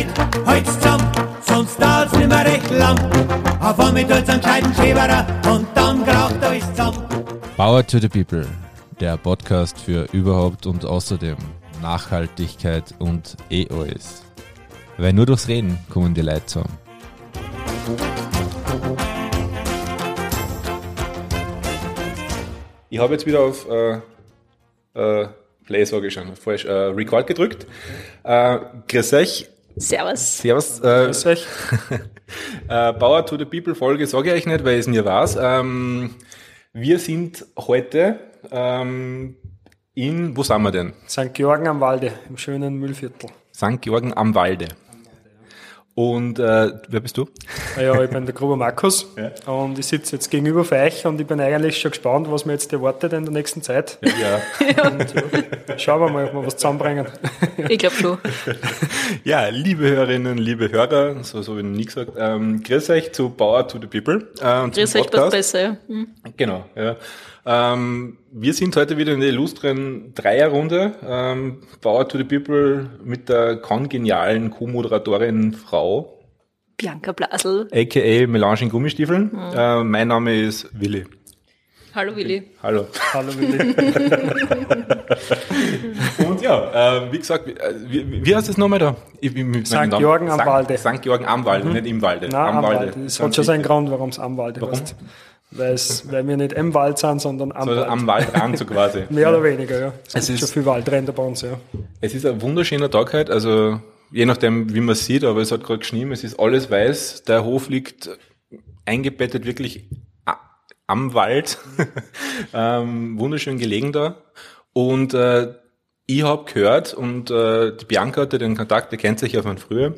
Leid, halt's zusammen, sonst dauert's nimmer recht lang. Auf einmal tut's einen gescheiten Schäberer und dann kraucht alles zusammen. Power to the People, der Podcast für überhaupt und außerdem Nachhaltigkeit und alles. Weil nur durchs Reden kommen die Leute zusammen. Ich habe jetzt wieder auf äh, äh, Play, sage ich schon, falsch, äh, Record gedrückt. Äh, grüß euch. Servus. Servus. Äh, grüß euch. äh, Power to the People Folge sage ich euch nicht, weil es mir war's. Ähm, wir sind heute ähm, in, wo sind wir denn? St. Georgen am Walde, im schönen Müllviertel. St. Georgen am Walde. Und äh, wer bist du? Ah ja, ich bin der Gruber Markus ja. und ich sitze jetzt gegenüber für euch und ich bin eigentlich schon gespannt, was mir jetzt erwartet in der nächsten Zeit. Ja. Und, ja, schauen wir mal, ob wir was zusammenbringen. Ich glaube schon. Ja, liebe Hörerinnen, liebe Hörer, so, so wie nie gesagt, ähm, grüß euch zu Power to the People. Äh, grüß euch was besser, ja. Mhm. Genau, ja. Ähm, wir sind heute wieder in der illustren Dreierrunde. Ähm, Power to the People mit der kongenialen Co-Moderatorin Frau Bianca Blasel. A.k.a. Melange in Gummistiefeln. Mhm. Äh, mein Name ist Willi. Hallo Willi. Hallo. Hallo Willi. Und ja, äh, wie gesagt, wie, äh, wie, heißt es nochmal da? Ich, ich, St. Georgen am Walde. St. Georgen am Walde, mhm. nicht im Walde. Nein, am, am Walde. Walde. Das hat schon seinen Grund, warum es am Walde warum? heißt. Weil wir nicht im Wald sind, sondern am so, Wald. Am Waldrand so quasi. Mehr oder weniger, ja. Es, es ist schon viel Waldränder bei uns, ja. Es ist ein wunderschöner Tag heute, also je nachdem, wie man sieht, aber es hat gerade geschnien, es ist alles weiß. Der Hof liegt eingebettet wirklich am Wald. ähm, wunderschön gelegen da. Und äh, ich habe gehört, und äh, die Bianca hatte den Kontakt, der kennt sich ja von früher,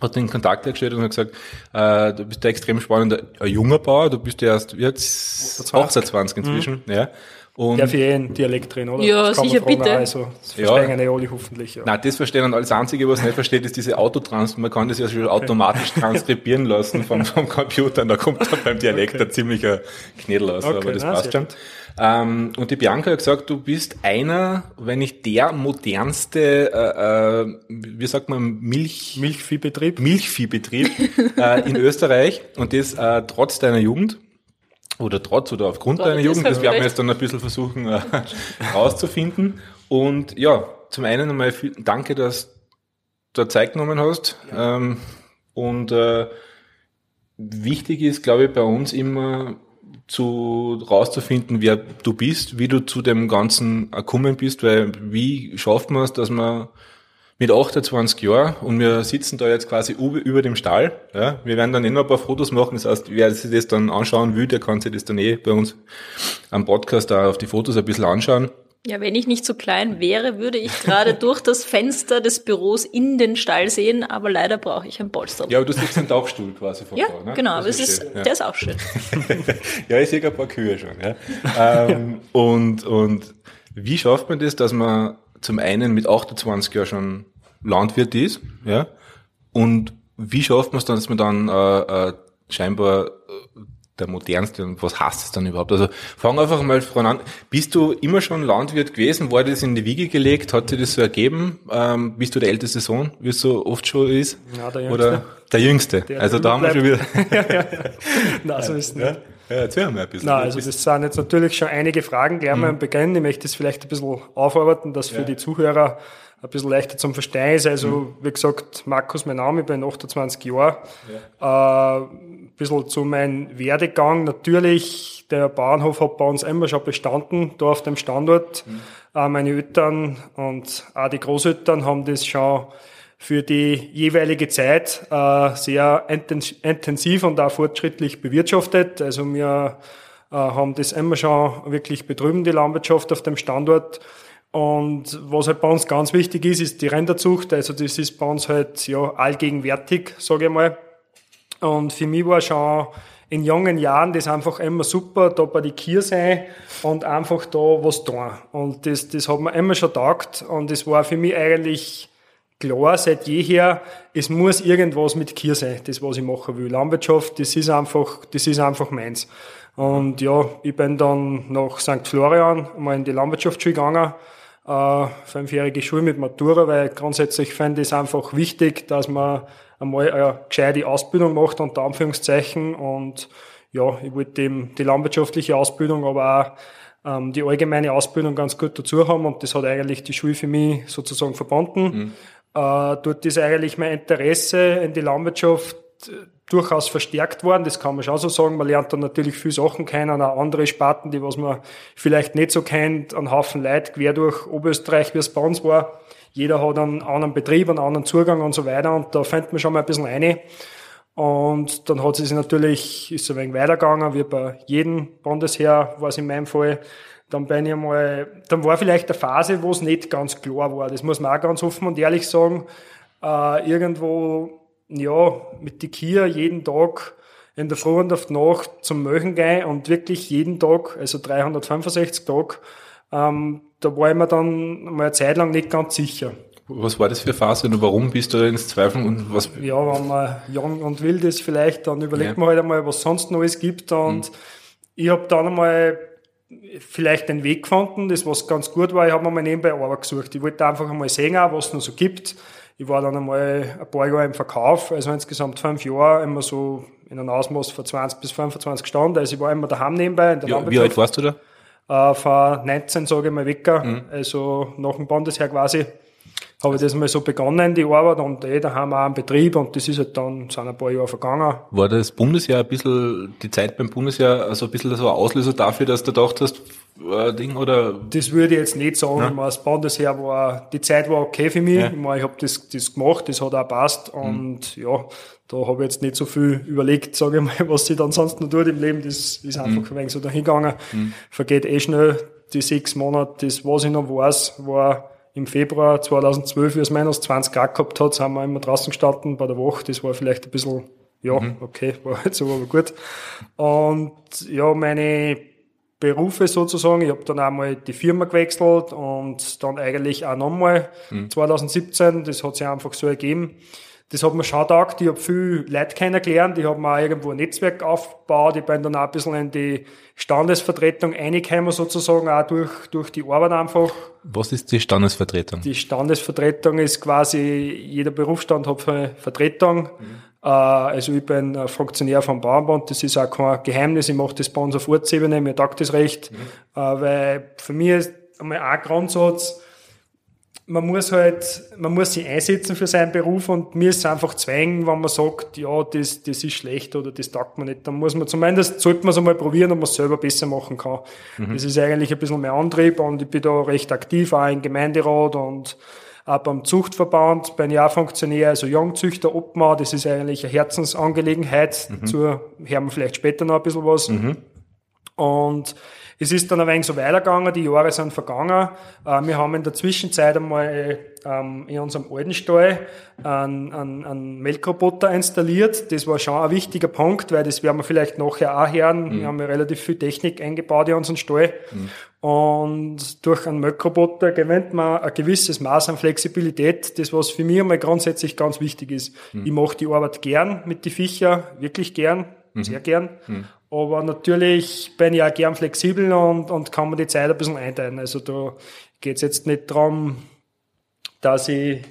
hat den Kontakt hergestellt und hat gesagt, äh, du bist ein extrem spannender, ein junger Bauer, du bist ja erst jetzt 28 inzwischen, mhm. ja. Und Darf ich eh einen Dialekt drin, oder? Ja, sicher, bitte. Also, das verstehen ja. alle hoffentlich. Ja. Nein, das verstehen und alles Einzige, was nicht versteht, ist diese Autotrans. Man kann das ja schon automatisch transkribieren lassen vom, vom Computer und da kommt dann beim Dialekt okay. ein ziemlicher Knädel aus, okay, aber das na, passt schon. Ähm, und die Bianca hat gesagt, du bist einer, wenn nicht der modernste, äh, äh, wie sagt man, Milch... Milchviehbetrieb. Milchviehbetrieb äh, in Österreich und das äh, trotz deiner Jugend oder trotz oder aufgrund deiner Jugend, das werden wir jetzt dann ein bisschen versuchen äh, rauszufinden. Und ja, zum einen einmal viel, danke, dass du Zeit genommen hast. Ja. Ähm, und äh, wichtig ist, glaube ich, bei uns immer zu rauszufinden, wer du bist, wie du zu dem Ganzen gekommen bist, weil wie schafft man es, dass man mit 28 Jahren und wir sitzen da jetzt quasi über dem Stall. Ja. Wir werden dann eh noch ein paar Fotos machen. Das heißt, wer sich das dann anschauen will, der kann sich das dann eh bei uns am Podcast da auf die Fotos ein bisschen anschauen. Ja, wenn ich nicht so klein wäre, würde ich gerade durch das Fenster des Büros in den Stall sehen, aber leider brauche ich ein Polster. Ja, aber du sitzt im Tauchstuhl quasi vor Ja, da, ne? genau, aber es ist, ja. der ist auch schön. ja, ich sehe ein paar Kühe schon. Ja. ähm, und, und wie schafft man das, dass man zum einen mit 28 Jahren schon Landwirt ist, ja, und wie schafft man es dann, dass man dann äh, äh, scheinbar äh, der modernste und was heißt es dann überhaupt? Also fang einfach mal von an. Bist du immer schon Landwirt gewesen? War das in die Wiege gelegt? Hat sich das so ergeben? Ähm, bist du der älteste Sohn, wie es so oft schon ist? Ja, der Jüngste. Oder der Jüngste? Der also da haben wir schon wieder... ja, ja, ja. Nein, so ist es nicht. Ja, erzähl mal ein bisschen. Nein, also das sind jetzt natürlich schon einige Fragen gleich mhm. mal am Beginn. Ich möchte das vielleicht ein bisschen aufarbeiten, dass für ja. die Zuhörer ein bisschen leichter zum Verstehen ist. Also, mhm. wie gesagt, Markus, mein Name, ich bin 28 Jahre. Ja. Äh, bisschen zu meinem Werdegang. Natürlich, der Bauernhof hat bei uns immer schon bestanden, da auf dem Standort. Mhm. Äh, meine Eltern und auch die Großeltern haben das schon für die jeweilige Zeit äh, sehr intensiv und auch fortschrittlich bewirtschaftet. Also wir äh, haben das immer schon wirklich betrieben, die Landwirtschaft auf dem Standort. Und was halt bei uns ganz wichtig ist, ist die Rinderzucht. Also das ist bei uns halt ja allgegenwärtig, sage ich mal. Und für mich war schon in jungen Jahren das einfach immer super, da bei die Kier sein und einfach da was tun. Und das, das hat mir immer schon taugt. Und das war für mich eigentlich klar seit jeher, es muss irgendwas mit Kier sein, das was ich machen will. Landwirtschaft, das ist einfach, das ist einfach meins. Und ja, ich bin dann nach St. Florian mal in die Landwirtschaftsschule gegangen, äh, fünfjährige Schule mit Matura, weil grundsätzlich fände ich es einfach wichtig, dass man einmal eine gescheite Ausbildung macht, unter Anführungszeichen. Und ja, ich wollte eben die landwirtschaftliche Ausbildung, aber auch ähm, die allgemeine Ausbildung ganz gut dazu haben und das hat eigentlich die Schule für mich sozusagen verbunden. Mhm. Äh, dort ist eigentlich mein Interesse in die Landwirtschaft durchaus verstärkt worden, das kann man schon so sagen. Man lernt dann natürlich viele Sachen kennen, auch andere Sparten, die was man vielleicht nicht so kennt, einen Haufen Leute quer durch Oberösterreich, wie es bei uns war. Jeder hat einen anderen Betrieb, einen anderen Zugang und so weiter und da fängt man schon mal ein bisschen eine. Und dann hat sich natürlich, ist es ein wenig weitergegangen, wie bei jedem Bundesheer war es in meinem Fall. Dann bin ich einmal, dann war vielleicht eine Phase, wo es nicht ganz klar war. Das muss man auch ganz offen und ehrlich sagen. Äh, irgendwo ja, mit die Kia jeden Tag in der Früh und auf die Nacht zum Möchen gehen und wirklich jeden Tag, also 365 Tage, ähm, da war ich mir dann mal eine Zeit lang nicht ganz sicher. Was war das für eine Phase und warum bist du ins Zweifeln und was? Ja, wenn man jung und wild ist vielleicht, dann überlegt ja. man halt einmal, was sonst noch alles gibt und mhm. ich habe dann einmal vielleicht den Weg gefunden, das was ganz gut war, ich habe mir mal nebenbei Arbeit gesucht. Ich wollte einfach einmal sehen, was es noch so gibt ich war dann einmal ein paar Jahre im Verkauf, also insgesamt fünf Jahre immer so in einem Ausmaß von 20 bis 25 Stunden. Also ich war immer daheim nebenbei. Ja, wie alt warst du da? Äh, von 19, sage ich mal, weg. Mhm. Also nach dem Bundesheer quasi habe ich das mal so begonnen, die Arbeit, und eh, da haben wir auch einen Betrieb, und das ist halt dann, sind ein paar Jahre vergangen. War das Bundesjahr ein bisschen, die Zeit beim Bundesjahr, also ein bisschen so ein Auslöser dafür, dass du gedacht hast, äh, Ding, oder? Das würde ich jetzt nicht sagen, ja. das Bundesheer war, die Zeit war okay für mich, ja. ich meine, ich habe das, das gemacht, das hat auch passt, mhm. und mhm. ja, da habe ich jetzt nicht so viel überlegt, sage ich mal, was sie dann sonst noch tut im Leben, das ist einfach mhm. ein wenig so dahingegangen, mhm. vergeht eh schnell, die sechs Monate, das, was ich noch weiß, war, im Februar 2012, wie es minus 20 Grad gehabt hat, sind wir immer draußen gestanden bei der Woche. Das war vielleicht ein bisschen, ja, mhm. okay, war halt so, aber gut. Und ja, meine Berufe sozusagen, ich habe dann einmal die Firma gewechselt und dann eigentlich auch nochmal mhm. 2017, das hat sich einfach so ergeben das hat mir schon gedacht. Ich habe viel Leute kennengelernt. Ich habe mir auch irgendwo ein Netzwerk aufgebaut. Ich bin dann auch ein bisschen in die Standesvertretung reingekommen, sozusagen, auch durch, durch die Arbeit einfach. Was ist die Standesvertretung? Die Standesvertretung ist quasi, jeder Berufsstand hat eine Vertretung. Mhm. Äh, also ich bin Funktionär vom Bauernband, das ist auch kein Geheimnis. Ich mache das bei uns auf Ortsebene, mir taugt das recht. Mhm. Äh, weil für mich ist einmal ein Grundsatz, man muss halt, man muss sich einsetzen für seinen Beruf und mir ist es einfach zwängen, wenn man sagt, ja, das, das ist schlecht oder das taugt man nicht. Dann muss man zumindest, sollte man es einmal probieren, ob man es selber besser machen kann. Mhm. Das ist eigentlich ein bisschen mein Antrieb und ich bin da recht aktiv, auch im Gemeinderat und auch beim Zuchtverband bin ich auch Funktionär, also Jungzüchter, Obmann, das ist eigentlich eine Herzensangelegenheit. Mhm. Dazu hören wir vielleicht später noch ein bisschen was. Mhm. Und es ist dann ein wenig so weitergegangen, die Jahre sind vergangen. Äh, wir haben in der Zwischenzeit einmal ähm, in unserem alten Stall einen, einen, einen Melkroboter installiert. Das war schon ein wichtiger Punkt, weil das werden wir vielleicht nachher auch hören. Mhm. Wir haben ja relativ viel Technik eingebaut in unseren Stall. Mhm. Und durch einen Melkroboter gewinnt man ein gewisses Maß an Flexibilität, das was für mich einmal grundsätzlich ganz wichtig ist. Mhm. Ich mache die Arbeit gern mit den Viecher, wirklich gern, mhm. sehr gern. Mhm. Aber natürlich bin ich auch gern flexibel und, und kann mir die Zeit ein bisschen einteilen. Also da geht es jetzt nicht darum, dass ich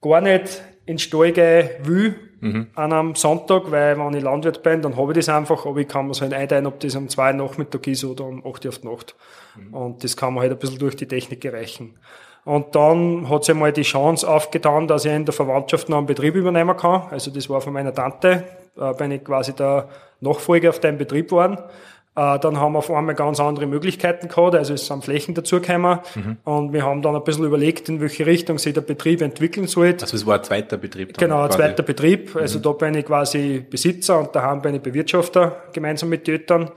gar nicht ins Stall gehen will mhm. an einem Sonntag, weil wenn ich Landwirt bin, dann habe ich das einfach, aber ich kann mir es halt einteilen, ob das um zwei Nachmittag ist oder um acht Uhr auf die Nacht. Mhm. Und das kann man halt ein bisschen durch die Technik erreichen. Und dann hat sich mal die Chance aufgetan, dass ich in der Verwandtschaft noch einen Betrieb übernehmen kann. Also das war von meiner Tante, äh, bin ich quasi der Nachfolger auf dem Betrieb geworden. Äh, dann haben wir auf einmal ganz andere Möglichkeiten gehabt, also es sind Flächen dazugekommen mhm. und wir haben dann ein bisschen überlegt, in welche Richtung sich der Betrieb entwickeln sollte. Also es war ein zweiter Betrieb? Dann genau, ein zweiter Betrieb. Also mhm. da bin ich quasi Besitzer und daheim bin ich Bewirtschafter, gemeinsam mit Tötern.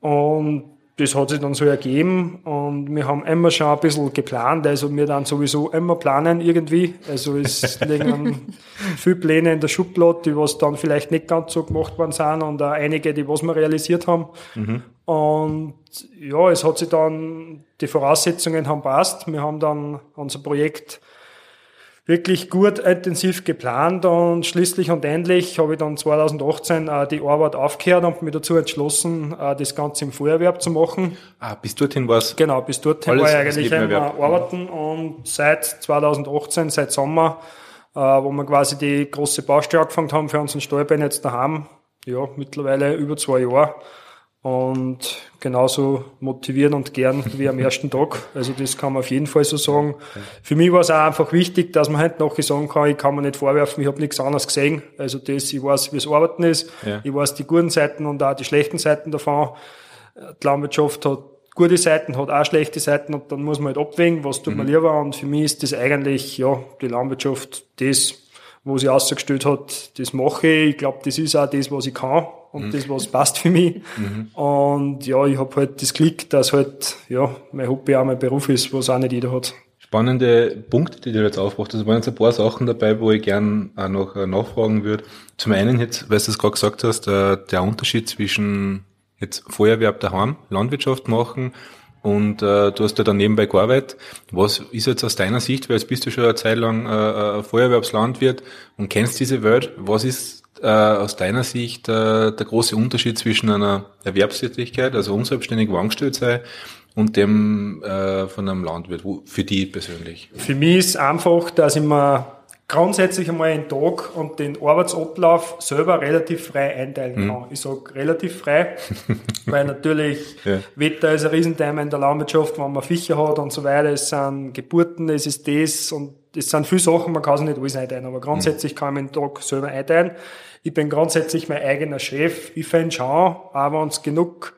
Mhm. Und das hat sich dann so ergeben und wir haben immer schon ein bisschen geplant, also wir dann sowieso immer planen irgendwie, also es liegen viele Pläne in der Schublade, die was dann vielleicht nicht ganz so gemacht worden sind und auch einige, die was wir realisiert haben. Mhm. und ja, es hat sich dann, die Voraussetzungen haben passt, wir haben dann unser Projekt wirklich gut intensiv geplant und schließlich und endlich habe ich dann 2018 äh, die Arbeit aufgehört und mich dazu entschlossen, äh, das Ganze im Feuerwerb zu machen. Ah, bis dorthin war es? Genau, bis dorthin war ich eigentlich immer arbeiten und seit 2018, seit Sommer, äh, wo wir quasi die große Baustelle angefangen haben für unseren Stallbein jetzt daheim, ja, mittlerweile über zwei Jahre und genauso motiviert und gern wie am ersten Tag. Also das kann man auf jeden Fall so sagen. Für mich war es auch einfach wichtig, dass man heute nachher sagen kann, ich kann mir nicht vorwerfen, ich habe nichts anderes gesehen. Also das, ich weiß, wie es Arbeiten ist, Ja. ich weiß die guten Seiten und auch die schlechten Seiten davon. Die Landwirtschaft hat gute Seiten, hat auch schlechte Seiten und dann muss man halt abwägen, was tut man lieber. Und für mich ist das eigentlich, ja, die Landwirtschaft, das, wo sie ausgestellt hat, das mache ich. Ich glaube, das ist auch das, was ich kann und das, was passt für mich. Und ja, ich habe halt das Glück, dass halt, ja, mein Hobby auch mein Beruf ist, was auch nicht jeder hat. Spannende Punkte, die du jetzt aufbracht hast. Es waren jetzt ein paar Sachen dabei, wo ich gern auch noch äh, nachfragen würde. Zum einen jetzt, weil du es gerade gesagt hast, äh, der Unterschied zwischen jetzt Feuerwerb daheim, Landwirtschaft machen und äh, du hast ja dann nebenbei gearbeitet. Was ist jetzt aus deiner Sicht, weil jetzt bist du schon eine Zeit lang äh, äh, Feuerwerbslandwirt und kennst diese Welt, was ist äh, aus deiner Sicht äh, der große Unterschied zwischen einer Erwerbstätigkeit, also unselbstständig angestellt sei, und dem äh, von einem Landwirt, wo, für die persönlich? Für mich ist einfach, dass ich mir grundsätzlich einmal einen Tag und den Arbeitsablauf selber relativ frei einteilen kann. Ich sage relativ frei, weil natürlich Ja. Wetter ist ein Riesenthema in der Landwirtschaft, wenn man Fische hat und so weiter. Es sind Geburten, es ist das und es sind viele Sachen, man kann sich nicht alles einteilen, aber grundsätzlich kann ich meinen Tag selber einteilen. Ich bin grundsätzlich mein eigener Chef. Ich fände schon, auch wenn es genug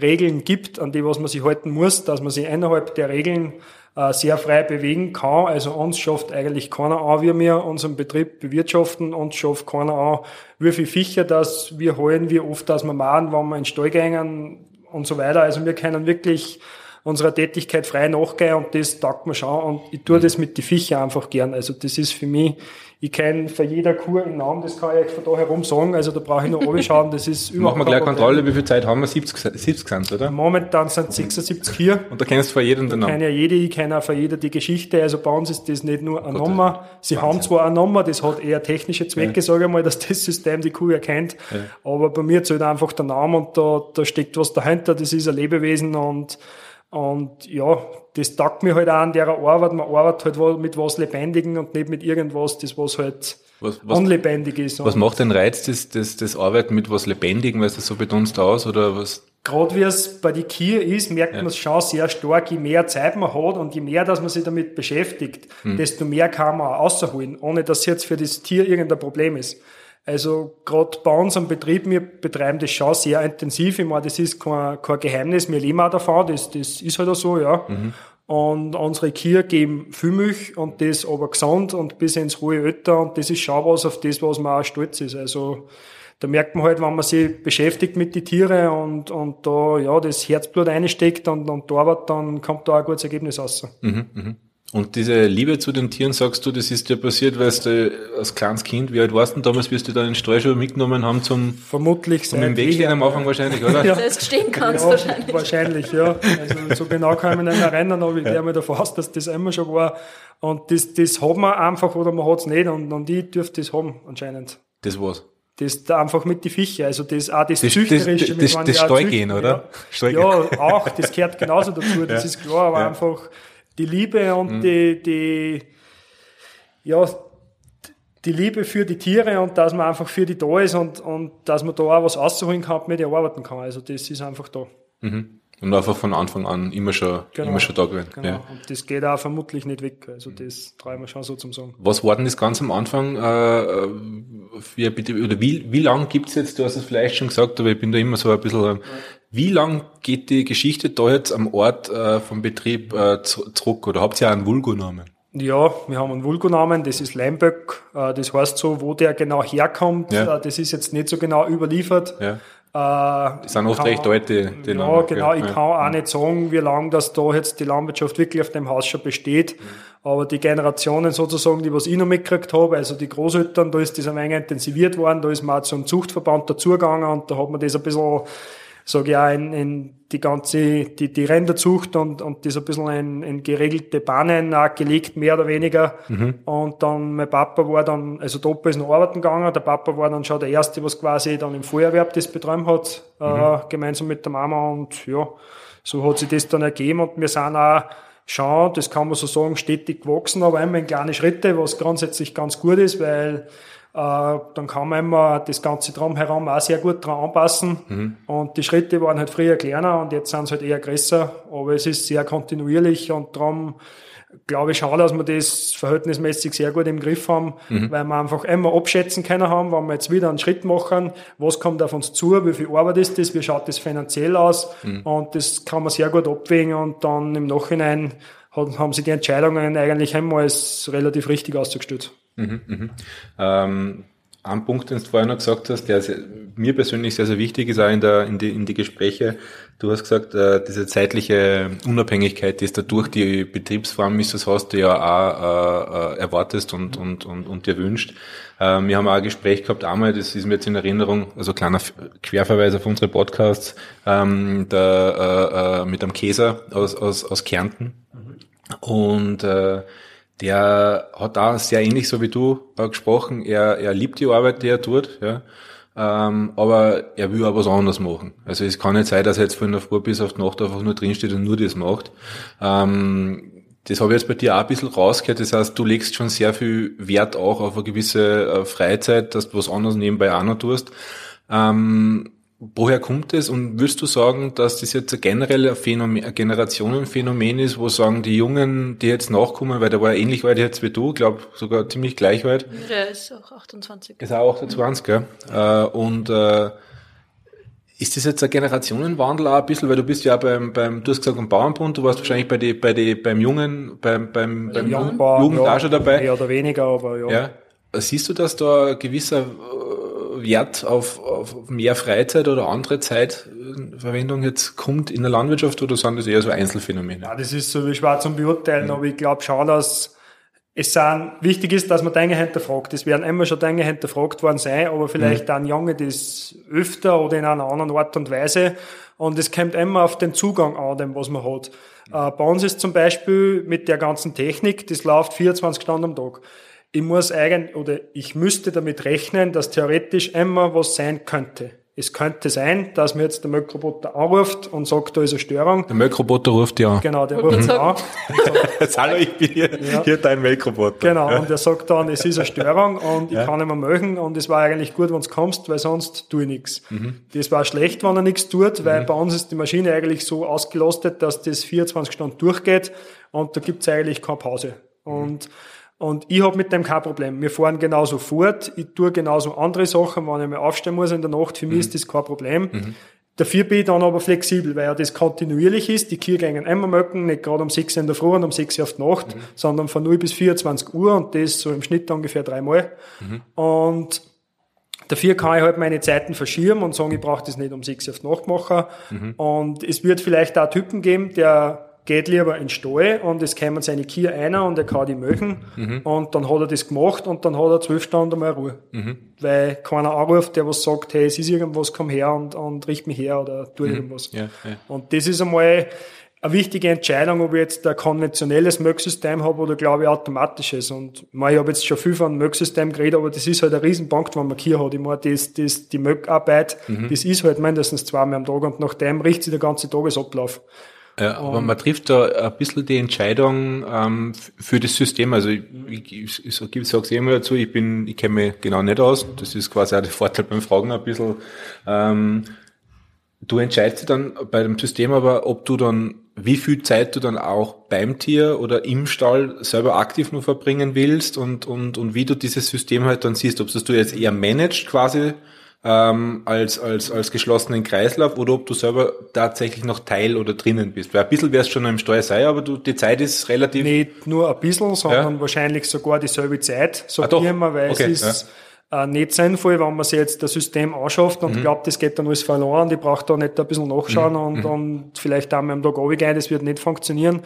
Regeln gibt, an die was man sich halten muss, dass man sich innerhalb der Regeln äh, sehr frei bewegen kann. Also uns schafft eigentlich keiner an, wie wir unseren Betrieb bewirtschaften, uns schafft keiner an, wie viel Fischer das wir holen, wie oft das wir machen, wenn wir in den Stall gehen und so weiter. Also wir können wirklich unserer Tätigkeit frei nachgehen und das taugt mir schon und ich tue das mit den Viecher einfach gern. Also das ist für mich, ich kenne für jeder Kur einen Namen, das kann ich euch von da herum sagen, also da brauche ich nur schauen, das ist überhaupt Machen wir gleich. Kontrolle, wie viel Zeit haben wir? 70, 70 sind oder? Momentan sind es 76 hier. Und da kennst du vor jedem den Ich kenne Namen. ja jede, ich kenne auch für jeder die Geschichte. Also bei uns ist das nicht nur eine Gott, Nummer. Sie haben zwar eine Nummer, das hat eher technische Zwecke, sage ich mal, dass das System die Kuh erkennt. Aber bei mir zählt einfach der Name und da, da steckt was dahinter. Das ist ein Lebewesen und, und ja, das taugt mir halt auch an der Arbeit. Man arbeitet halt mit was Lebendigen und nicht mit irgendwas, das was halt Was, was, unlebendig ist. was Und macht den Reiz des, des, des Arbeiten mit was Lebendigem, weil es das so betonst aus oder was? gerade wie es bei die Kier ist, merkt man es schon sehr stark, je mehr Zeit man hat und je mehr, dass man sich damit beschäftigt, desto mehr kann man auch rausholen, ohne dass jetzt für das Tier irgendein Problem ist. Also gerade bei uns am Betrieb, wir betreiben das schon sehr intensiv. Ich meine, das ist kein, kein Geheimnis, wir leben auch davon, das, das ist halt auch so, ja. Und unsere Kühe geben viel Milch und das aber gesund und bis ins hohe Alter und das ist schon was, auf das, was man auch stolz ist. Also da merkt man halt, wenn man sich beschäftigt mit den Tieren und, und da ja das Herzblut einsteckt und, und da arbeitet, dann kommt da auch ein gutes Ergebnis raus. Und diese Liebe zu den Tieren, sagst du, das ist dir passiert, weil du als kleines Kind, wie alt warst du denn damals, bis du dann den Stall schon mitgenommen haben zum, Vermutlich zum im Weg stehen am Anfang wahrscheinlich, oder? Ja. Feststehen kannst Ja, wahrscheinlich. wahrscheinlich, ja. Also so genau kann ich mich nicht erinnern, aber ich gehe mir davon aus, dass das immer schon war. Und das, das hat man einfach oder man hat's nicht und, und ich dürfte das haben anscheinend. Das war's. Das da einfach mit die Fische, also das auch das, Das- das- Züchterische. das- das Streugehen, züchten, oder? Ja. Ja, auch, das gehört genauso dazu, das Ja. ist klar, aber Ja. einfach die Liebe und Mhm. die, die, ja, die Liebe für die Tiere und dass man einfach für die da ist und, und dass man da auch was rausholen kann, mit der arbeiten kann. Also das ist einfach da. Und einfach von Anfang an immer schon, Genau. immer schon da gewesen. Genau. Ja. Und das geht auch vermutlich nicht weg. Also das traue ich mir schon so zum Sagen. Was war denn das ganz am Anfang, äh, wie, bitte, oder wie, wie lang gibt's jetzt, du hast es vielleicht schon gesagt, aber ich bin da immer so ein bisschen, ähm, wie lang geht die Geschichte da jetzt am Ort äh, vom Betrieb äh, zu- zurück, oder habt ihr auch einen Vulgo-Namen? Ja, wir haben einen Vulgonamen, das ist Leimböck. Äh, Das heißt so, wo der genau herkommt, Ja. äh, das ist jetzt nicht so genau überliefert. Ja. Äh, Das sind oft recht alte, die Ja, Namen, genau. Ich Ja. kann auch nicht sagen, wie lange das da jetzt die Landwirtschaft wirklich auf dem Haus schon besteht. Aber die Generationen sozusagen, die was ich noch mitgekriegt habe, also die Großeltern, da ist das ein wenig intensiviert worden, da ist man auch zum Zuchtverband dazugegangen und da hat man das ein bisschen sage ich auch, in, in die ganze, die, die Rinderzucht und, und das ein bisschen in, in geregelte Bahnen auch gelegt, mehr oder weniger. Mhm. Und dann, mein Papa war dann, also der Opa ist noch arbeiten gegangen, der Papa war dann schon der Erste, was quasi dann im Feuerwerb das beträumt hat, äh, mhm. äh, gemeinsam mit der Mama und ja, so hat sich das dann ergeben und wir sind auch schon, das kann man so sagen, stetig gewachsen, aber immer in kleine Schritte, was grundsätzlich ganz gut ist, weil dann kann man immer das Ganze drumherum auch sehr gut dran anpassen. Mhm. Und die Schritte waren halt früher kleiner und jetzt sind sie halt eher größer, aber es ist sehr kontinuierlich und darum glaube ich schon, dass wir das verhältnismäßig sehr gut im Griff haben, mhm. weil wir einfach immer abschätzen können haben, wenn wir jetzt wieder einen Schritt machen, was kommt auf uns zu, wie viel Arbeit ist das, wie schaut das finanziell aus mhm. und das kann man sehr gut abwägen und dann im Nachhinein haben sie die Entscheidungen eigentlich einmal relativ richtig ausgestellt. Mhm, mhm. Ähm, ein Punkt, den du vorher noch gesagt hast, der sehr, mir persönlich sehr, sehr wichtig ist, auch in, der, in, die, in die Gespräche. Du hast gesagt, äh, diese zeitliche Unabhängigkeit, die es dadurch die Betriebsform ist, das hast du ja auch äh, äh, erwartest und, und, und, und dir wünscht. Äh, wir haben auch ein Gespräch gehabt, einmal, das ist mir jetzt in Erinnerung, also kleiner Querverweis auf unsere Podcasts, ähm, der, äh, äh, mit einem Käser aus, aus, aus Kärnten. Und äh, der hat da sehr ähnlich so wie du äh, gesprochen. Er, er liebt die Arbeit, die er tut, ja. Ähm, aber er will auch was anderes machen. Also es kann nicht sein, dass er jetzt von der Früh bis auf die Nacht einfach nur drinsteht und nur das macht. Ähm, das habe ich jetzt bei dir auch ein bisschen rausgehört. Das heißt, du legst schon sehr viel Wert auch auf eine gewisse äh, Freizeit, dass du was anderes nebenbei auch noch tust. Ähm, Woher kommt es und würdest du sagen, dass das jetzt ein generell Phänomen, ein Generationenphänomen ist, wo sagen die Jungen, die jetzt nachkommen, weil der war ja ähnlich weit jetzt wie du, glaube sogar ziemlich gleich weit. Der ist auch 28. Ist auch 28, mhm. gell? Und äh, ist das jetzt ein Generationenwandel auch ein bisschen, weil du bist ja beim, beim du hast gesagt, beim Bauernbund, du warst wahrscheinlich bei die, bei die, beim Jungen, beim, beim, beim Jugend, Jugend ja, auch schon dabei. Mehr oder weniger, aber ja. ja. Siehst du, dass da ein gewisser Wert auf, auf mehr Freizeit oder andere Zeitverwendung jetzt kommt in der Landwirtschaft oder sind das eher so Einzelfänomene? Ja, das ist so schwer zum Beurteilen, mhm. aber ich glaube schon, dass es sind, wichtig ist, dass man Dinge hinterfragt. Es werden immer schon Dinge hinterfragt worden sein, aber vielleicht mhm. dann Junge das öfter oder in einer anderen Art und Weise. Und es kommt immer auf den Zugang an, dem, was man hat. Mhm. Äh, bei uns ist zum Beispiel mit der ganzen Technik, das läuft 24 Stunden am Tag ich muss eigentlich, oder ich müsste damit rechnen, dass theoretisch immer was sein könnte. Es könnte sein, dass mir jetzt der Möckroboter anruft und sagt, da ist eine Störung. Der Möckroboter ruft ja an. Genau, der ruft an. Hallo, ich bin hier, ja. hier dein Möckroboter. Genau, ja. und er sagt dann, es ist eine Störung und ich ja. kann nicht mehr mögen und es war eigentlich gut, wenn du kommst, weil sonst tue ich nichts. Mhm. Das war schlecht, wenn er nichts tut, weil mhm. bei uns ist die Maschine eigentlich so ausgelastet, dass das 24 Stunden durchgeht und da gibt's eigentlich keine Pause. Und mhm. Und ich habe mit dem kein Problem. Wir fahren genauso fort. Ich tue genauso andere Sachen, wenn ich mal aufstehen muss in der Nacht. Für mich mhm. ist das kein Problem. Mhm. Dafür bin ich dann aber flexibel, weil ja das kontinuierlich ist. Die Kühe gehen immer möcken, nicht gerade um 6 in der Früh und um 6 Uhr auf die Nacht, mhm. sondern von 0 bis 24 Uhr und das so im Schnitt ungefähr dreimal. Mhm. Und Dafür kann ich halt meine Zeiten verschieben und sagen, ich brauche das nicht um 6 Uhr auf die Nacht machen. Mhm. Und es wird vielleicht auch Typen geben, der geht lieber in den Stall und es kommen seine Kühe einer und er kann die mögen mhm. und dann hat er das gemacht und dann hat er zwölf Stunden mal Ruhe. Mhm. Weil keiner anruft, der was sagt, hey, es ist irgendwas, komm her und, und richt mich her oder tu mhm. irgendwas. Ja, ja. Und das ist einmal eine wichtige Entscheidung, ob ich jetzt ein konventionelles Mögsystem habe oder glaube ich automatisches. Und ich, meine, ich habe jetzt schon viel von Mögsystem geredet, aber das ist halt ein Riesenpunkt, wenn man hier hat. Ich meine, das, das, die Mögarbeit, mhm. das ist halt mindestens zweimal am Tag und nach dem richtet sich der ganze Tagesablauf. Ja, aber man trifft da ein bisschen die Entscheidung ähm, für das System. Also ich, ich, ich, ich sage es immer dazu, ich bin, ich kenne mich genau nicht aus. Das ist quasi auch der Vorteil beim Fragen ein bisschen. Ähm, du entscheidest dann bei dem System aber, ob du dann, wie viel Zeit du dann auch beim Tier oder im Stall selber aktiv nur verbringen willst und, und, und wie du dieses System halt dann siehst, ob das du jetzt eher managst quasi ähm, als, als, als geschlossenen Kreislauf oder ob du selber tatsächlich noch Teil oder drinnen bist. Weil ein bisschen wär's schon im Steuer sein, aber du, die Zeit ist relativ... Nicht nur ein bisschen, sondern ja. wahrscheinlich sogar dieselbe Zeit, sagt ah, immer, weil okay. es ist... Ja äh, nicht sinnvoll, wenn man sich jetzt das System anschafft und mhm. glaubt, das geht dann alles verloren, die braucht da nicht ein bisschen nachschauen mhm. und, mhm. und vielleicht einmal am Tag runtergehen, das wird nicht funktionieren.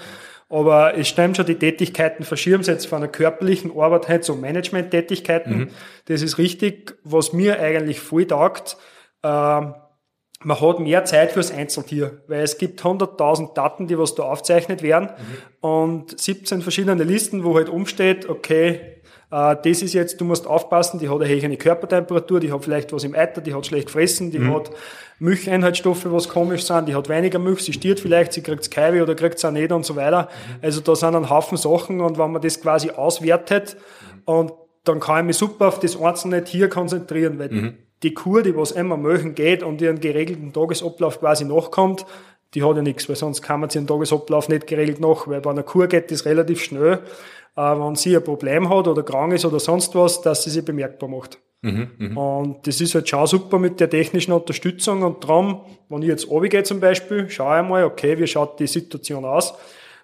Aber es stimmt schon, die Tätigkeiten verschieben sich jetzt von einer körperlichen Arbeit halt zu Management-Tätigkeiten. Mhm. Das ist richtig. Was mir eigentlich voll taugt, äh, man hat mehr Zeit fürs Einzeltier, weil es gibt 100.000 Daten, die was da aufzeichnet werden mhm. und 17 verschiedene Listen, wo halt umsteht, okay, das ist jetzt, du musst aufpassen, die hat eine höhere Körpertemperatur, die hat vielleicht was im Eiter, die hat schlecht gefressen, die mhm. hat Milcheinhaltsstoffe, was komisch sind, die hat weniger Milch, sie stirbt vielleicht, sie kriegt's Kaiwe oder kriegt's auch nicht und so weiter. Mhm. Also da sind ein Haufen Sachen und wenn man das quasi auswertet mhm. und dann kann ich mich super auf das einzelne Tier konzentrieren, weil mhm. die Kur, die was immer Milchen geht und ihren geregelten Tagesablauf quasi nachkommt, die hat ja nichts, weil sonst kann man sich den Tagesablauf nicht geregelt nach, weil bei einer Kur geht das relativ schnell äh, wenn sie ein Problem hat oder krank ist oder sonst was, dass sie sich bemerkbar macht. Mhm, mh. Und das ist halt schon super mit der technischen Unterstützung und darum, wenn ich jetzt runtergehe zum Beispiel, schaue ich mal, okay, wie schaut die Situation aus?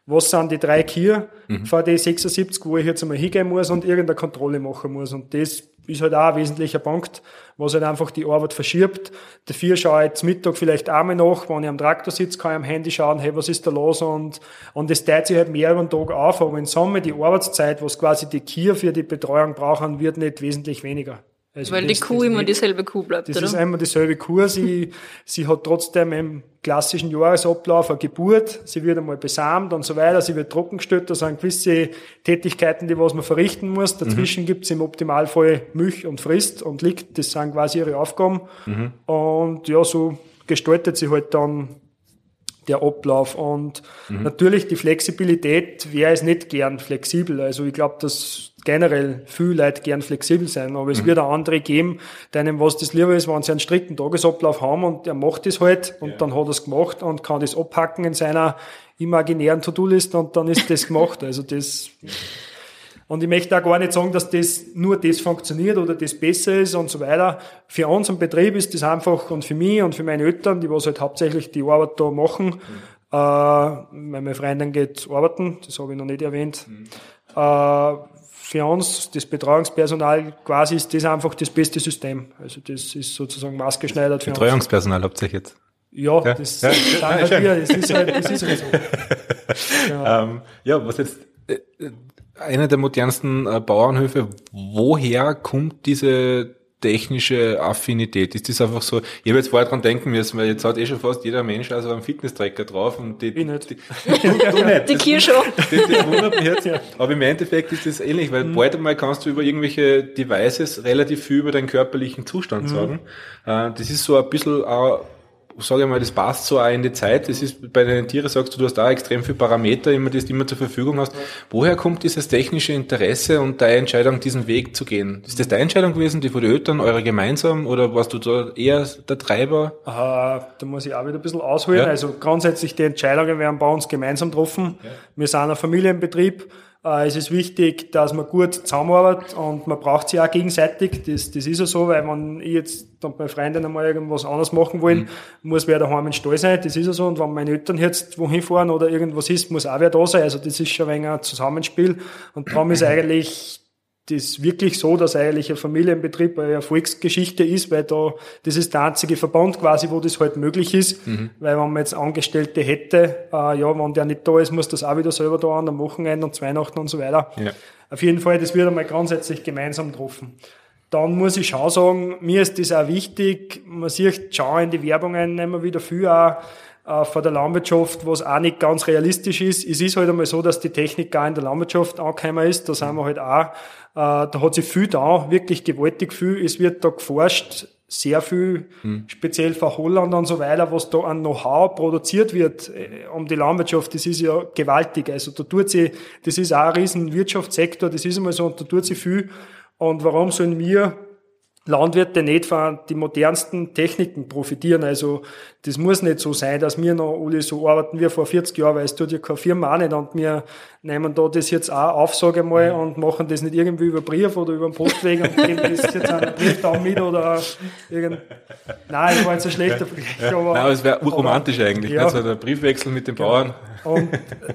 Was sind die drei Kier mhm. vor die 76, wo ich jetzt einmal hingehen muss und irgendeine Kontrolle machen muss? Und das ist halt auch ein wesentlicher Punkt, was halt einfach die Arbeit verschiebt. Dafür schaue ich jetzt Mittag vielleicht einmal nach, wenn ich am Traktor sitze, kann ich am Handy schauen, hey, was ist da los? Und, und das teilt sich halt mehr über den Tag auf, aber in Summe die Arbeitszeit, was quasi die Kier für die Betreuung brauchen, wird nicht wesentlich weniger. Also Weil das, die Kuh immer nicht, dieselbe Kuh bleibt, das oder? Das ist immer dieselbe Kuh. Sie, sie hat trotzdem im klassischen Jahresablauf eine Geburt. Sie wird einmal besamt und so weiter. Sie wird trockengestellt. Da sind gewisse Tätigkeiten, die was man verrichten muss. Dazwischen mhm. gibt's im Optimalfall Milch und Frist und liegt. Das sind quasi ihre Aufgaben. Mhm. Und ja, so gestaltet sie halt dann der Ablauf. Und mhm. natürlich die Flexibilität, wer ist nicht gern flexibel? Also ich glaube, dass generell viel Leute gern flexibel sein, aber es mhm. wird auch andere geben, denen was das lieber ist, wenn sie einen strikten Tagesablauf haben und er macht das halt und ja. dann hat er es gemacht und kann das abhacken in seiner imaginären To-Do-Liste und dann ist das gemacht. Also das und ich möchte auch gar nicht sagen, dass das nur das funktioniert oder das besser ist und so weiter. Für uns im Betrieb ist das einfach und für mich und für meine Eltern, die was halt hauptsächlich die Arbeit da machen, mhm. äh, meine Freundin geht arbeiten, das habe ich noch nicht erwähnt. Mhm. Äh, für uns, das Betreuungspersonal, quasi ist das einfach das beste System. Also das ist sozusagen maßgeschneidert für Betreuungspersonal uns. habt ihr jetzt? Ja, ja, das, ja, ja, halt das ist halt, das ist halt so. ja. Ähm, ja, was jetzt äh, einer der modernsten äh, Bauernhöfe, woher kommt diese technische Affinität? Ist das einfach so, ich habe jetzt vorher dran denken müssen, weil jetzt hat eh schon fast jeder Mensch also einen Fitness-Tracker drauf und die, ich nicht. Die, nicht. die Kirsche. Das, das wundert mich jetzt. Aber im Endeffekt ist das ähnlich, weil mhm. bald einmal kannst du über irgendwelche Devices relativ viel über deinen körperlichen Zustand mhm. sagen. Äh, das ist so ein bisschen auch sage ich mal, das passt so auch in die Zeit. Das ist bei den Tieren, sagst du, du hast da extrem viele Parameter, immer, die du immer zur Verfügung hast. Woher kommt dieses technische Interesse und deine Entscheidung, diesen Weg zu gehen? Ist das deine Entscheidung gewesen, die von den Eltern, eure gemeinsam, oder warst du da eher der Treiber? Aha, da muss ich auch wieder ein bisschen ausholen. Ja. Also grundsätzlich die Entscheidungen werden bei uns gemeinsam getroffen. Ja. Wir sind ein Familienbetrieb. Äh, es ist wichtig, dass man gut zusammenarbeitet und man braucht sie auch gegenseitig. Das, das ist ja so, weil wenn ich jetzt und meine Freundin einmal irgendwas anderes machen wollen, mhm. muss wer daheim im Stall sein. Das ist ja so. Und wenn meine Eltern jetzt wohin fahren oder irgendwas ist, muss auch wer da sein. Also das ist schon ein wenig ein Zusammenspiel. Und darum ist eigentlich das wirklich so, dass eigentlich ein Familienbetrieb eine Erfolgsgeschichte ist, weil da, das ist der einzige Verband quasi, wo das halt möglich ist, mhm. weil wenn man jetzt Angestellte hätte, äh, ja, wenn der nicht da ist, muss das auch wieder selber da an, am Wochenende und Weihnachten und so weiter. Ja. Auf jeden Fall, das wird einmal grundsätzlich gemeinsam getroffen. Dann muss ich schon sagen, mir ist das auch wichtig, man sieht schon in die Werbungen immer wieder viel auch, von der Landwirtschaft, was auch nicht ganz realistisch ist. Es ist halt einmal so, dass die Technik gar in der Landwirtschaft angekommen ist. Da sind wir halt auch äh, da hat sich viel da, wirklich gewaltig viel. Es wird da geforscht, sehr viel, hm. speziell von Holland und so weiter, was da an Know-how produziert wird äh, um die Landwirtschaft, das ist ja gewaltig. Also da tut sie, das ist auch ein riesen Wirtschaftssektor, das ist einmal so, und da tut sie viel. Und warum sollen wir Landwirte nicht von die modernsten Techniken profitieren. Also das muss nicht so sein, dass wir noch alle so arbeiten wie vor 40 Jahren, weil es tut ja keine Firma nicht und wir nehmen da das jetzt auch auf, sage ich mal, und machen das nicht irgendwie über Brief oder über den Postweg und geben das jetzt einen Brief da mit oder irgend... Nein, das war jetzt ein schlechter Vergleich, aber... Nein, aber es wäre urromantisch eigentlich, ja. also der Briefwechsel mit den Bauern. Und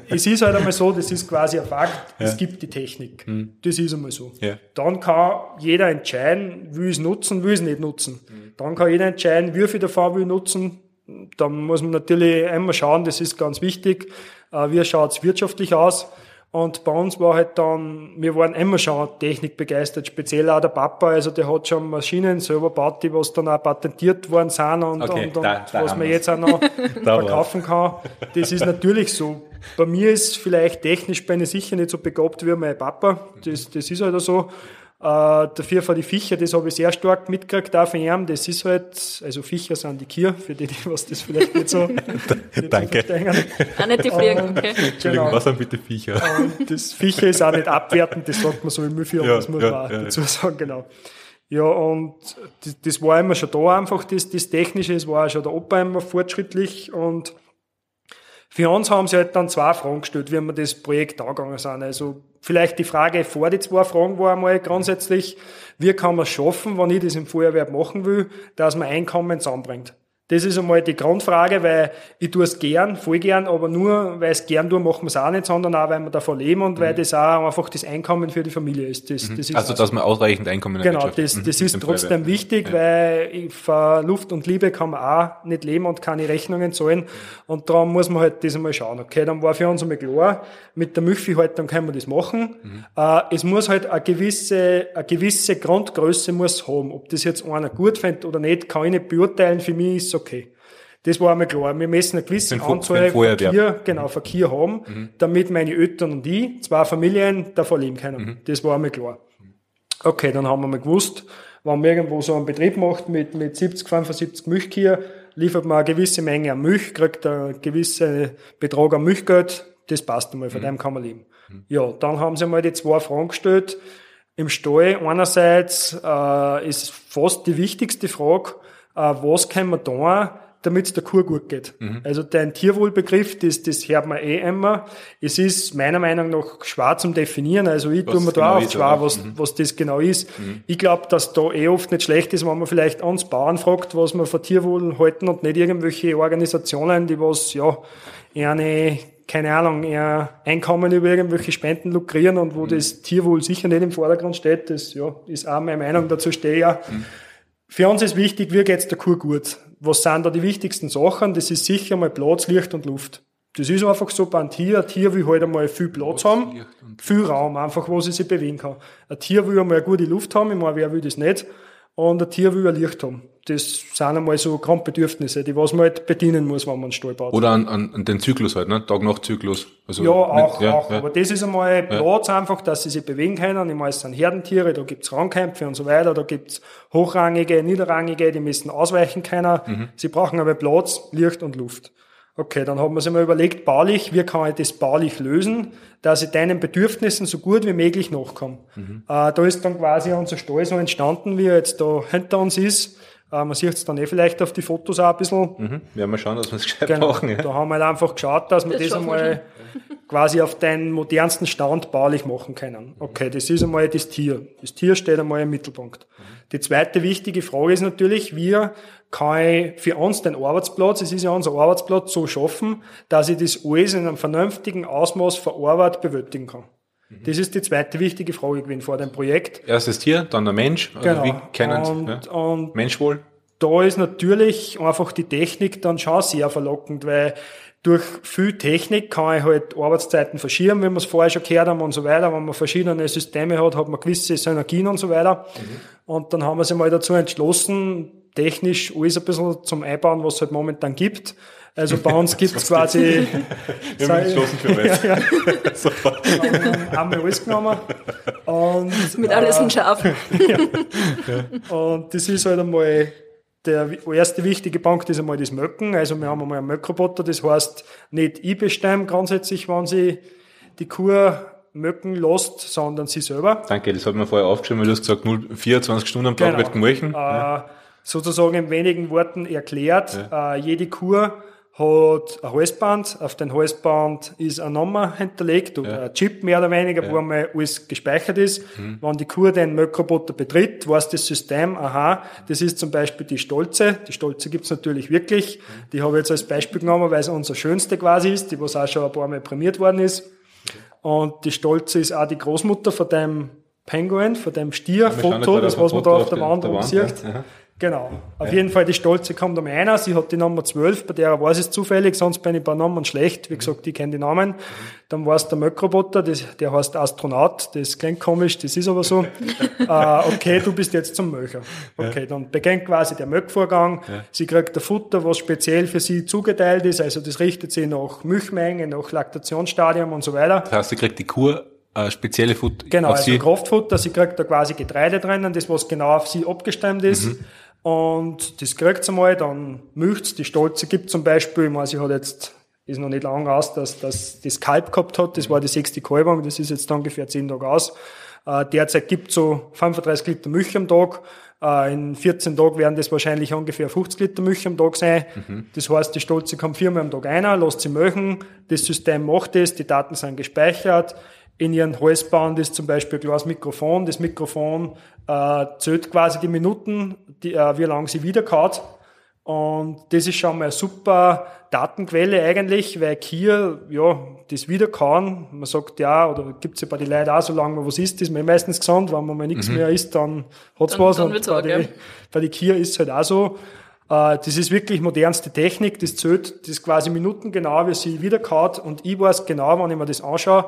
es ist halt einmal so, das ist quasi ein Fakt, ja. es gibt die Technik. Hm. Das ist einmal so. Ja. Dann kann jeder entscheiden, will es nutzen, will es nicht nutzen. Hm. Dann kann jeder entscheiden, wie viel davon will nutzen. Dann muss man natürlich einmal schauen, das ist ganz wichtig, äh, wie schaut es wirtschaftlich aus. Und bei uns war halt dann, wir waren immer schon Technik begeistert, speziell auch der Papa, also der hat schon Maschinen selber gebaut, die was dann auch patentiert worden sind und, Okay, und, und da- da was man jetzt auch noch verkaufen kann. Das ist natürlich so. Bei mir ist vielleicht technisch bin ich sicher nicht so begabt wie mein Papa. Das, das ist halt so. Äh, dafür von die Viecher, das habe ich sehr stark mitgekriegt, auch von ihm. Das ist halt, also Viecher sind die Kier, für die, die was das vielleicht nicht so, nicht so Danke. Auch nicht die Fliegen, okay. Entschuldigung, Genau. was sind bitte Viecher? Und das Viecher ist auch nicht abwertend, das sagt man so im Müllfirm, Ja, das muss ja, man auch ja, dazu sagen, genau. Ja, und das, das war immer schon da einfach, das, das Technische, es war auch schon der Opa immer fortschrittlich und für uns haben sie halt dann zwei Fragen gestellt, wie wir das Projekt angegangen sind. Also vielleicht die Frage vor die zwei Fragen war einmal grundsätzlich, wie kann man es schaffen, wenn ich das im Feuerwehr machen will, dass man Einkommen zusammenbringt. Das ist einmal die Grundfrage, weil ich tue es gern, voll gern, aber nur, weil ich es gern tue, machen wir es auch nicht, sondern auch, weil wir davon leben und weil das auch einfach das Einkommen für die Familie ist. Das, das ist Also, dass man ausreichend Einkommen in der Genau, das, hat. das Mhm, ist trotzdem wichtig, weil ich- von Luft und Liebe kann man auch nicht leben und keine Rechnungen zahlen. Und darum muss man halt das einmal schauen. Okay, dann war für uns einmal klar, mit der Milchviehhaltung können wir das machen. Mhm. Äh, es muss halt eine gewisse, eine gewisse Grundgröße muss haben. Ob das jetzt einer gut findet oder nicht, kann ich nicht beurteilen. Für mich ist es okay. Das war einmal klar. Wir müssen eine gewisse den Anzahl Feuerwehr. Verkehr, genau, Verkehr haben, damit meine Eltern und ich, zwei Familien, davon leben können. Das war einmal klar. Okay, dann haben wir mal gewusst, wenn man irgendwo so einen Betrieb macht mit, mit 70, 75 Milchkühe, liefert man eine gewisse Menge an Milch, kriegt einen gewissen Betrag an Milchgeld, das passt einmal, von dem kann man leben. Ja, dann haben sie mal die zwei Fragen gestellt. Im Stall einerseits äh, ist fast die wichtigste Frage, was können wir tun, damit es der Kuh gut geht. Also dein Tierwohlbegriff, das, das hört man eh immer. Es ist meiner Meinung nach schwer zum definieren. Also ich Was tue mir da genau auch schwer, was, was das genau ist. Ich glaube, dass da eh oft nicht schlecht ist, wenn man vielleicht ans Bauern fragt, was man von Tierwohl halten und nicht irgendwelche Organisationen, die was, ja, eine, keine Ahnung, eher Einkommen über irgendwelche Spenden lukrieren und wo das Tierwohl sicher nicht im Vordergrund steht. Das, ja, ist auch meine Meinung, dazu stehe ich ja. Für uns ist wichtig, wie geht's der Kuh gut? Was sind da die wichtigsten Sachen? Das ist sicher mal Platz, Licht und Luft. Das ist einfach so bei einem Tier. Ein Tier will halt einmal viel Platz haben, viel Raum, einfach, wo sie sich bewegen kann. Ein Tier will einmal eine gute Luft haben, ich meine, wer will das nicht? Und ein Tier will ein Licht haben. Das sind einmal so Grundbedürfnisse, die was man halt bedienen muss, wenn man einen Stall baut. Oder an, an, an den Zyklus halt, ne? Tag-Nacht-Zyklus. Also Ja, auch, nicht- auch. ja. Aber das ist einmal Platz einfach, dass sie sich bewegen können. Ich meine, es sind Herdentiere, da gibt's Rangkämpfe und so weiter, da gibt's hochrangige, niederrangige, die müssen ausweichen können. Mhm. Sie brauchen aber Platz, Licht und Luft. Okay, dann haben wir sich mal überlegt, baulich, wie kann ich das baulich lösen, dass ich deinen Bedürfnissen so gut wie möglich nachkomme. Mhm. Äh, da ist dann quasi unser Stall so entstanden, wie er jetzt da hinter uns ist. Äh, man sieht es dann eh vielleicht auf die Fotos auch ein bisschen. Mhm. Werden wir schauen, dass wir es gescheit Genau. machen. Ja. Da haben wir halt einfach geschaut, dass wir Das das, einmal quasi auf den modernsten Stand baulich machen können. Okay, das ist einmal das Tier. Das Tier steht einmal im Mittelpunkt. Die zweite wichtige Frage ist natürlich, wie kann ich für uns den Arbeitsplatz, es ist ja unser Arbeitsplatz, so schaffen, dass ich das alles in einem vernünftigen Ausmaß vor Arbeit bewältigen kann. Das ist die zweite wichtige Frage gewesen vor dem Projekt. Erstes Tier, dann der Mensch. Also Genau. wie kennen und, Ja? und Menschwohl. da ist natürlich einfach die Technik dann schon sehr verlockend, weil durch viel Technik kann ich halt Arbeitszeiten verschieben, wie wir es vorher schon gehört haben und so weiter. Wenn man verschiedene Systeme hat, hat man gewisse Synergien und so weiter. Und dann haben wir sich mal dazu entschlossen, technisch alles ein bisschen zum Einbauen, was es halt momentan gibt. Also bei uns gibt es quasi Wir haben uns entschlossen für was. ja, Super. haben wir alles genommen. Und, Mit alles ein Schaf. Und das ist halt einmal der erste wichtige Punkt ist einmal das Möcken. Also wir haben einmal einen Möckroboter, das heißt nicht ich bestimme grundsätzlich, wann sie die Kuh möcken lässt, sondern sie selber. Danke, das hat mir vorher aufgeschrieben, weil du hast gesagt, 0, 24 Stunden am Tag Genau. wird gemolchen. Äh, sozusagen in wenigen Worten erklärt, äh, jede Kuh hat ein Halsband, auf dem Halsband ist eine Nummer hinterlegt oder ein Chip mehr oder weniger, wo einmal alles gespeichert ist. Wenn die Kuh den Möckroboter betritt, weiß das System, aha, das ist zum Beispiel die Stolze. Die Stolze gibt's natürlich wirklich. Die habe ich jetzt als Beispiel genommen, weil es unser schönste quasi ist, die was auch schon ein paar Mal prämiert worden ist. Und die Stolze ist auch die Großmutter von dem Penguin, von dem Stierfoto, gerade das was man da auf der Wand der Wand, sieht. ja. Genau. Auf ja. jeden Fall, die Stolze kommt um einer. Sie hat die Nummer 12, bei der weiß es zufällig, sonst bin ich bei Namen schlecht. Wie mhm. gesagt, ich kenne die Namen. Dann war es der Möckroboter, der heißt Astronaut. Das klingt komisch, das ist aber so. äh, okay, du bist jetzt zum Möcher. Okay, dann beginnt quasi der Möckvorgang. Ja. Sie kriegt ein Futter, was speziell für sie zugeteilt ist. Also das richtet sich nach Milchmenge, nach Laktationsstadium und so weiter. Das heißt, sie kriegt die Kur äh, spezielle Futter. Genau, also sie Kraftfutter. Sie kriegt da quasi Getreide drinnen, das was genau auf sie abgestimmt ist. Mhm. Und das kriegt sie mal, dann milcht's. Die Stolze gibt zum Beispiel, ich meine, sie hat jetzt, ist noch nicht lang aus, dass, dass das Kalb gehabt hat. Das war die sechste Kalbung, das ist jetzt ungefähr zehn Tage aus. Äh, derzeit gibt so 35 Liter Milch am Tag. Äh, in 14 Tagen werden das wahrscheinlich ungefähr 50 Liter Milch am Tag sein. Mhm. Das heißt, die Stolze kommt viermal am Tag einer, lässt sie milchen. Das System macht das, die Daten sind gespeichert in ihren Halsband ist zum Beispiel ein kleines Mikrofon. Das Mikrofon äh, zählt quasi die Minuten, die, äh, wie lange sie wiederkaut. Und das ist schon mal eine super Datenquelle eigentlich, weil hier, ja, das Wiederkauen, man sagt ja, oder gibt's ja bei den Leuten auch, solange man was isst, ist man meistens gesund, wenn man mal nichts mhm. mehr isst, dann hat's dann, was. Dann und bei, die, bei die Kier ist es halt auch so. Äh, das ist wirklich modernste Technik, das zählt das quasi minutengenau, wie sie wiederkaut und ich weiß genau, wenn ich mir das anschaue,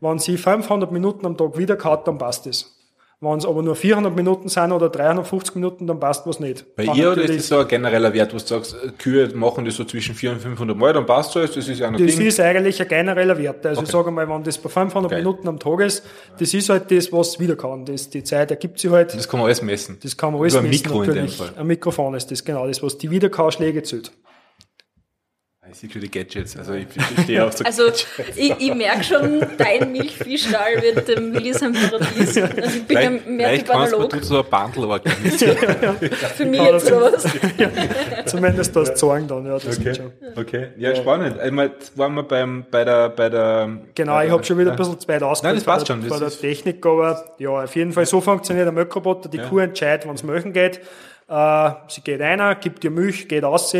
wenn sie 500 Minuten am Tag wiederkaut, dann passt es. Wenn es aber nur 400 Minuten sind oder 350 Minuten, dann passt was nicht. Bei ihr oder ist das so ein genereller Wert, wo du sagst, Kühe machen das so zwischen 400 und 500 Mal, dann passt es, das ist ja Das Ding. ist eigentlich ein genereller Wert. Also okay. sage mal, wenn das bei 500 Geil. Minuten am Tag ist, das ist halt das, was wieder kann. Das, die Zeit ergibt sich halt. Das kann man alles messen. Das kann man alles Über messen. Mikro natürlich. In dem Fall. Ein Mikrofon ist das, genau. Das, was die Wiederkaufschläge zählt. Schon die Gadgets, also ich, ich stehe auf so Also ich, ich merke schon, dein Milchviehstall wird dem Willis ein Paradies. Also ich bin ja mehr Typ analog. Du so ein Bundle organisieren. Für mich jetzt sowas. ja, zumindest das Zorn dann, ja. Das okay. okay, ja, spannend. Einmal waren wir beim, bei der, bei der. Genau, ich habe schon wieder ein bisschen zu weit ausgeholt. Nein, das passt schon. Das bei der Technik, aber ja, auf jeden Fall so funktioniert der Milchroboter. Die ja. Kuh entscheidet, wann es möchten geht. Äh, sie geht einer, gibt ihr Milch, geht raus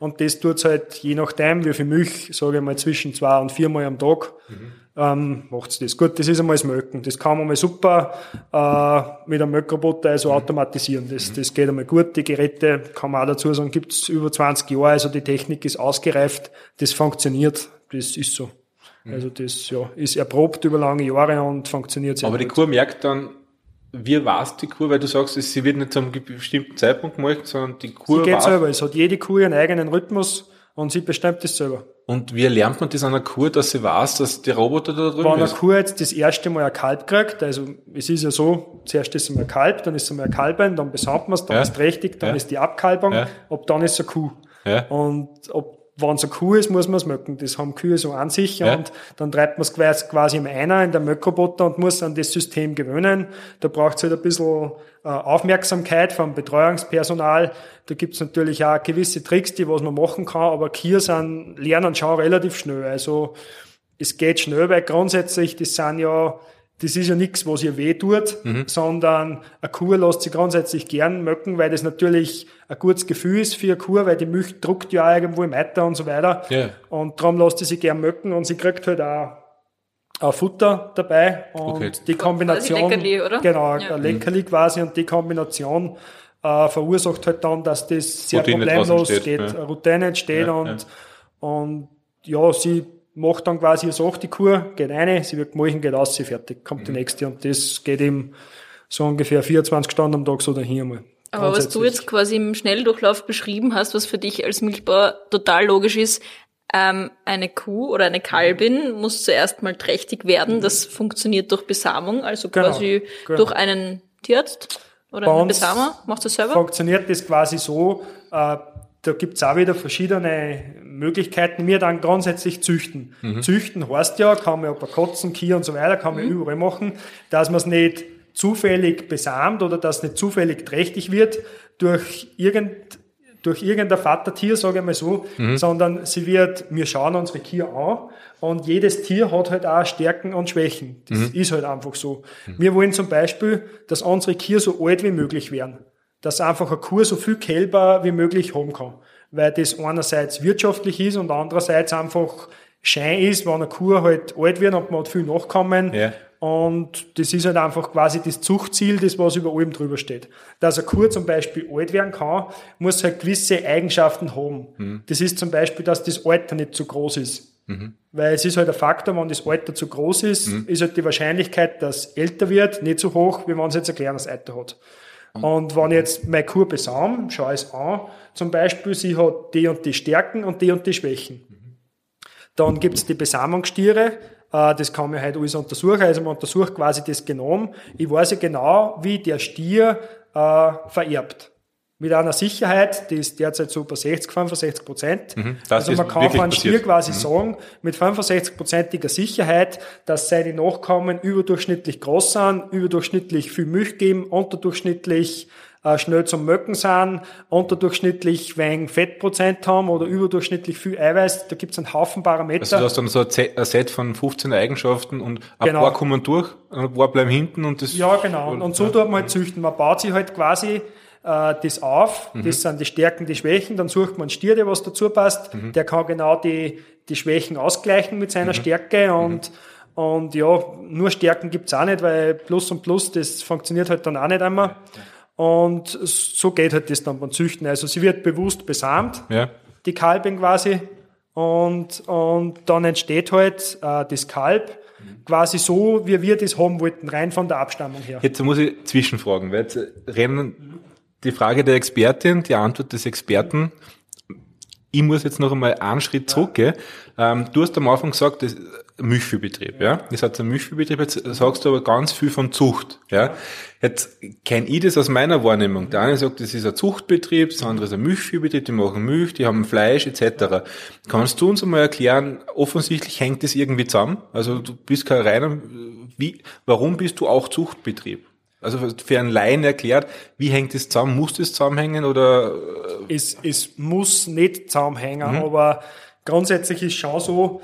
und das tut's halt je nachdem, wie viel Milch, sage ich mal, zwischen zwei und viermal am Tag, mhm. ähm, macht's das. Gut, das ist einmal das Möcken. Das kann man mal super äh, mit einem Möckroboter also mhm. automatisieren. Das, mhm. das geht einmal gut. Die Geräte, kann man auch dazu sagen, gibt's über 20 Jahre, also die Technik ist ausgereift, das funktioniert, das ist so. Mhm. Also das ja, ist erprobt über lange Jahre und funktioniert sehr Aber gut. die Kur merkt dann, wie war's die Kur? Weil du sagst, sie wird nicht zu einem bestimmten Zeitpunkt gemacht, sondern die Kur. Sie geht selber. Es hat jede Kur ihren eigenen Rhythmus und sie bestimmt es selber. Und wie lernt man das an einer Kur, dass sie weiß, dass die Roboter da drüben Wenn eine Kur jetzt das erste Mal ein Kalb kriegt, also es ist ja so, zuerst ist es mal ein Kalb, dann ist es mal ein Kalben, dann besamt man es, dann ja. ist es trächtig, dann ja. ist die Abkalbung, ja. ab dann ist es eine Kuh. Ja. Und ob wenn es eine Kuh ist, muss man es möcken. Das haben Kühe so an sich ja. und dann treibt man es quasi im Einer in der Möckroboter und muss an das System gewöhnen. Da braucht es halt ein bisschen äh, Aufmerksamkeit vom Betreuungspersonal. Da gibt es natürlich auch gewisse Tricks, die was man machen kann, aber Kühe sind, lernen schon relativ schnell. Also es geht schnell, weil grundsätzlich, das sind ja das ist ja nichts, was ihr weh tut, mhm. sondern eine Kuh lässt sich grundsätzlich gern möcken, weil das natürlich ein gutes Gefühl ist für eine Kuh, weil die Milch druckt ja irgendwo im Eiter und so weiter. Yeah. Und darum lässt sie sich gern möcken und sie kriegt halt auch ein Futter dabei und okay. die Kombination, Leckerli, oder? genau, ja. ein Leckerli quasi und die Kombination äh, verursacht halt dann, dass das sehr Routine problemlos geht, ja. Routine entsteht ja, und, und ja, sie macht dann quasi eine Sache, die Kur, geht rein, sie wird gemolchen, geht aus, sie fertig, kommt mhm. die nächste und das geht eben so ungefähr 24 Stunden am Tag so dahin einmal. Aber was du jetzt quasi im Schnelldurchlauf beschrieben hast, was für dich als Milchbauer total logisch ist, ähm, eine Kuh oder eine Kalbin muss zuerst mal trächtig werden. Das funktioniert durch Besamung, also genau, quasi genau. durch einen Tierarzt oder einen Besamer. Macht das selber? Funktioniert das quasi so, äh, da gibt's auch wieder verschiedene Möglichkeiten. Wir dann grundsätzlich züchten. Mhm. Züchten heißt ja, kann man ja bei Kotzen, Kier und so weiter, kann man mhm. überall machen, dass man es nicht zufällig besamt oder dass nicht zufällig trächtig wird durch irgend durch irgendein Vatertier, sage ich mal so, mhm. sondern sie wird, wir schauen unsere Tier an und jedes Tier hat halt auch Stärken und Schwächen. Das mhm. ist halt einfach so. Mhm. Wir wollen zum Beispiel, dass unsere Tier so alt wie möglich werden dass einfach eine Kuh so viel Kälber wie möglich haben kann. Weil das einerseits wirtschaftlich ist und andererseits einfach Schein ist, wenn eine Kuh halt alt wird und man hat viel Nachkommen, ja. Und das ist halt einfach quasi das Zuchtziel, das was über allem drüber steht. Dass eine Kuh zum Beispiel alt werden kann, muss halt gewisse Eigenschaften haben. Mhm. Das ist zum Beispiel, dass das Alter nicht zu groß ist. Mhm. Weil es ist halt ein Faktor, wenn das Alter zu groß ist, mhm. ist halt die Wahrscheinlichkeit, dass es älter wird, nicht so hoch, wie wenn es jetzt ein kleines Alter hat. Mhm. Und wenn ich jetzt meine Kuh besam, schaue ich es an, zum Beispiel, sie hat die und die Stärken und die und die Schwächen. Mhm. Dann gibt es die Besamungsstiere, äh, das kann man halt alles untersuchen. Also man untersucht quasi das Genom. Ich weiß ja genau, wie der Stier äh, vererbt mit einer Sicherheit, die ist derzeit so bei 60, 65 Prozent. Mhm, also man kann von einem Stier quasi mhm. sagen, mit 65-prozentiger Sicherheit, dass seine Nachkommen überdurchschnittlich groß sind, überdurchschnittlich viel Milch geben, unterdurchschnittlich äh, schnell zum Möcken sind, unterdurchschnittlich wenig Fettprozent haben oder überdurchschnittlich viel Eiweiß. Da gibt es einen Haufen Parameter. Also du hast dann so ein Set von 15 Eigenschaften und ein genau. paar kommen durch, ein paar bleiben hinten und das... Ja, genau. Und, und so ja. tut man halt züchten. Man baut sich halt quasi äh, das auf. Mhm. Das sind die Stärken, die Schwächen. Dann sucht man einen Stier, der was dazu passt. Mhm. Der kann genau die, die Schwächen ausgleichen mit seiner mhm. Stärke und mhm. und ja, nur Stärken gibt's auch nicht, weil Plus und Plus, das funktioniert halt dann auch nicht einmal. Und so geht halt das dann beim Züchten. Also sie wird bewusst besamt, ja. die Kalbin quasi, und, und dann entsteht halt äh, das Kalb quasi so, wie wir das haben wollten, rein von der Abstammung her. Jetzt muss ich zwischenfragen, weil jetzt rennen die Frage der Expertin, die Antwort des Experten. Ich muss jetzt noch einmal einen Schritt zurückgehen. Ähm, du hast am Anfang gesagt, das Milchviehbetrieb, ja. Das hat ein Milchviehbetrieb, jetzt sagst du aber ganz viel von Zucht, ja. Jetzt kenne ich das aus meiner Wahrnehmung. Der eine sagt, das ist ein Zuchtbetrieb, das andere ist ein Milchviehbetrieb, die machen Milch, die haben Fleisch, etc. Kannst du uns einmal erklären, offensichtlich hängt das irgendwie zusammen? Also du bist kein reiner, wie, warum bist du auch Zuchtbetrieb? Also für einen Laien erklärt, wie hängt es zusammen? Muss das zusammenhängen oder? Es, es muss nicht zusammenhängen, mhm. aber grundsätzlich ist schon so,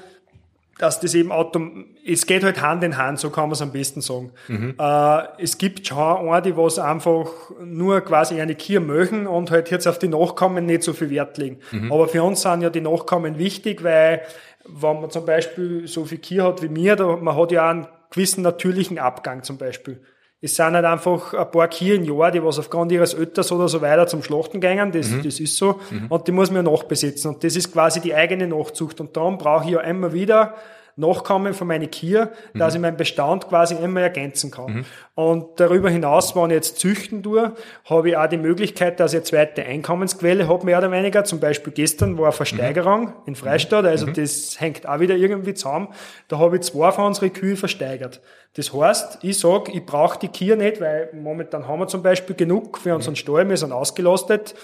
dass das eben autom es geht halt Hand in Hand, so kann man es am besten sagen. Mhm. Äh, es gibt schon eine, die was einfach nur quasi eine Kier mögen und halt jetzt auf die Nachkommen nicht so viel Wert legen. Mhm. Aber für uns sind ja die Nachkommen wichtig, weil wenn man zum Beispiel so viel Kier hat wie mir, da, man hat ja einen gewissen natürlichen Abgang zum Beispiel. Es sind halt einfach ein paar Kühe im Jahr, die was aufgrund ihres Ötters oder so weiter zum Schlachten gehen. Das, mhm. das ist so. Mhm. Und die muss man ja nachbesitzen. Und das ist quasi die eigene Nachzucht. Und darum brauche ich ja immer wieder Nachkommen von meinen Kier, mhm. dass ich meinen Bestand quasi immer ergänzen kann. Mhm. Und darüber hinaus, wenn ich jetzt züchten tue, habe ich auch die Möglichkeit, dass ich eine zweite Einkommensquelle habe, mehr oder weniger. Zum Beispiel gestern war eine Versteigerung mhm. in Freistadt, also mhm. das hängt auch wieder irgendwie zusammen. Da habe ich zwei von unseren Kühe versteigert. Das heißt, ich sage, ich brauche die Kier nicht, weil momentan haben wir zum Beispiel genug für unseren Stall, wir sind ausgelastet.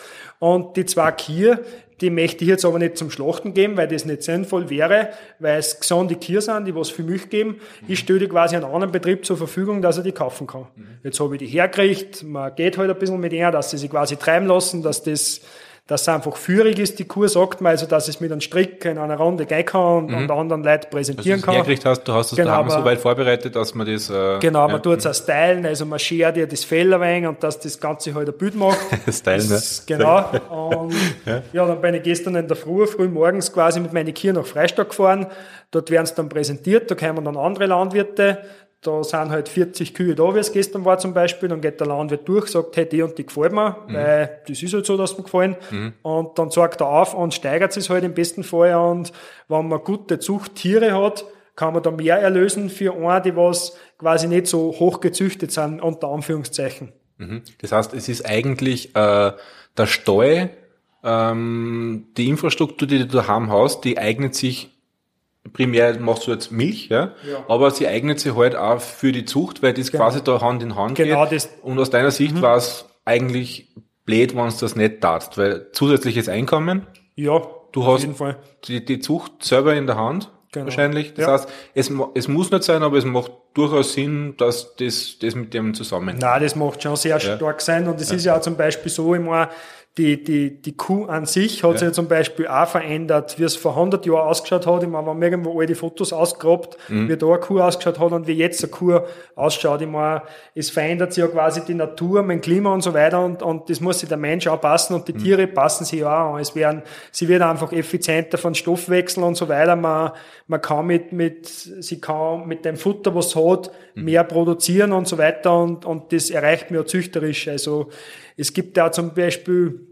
Und die zwei Kier, die möchte ich jetzt aber nicht zum Schlachten geben, weil das nicht sinnvoll wäre, weil es gesunde Kier sind, die was für Milch geben. Ich stelle die quasi einen anderen Betrieb zur Verfügung, dass er die kaufen kann. Jetzt habe ich die hergekriegt, man geht halt ein bisschen mit ihr, dass sie sich quasi treiben lassen, dass das dass es einfach führig ist, die Kur, sagt man, also dass es mit einem Strick in einer Runde gehen kann und, mhm. und anderen Leuten präsentieren kann. Hergekriegt hast, du hast es genau, so weit vorbereitet, dass man das... Äh, genau, man ja. tut es auch stylen, also man schert ja das Fell ein und dass das Ganze halt ein Bild macht. stylen, das, ne? Genau. Und ja. ja, dann bin ich gestern in der Früh, früh morgens quasi mit meinen Kier nach Freistadt gefahren. Dort werden sie dann präsentiert, da kommen dann andere Landwirte, da sind halt 40 Kühe da, wie es gestern war zum Beispiel, dann geht der Landwirt durch, sagt, hey, die und die gefällt mir, mhm. weil das ist halt so, dass mir gefallen. Mhm. Und dann sagt er auf und steigert es halt im besten Fall. Und wenn man gute Zuchttiere hat, kann man da mehr erlösen für eine, die was quasi nicht so hoch gezüchtet sind, unter Anführungszeichen. Mhm. Das heißt, es ist eigentlich äh, der Stall, ähm, die Infrastruktur, die du daheim hast, die eignet sich primär machst du jetzt Milch, ja, ja. aber sie eignet sich halt auch für die Zucht, weil das genau. quasi da Hand in Hand genau geht. Das. Und aus deiner Sicht mhm. war es eigentlich blöd, wenn du das nicht darfst, weil zusätzliches Einkommen. Ja, du hast Die, die Zucht selber in der Hand. Genau. Wahrscheinlich. Das ja. heißt, es, es muss nicht sein, aber es macht durchaus Sinn, dass das, das mit dem zusammen. Nein, das macht schon sehr ja. stark sein. Und es ist ja auch zum Beispiel so, ich meine, die, die, die Kuh an sich hat Ja. sich ja zum Beispiel auch verändert, wie es vor 100 Jahren ausgeschaut hat. Ich meine, wir haben irgendwo all die Fotos ausgegrabt, Mhm. wie da eine Kuh ausgeschaut hat und wie jetzt eine Kuh ausschaut. Ich meine, es verändert sich ja quasi die Natur, mein Klima und so weiter und, und das muss sich der Mensch auch passen und die Mhm. Tiere passen sich auch an. Es werden, sie wird einfach effizienter von Stoffwechsel und so weiter. Man, man kann mit, mit, sie kann mit dem Futter, was hat. Mehr produzieren und so weiter und, und das erreicht mir züchterisch. Also, es gibt da zum Beispiel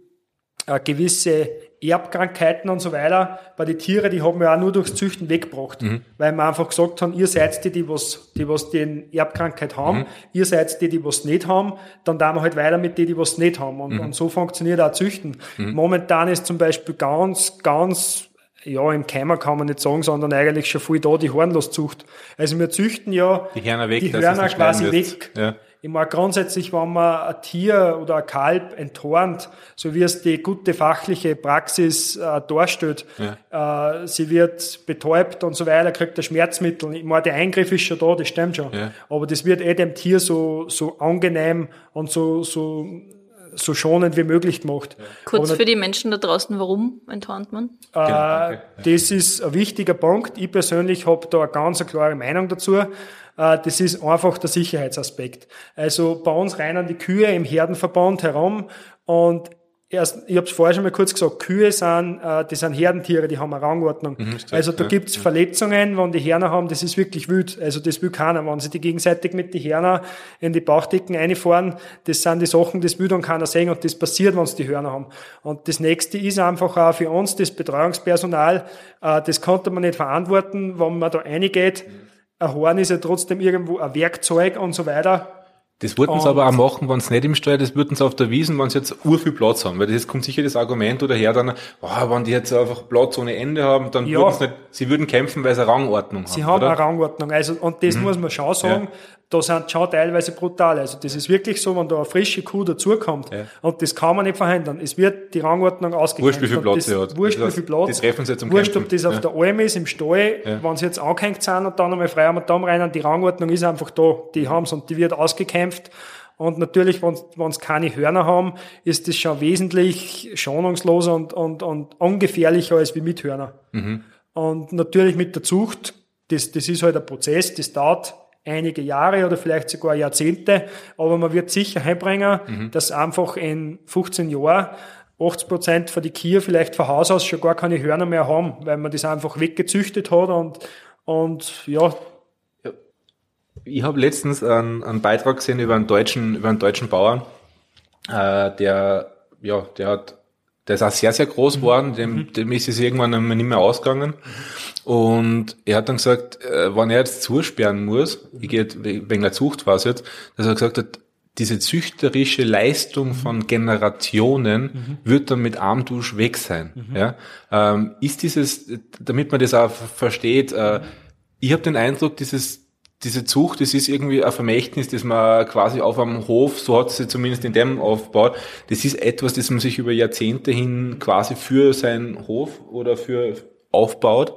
äh, gewisse Erbkrankheiten und so weiter bei den Tieren, die haben wir auch nur durchs Züchten weggebracht. Weil wir einfach gesagt haben, ihr seid die, die was, die was den Erbkrankheit haben, ihr seid die, die was nicht haben, dann da wir halt weiter mit denen, die was nicht haben. Und, und so funktioniert auch Züchten. Momentan ist zum Beispiel ganz, ganz ja, im Keimer kann man nicht sagen, sondern eigentlich schon viel da die Hornloszucht. Also wir züchten ja Die Hörner weg, die Hörner quasi weg. Ja. Ich meine, grundsätzlich, wenn man ein Tier oder ein Kalb enthornt, so wie es die gute fachliche Praxis äh, darstellt, äh, sie wird betäubt und so weiter, kriegt ein Schmerzmittel. Ich meine, der Eingriff ist schon da, das stimmt schon. Ja. Aber das wird eh dem Tier so, so angenehm und so, so, so schonend wie möglich gemacht. Kurz Aber für die Menschen da draußen, warum enthornt man? äh, danke. das ist ein wichtiger Punkt. Ich persönlich habe da eine ganz klare Meinung dazu. Äh, Das ist einfach der Sicherheitsaspekt. Also bei uns rennen die Kühe im Herdenverband herum und erst, ich habe es vorher schon mal kurz gesagt, Kühe sind, äh, die sind Herdentiere, die haben eine Rangordnung. also da ja, gibt's Verletzungen, wenn die Hörner haben, das ist wirklich wild. Also das will keiner. Wenn sie die gegenseitig mit den Hörner in die Bauchdecken reinfahren, das sind die Sachen, das will dann keiner sehen und das passiert, wenn sie die Hörner haben. Und das nächste ist einfach auch für uns, das Betreuungspersonal, äh, das konnte man nicht verantworten, wenn man da reingeht. Ein Horn ist ja trotzdem irgendwo ein Werkzeug und so weiter. Das würden sie aber auch machen, wenn sie nicht im Stall, das würden sie auf der Wiesen, wenn sie jetzt ur viel Platz haben. Weil das jetzt kommt sicher das Argument oder her dann, oh, wenn die jetzt einfach Platz ohne Ende haben, dann Ja. würden sie nicht, sie würden kämpfen, weil sie eine Rangordnung Sie haben. haben oder? eine Rangordnung. Also, und das muss man schon sagen, da sind schon teilweise brutal. Also, das ist wirklich so, wenn da eine frische Kuh dazukommt, Ja. und das kann man nicht verhindern. Es wird die Rangordnung ausgekämpft. Wurscht, wie viel Und Platz das, sie hat. Wurscht, Das wie heißt, viel Platz. die treffen sie zum Wurscht, ob das auf Ja. der Alm ist, im Stall, wenn sie jetzt angehängt sind und dann einmal frei am Damm rein, die Rangordnung ist einfach da. Die haben's und die wird ausgekämpft. Und natürlich, wenn sie keine Hörner haben, ist das schon wesentlich schonungsloser und, und, und ungefährlicher als wie mit Hörner. Und natürlich mit der Zucht, das, das ist halt ein Prozess, das dauert einige Jahre oder vielleicht sogar Jahrzehnte, aber man wird sicher heimbringen, dass einfach in 15 Jahren 80 Prozent von die Kühe vielleicht von Haus aus schon gar keine Hörner mehr haben, weil man das einfach weggezüchtet hat und, und ja, Ich habe letztens einen, einen Beitrag gesehen über einen deutschen, über einen deutschen Bauern, äh, der, ja, der hat, der ist auch sehr, sehr groß geworden, dem, dem ist es irgendwann einmal nicht mehr ausgegangen. Und er hat dann gesagt, äh, wenn er jetzt zusperren muss, ich gehe wegen der Zucht war es jetzt, dass er gesagt hat, diese züchterische Leistung von Generationen wird dann mit Armdusch weg sein. Ja? Ähm, ist dieses, damit man das auch versteht, äh, ich habe den Eindruck, dieses diese Zucht, das ist irgendwie ein Vermächtnis, das man quasi auf einem Hof, so hat sie zumindest in dem aufgebaut, das ist etwas, das man sich über Jahrzehnte hin quasi für seinen Hof oder für aufbaut.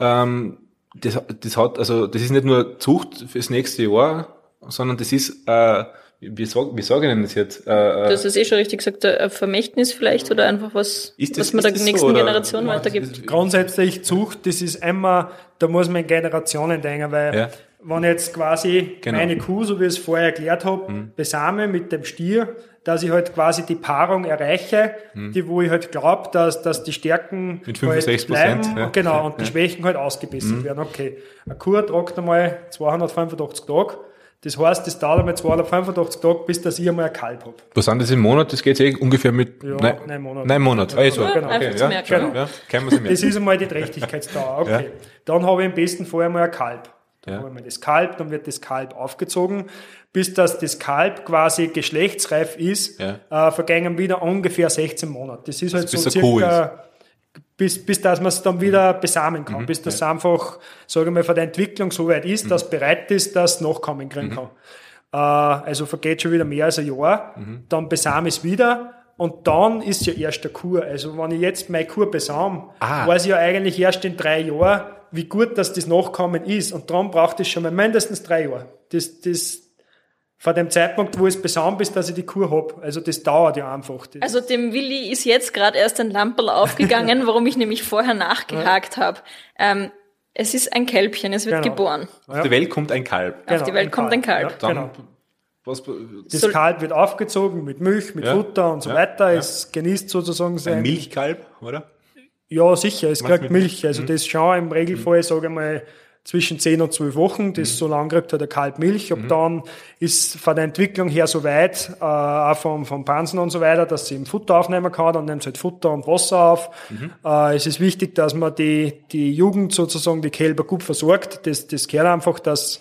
Ähm, das, das hat, also das ist nicht nur Zucht fürs nächste Jahr, sondern das ist, äh, wie, sag, wie sage ich denn das jetzt? Äh, Du hast es eh schon richtig gesagt, ein Vermächtnis vielleicht oder einfach was, Ist das- was man ist der das so, nächsten oder? Generation weitergibt. das- grundsätzlich Zucht, das ist immer, da muss man in Generationen denken, weil Ja. Wenn jetzt quasi Genau. meine Kuh, so wie ich es vorher erklärt habe, besame mit dem Stier, dass ich halt quasi die Paarung erreiche, die wo ich halt glaube, dass, dass die Stärken Mit halt 65%, bleiben, ja. genau, und die Schwächen halt ausgebessert werden. Okay, eine Kuh tragt einmal 285 Tage, das heißt, das dauert einmal 285 Tage, bis dass ich einmal ein Kalb habe. Was sind das im Monat? Das geht eh ungefähr mit Ja, nein, neun Monate. Neun Monate. Also, Ja, okay, einfach zu ja, merken. genau. ja, Das ist einmal die Trächtigkeitsdauer. Okay. Ja. Dann habe ich im besten Fall einmal ein Kalb. Dann Ja. ich mal das Kalb, dann wird das Kalb aufgezogen. Bis das, das Kalb quasi geschlechtsreif ist, Ja. äh, vergängen wieder ungefähr 16 Monate. Das ist halt bis so circa, bis, bis dass man es dann wieder besamen Mhm. kann. bis das einfach, sage ich mal, von der Entwicklung so weit ist, dass bereit ist, dass es Nachkommen kriegen Mhm. kann. Äh, also vergeht schon wieder mehr als ein Jahr. Mhm. Dann besame ich es wieder. Und dann ist ja erst der Kur. Also wenn ich jetzt meine Kur besam, Ah. weiß ich ja eigentlich erst in drei Jahren, wie gut dass das Nachkommen ist. Und darum braucht es schon mal mindestens drei Jahre. Das, das von dem Zeitpunkt, wo es besamt ist, dass ich die Kuh hab. Also das dauert ja einfach. Das Also dem Willi ist jetzt gerade erst ein Lamperl aufgegangen, warum ich nämlich vorher nachgehakt habe. Ähm, es ist ein Kälbchen, es wird Genau. geboren. Auf die Welt kommt ein Kalb. Auf die Welt kommt ein Kalb. Ja, Dann, genau. Was, Das Soll- Kalb wird aufgezogen mit Milch, mit Ja. Futter und so Ja. weiter. Ja. Es genießt sozusagen ein sein. Milchkalb, oder? Ja, sicher, es kriegt mit Milch. Also das schon im Regelfall, sage ich mal, zwischen 10 und 12 Wochen. Das so lange kriegt halt der Kalb Milch. Ab dann ist von der Entwicklung her so weit, äh, auch vom, vom Pansen und so weiter, dass sie im Futter aufnehmen kann. Dann nimmt sie halt Futter und Wasser auf. Äh, es ist wichtig, dass man die, die Jugend sozusagen, die Kälber gut versorgt. Das, das gehört einfach, dass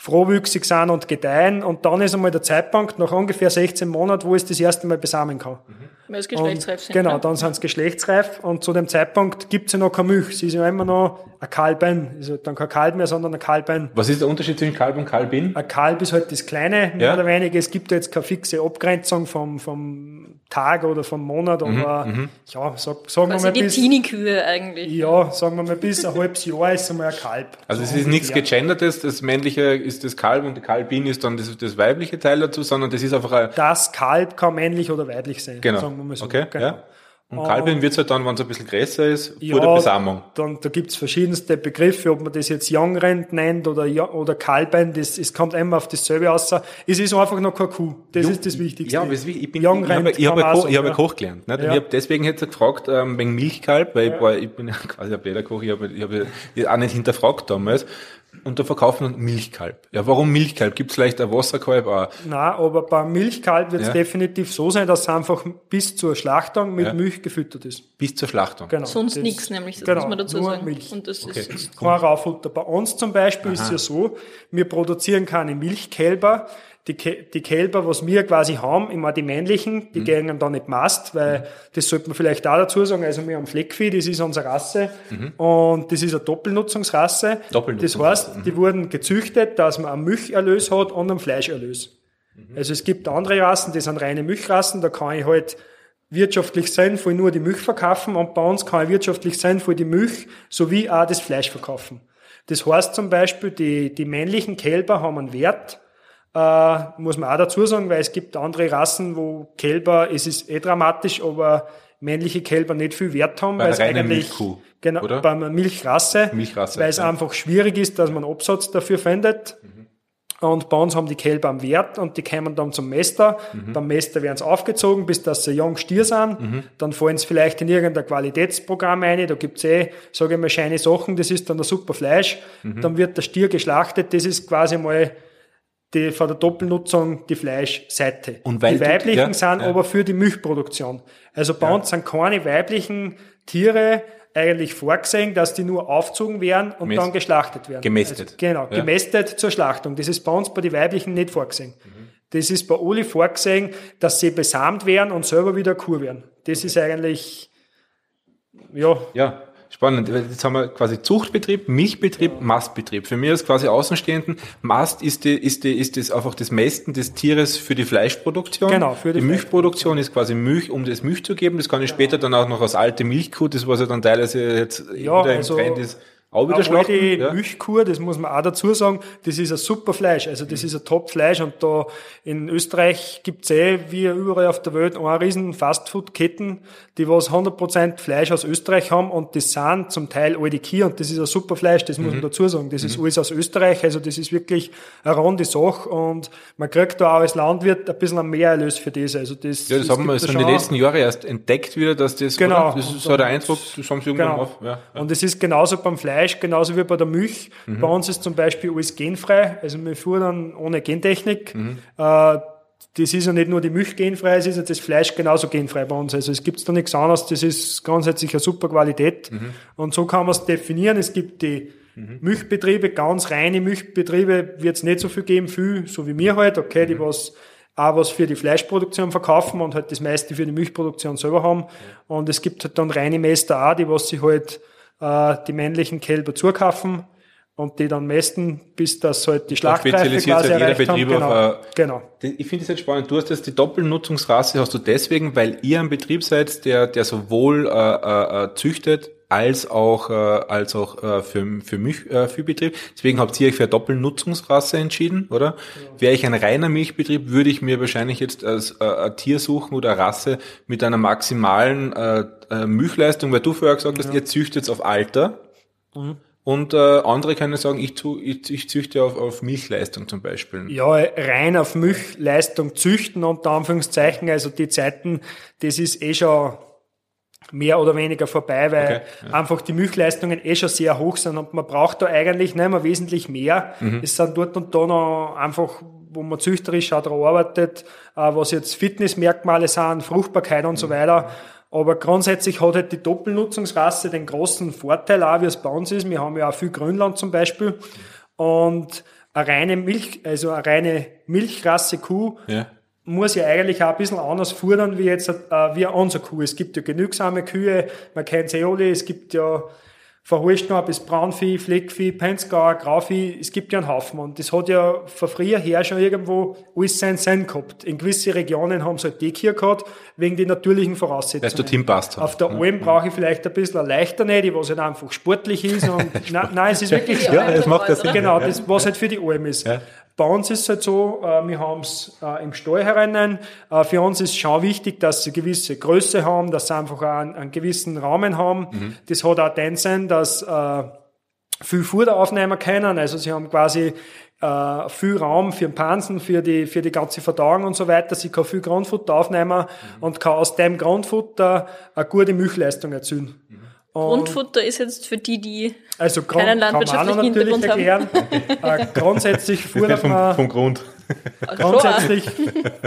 frohwüchsig sind und gedeihen. Und dann ist einmal der Zeitpunkt, nach ungefähr 16 Monaten, wo es das erste Mal besamen kann. Weil es Und geschlechtsreif sind. Genau, dann sind sie geschlechtsreif und zu dem Zeitpunkt gibt es ja noch keine Milch. Sie ist ja immer noch ein Kalbein. Ist halt dann kein Kalb mehr, sondern ein Kalbein. Was ist der Unterschied zwischen Kalb und Kalbin? Ein Kalb ist halt das Kleine, mehr Ja. oder weniger. Es gibt ja jetzt keine fixe Abgrenzung vom, vom Tag oder vom Monat, Mhm, aber ja, sag, sagen wir mal die bis, Teenie-Kühe eigentlich. ja, sagen wir mal bis ein halbes Jahr ist einmal ein Kalb. Also es So ist nichts gegendertes, das männliche ist das Kalb und die Kalbin ist dann das, das weibliche Teil dazu, sondern das ist einfach ein, Das Kalb kann männlich oder weiblich sein, genau. sagen wir mal so. Okay, genau. ja. Und Kalbin wird halt dann, wenn es ein bisschen größer ist, Ja, vor der Besamung. Dann, da gibt's verschiedenste Begriffe, ob man das jetzt Young Rent nennt oder, Ja- oder Kalbein, das, es kommt immer auf dasselbe aus. Es ist einfach noch keine Kuh. Das ist das Wichtigste. Ja, es ich bin, Young ich habe, ich Koch, auch ich habe sagen, Koch gelernt. Nicht? Ja. ich habe deswegen jetzt gefragt, ähm, wegen Milchkalb, weil ich, war, ich bin ja quasi ein Bläderkoch, ich habe, ich ich auch nicht hinterfragt damals. Und da verkaufen wir Milchkalb. Ja, warum Milchkalb? Gibt es vielleicht ein Wasserkalb auch? Nein, aber beim Milchkalb wird es Ja. definitiv so sein, dass es einfach bis zur Schlachtung mit Ja. Milch gefüttert ist. Bis zur Schlachtung. Genau. Sonst nichts nämlich, das genau, muss man dazu nur sagen. Milch. Und das Okay. ist Kein Raufutter. Bei uns zum Beispiel ist es ja so, wir produzieren keine Milchkälber. Die, die Kälber, was wir quasi haben, immer die männlichen, Mhm. die gehen dann nicht mast, weil das sollte man vielleicht auch dazu sagen. Also wir haben Fleckvieh, das ist unsere Rasse und das ist eine Doppelnutzungsrasse. Mhm. Doppelnutzungsrasse, Das heißt, die wurden gezüchtet, dass man einen Milcherlös hat und einen Fleischerlös. Mhm. Also es gibt andere Rassen, die sind reine Milchrassen, da kann ich halt wirtschaftlich sinnvoll nur die Milch verkaufen und bei uns kann ich wirtschaftlich sinnvoll die Milch sowie auch das Fleisch verkaufen. Das heißt zum Beispiel, die, die männlichen Kälber haben einen Wert, äh, muss man auch dazu sagen, weil es gibt andere Rassen, wo Kälber, es ist eh dramatisch, aber männliche Kälber nicht viel Wert haben, weil es eigentlich, Milchkuh, genau, oder? bei einer Milchrasse, Milchrasse, weil es ja. einfach schwierig ist, dass man Absatz dafür findet. Und bei uns haben die Kälber am Wert und die kommen dann zum Mester. Beim Mester werden sie aufgezogen, bis dass sie jung Stier sind. Dann fallen sie vielleicht in irgendein Qualitätsprogramm ein. Da gibt's eh, sage ich mal, scheine Sachen. Das ist dann ein super Fleisch. Dann wird der Stier geschlachtet. Das ist quasi mal die, von der Doppelnutzung die Fleischseite. Und weil die weiblichen ja, sind ja. aber für die Milchproduktion. Also bei uns sind keine weiblichen Tiere eigentlich vorgesehen, dass die nur aufzogen werden und Gemäst- dann geschlachtet werden. gemästet. Also, genau, Ja. gemästet zur Schlachtung. Das ist bei uns bei den weiblichen nicht vorgesehen. Mhm. Das ist bei Oli vorgesehen, dass sie besamt werden und selber wieder Kur werden. Das ist eigentlich, ja, Ja, spannend. Weil Jetzt haben wir quasi Zuchtbetrieb, Milchbetrieb, Mastbetrieb. Für mich als quasi Außenstehenden, Mast ist, die, ist, die, ist das einfach das Mästen des Tieres für die Fleischproduktion. Genau, für die die Milchproduktion ist quasi Milch, um das Milch zu geben. Das kann ich später dann auch noch als alte Milchkuh, das was ja dann teilweise jetzt Ja, wieder im also- Trend ist, auch wieder schlachten. die Ja. Milchkur, das muss man auch dazu sagen, das ist ein super Fleisch. Also das ist ein Top-Fleisch und da in Österreich gibt's eh, wie überall auf der Welt, eine riesen Fastfood-Ketten, die was 100% Fleisch aus Österreich haben und das sind zum Teil alte Kühe und das ist ein super Fleisch, das Mhm. muss man dazu sagen. Das ist alles aus Österreich, also das ist wirklich eine runde Sache und man kriegt da auch als Landwirt ein bisschen mehr Erlös für das. Also das, Ja, das haben wir so da in den schon- letzten Jahren erst entdeckt wieder, dass das, Genau. oder? das ist so der Eindruck, das haben sie irgendwann Genau. auf. Ja. Und es ist genauso beim Fleisch, genauso wie bei der Milch. Mhm. Bei uns ist zum Beispiel alles genfrei. Also wir fuhren ohne Gentechnik. Mhm. Äh, das ist ja nicht nur die Milch genfrei, es ist ja das Fleisch genauso genfrei bei uns. Also es gibt da nichts anderes. Das ist grundsätzlich eine super Qualität. Mhm. Und so kann man es definieren. Es gibt die Milchbetriebe, ganz reine Milchbetriebe wird es nicht so viel geben, viel, so wie wir halt, okay, Mhm. die was auch was für die Fleischproduktion verkaufen und halt das meiste für die Milchproduktion selber haben. Und es gibt halt dann reine Mester auch, die was sie halt äh, die männlichen Kälber zukaufen und die dann mästen, bis das halt die Schlachtreife spezialisiert quasi halt jeder erreicht haben. Betrieb auf, Genau. äh, genau. Ich finde es jetzt spannend. Du hast jetzt die Doppelnutzungsrasse hast du deswegen, weil ihr ein Betrieb seid, der, der sowohl äh, äh, äh, züchtet als auch, äh, als auch äh, für, für Milchviehbetrieb. Äh, Deswegen habt ihr euch für eine Doppelnutzungsrasse entschieden, oder? Ja. Wäre ich ein reiner Milchbetrieb, würde ich mir wahrscheinlich jetzt als äh, ein Tier suchen oder eine Rasse mit einer maximalen äh, äh, Milchleistung, weil du vorher gesagt hast, ja. ihr züchtet auf Alter. Mhm. Und äh, andere können sagen, ich, tu, ich, ich züchte auf, auf Milchleistung zum Beispiel. Ja, rein auf Milchleistung züchten, unter Anführungszeichen. Also die Zeiten, das ist eh schon mehr oder weniger vorbei, weil okay, ja. einfach die Milchleistungen eh schon sehr hoch sind und man braucht da eigentlich nicht mehr wesentlich mehr. Mhm. Es sind dort und da noch einfach, wo man züchterisch auch daran arbeitet, äh, was jetzt Fitnessmerkmale sind, Fruchtbarkeit und mhm. so weiter. Aber grundsätzlich hat halt die Doppelnutzungsrasse den großen Vorteil auch, wie es bei uns ist. Wir haben ja auch viel Grünland zum Beispiel. Und eine reine Milch, also eine reine Milchrasse Kuh ja muss ja eigentlich auch ein bisschen anders fordern wie jetzt äh, wie unsere Kuh. Es gibt ja genügsame Kühe, man kennt sie alle, es gibt ja von Holstein bis Braunvieh, Fleckvieh, Penzgauer, Grauvieh, es gibt ja einen Haufen. Und das hat ja von früher her schon irgendwo alles seinen Sinn gehabt. In gewisse Regionen haben sie halt die hier gehabt, wegen den natürlichen Voraussetzungen. Weil du Team passt. Auf der Alm brauche ich vielleicht ein bisschen eine leichterne, die was halt einfach sportlich ist. Und nein, nein, es ist wirklich. Ja, das macht das Sinn. Genau, das, was halt für die Alm ist. Ja. Bei uns ist es halt so, äh, wir haben es äh, im Stall herinnen. Äh, für uns ist schon wichtig, dass sie gewisse Größe haben, dass sie einfach einen, einen gewissen Rahmen haben. Mhm. Das hat auch den Sinn, dass viel Futter aufnehmen können. Also sie haben quasi äh, viel Raum für den Pansen, für die, für die ganze Verdauung und so weiter. Sie kann viel Grundfutter aufnehmen mhm. und kann aus dem Grundfutter eine gute Milchleistung erzielen. Mhm. Grundfutter ist jetzt für die, die also Grund, keinen landwirtschaftlichen Hintergrund erklären. haben. äh, grundsätzlich fordert man, vom Grund. grundsätzlich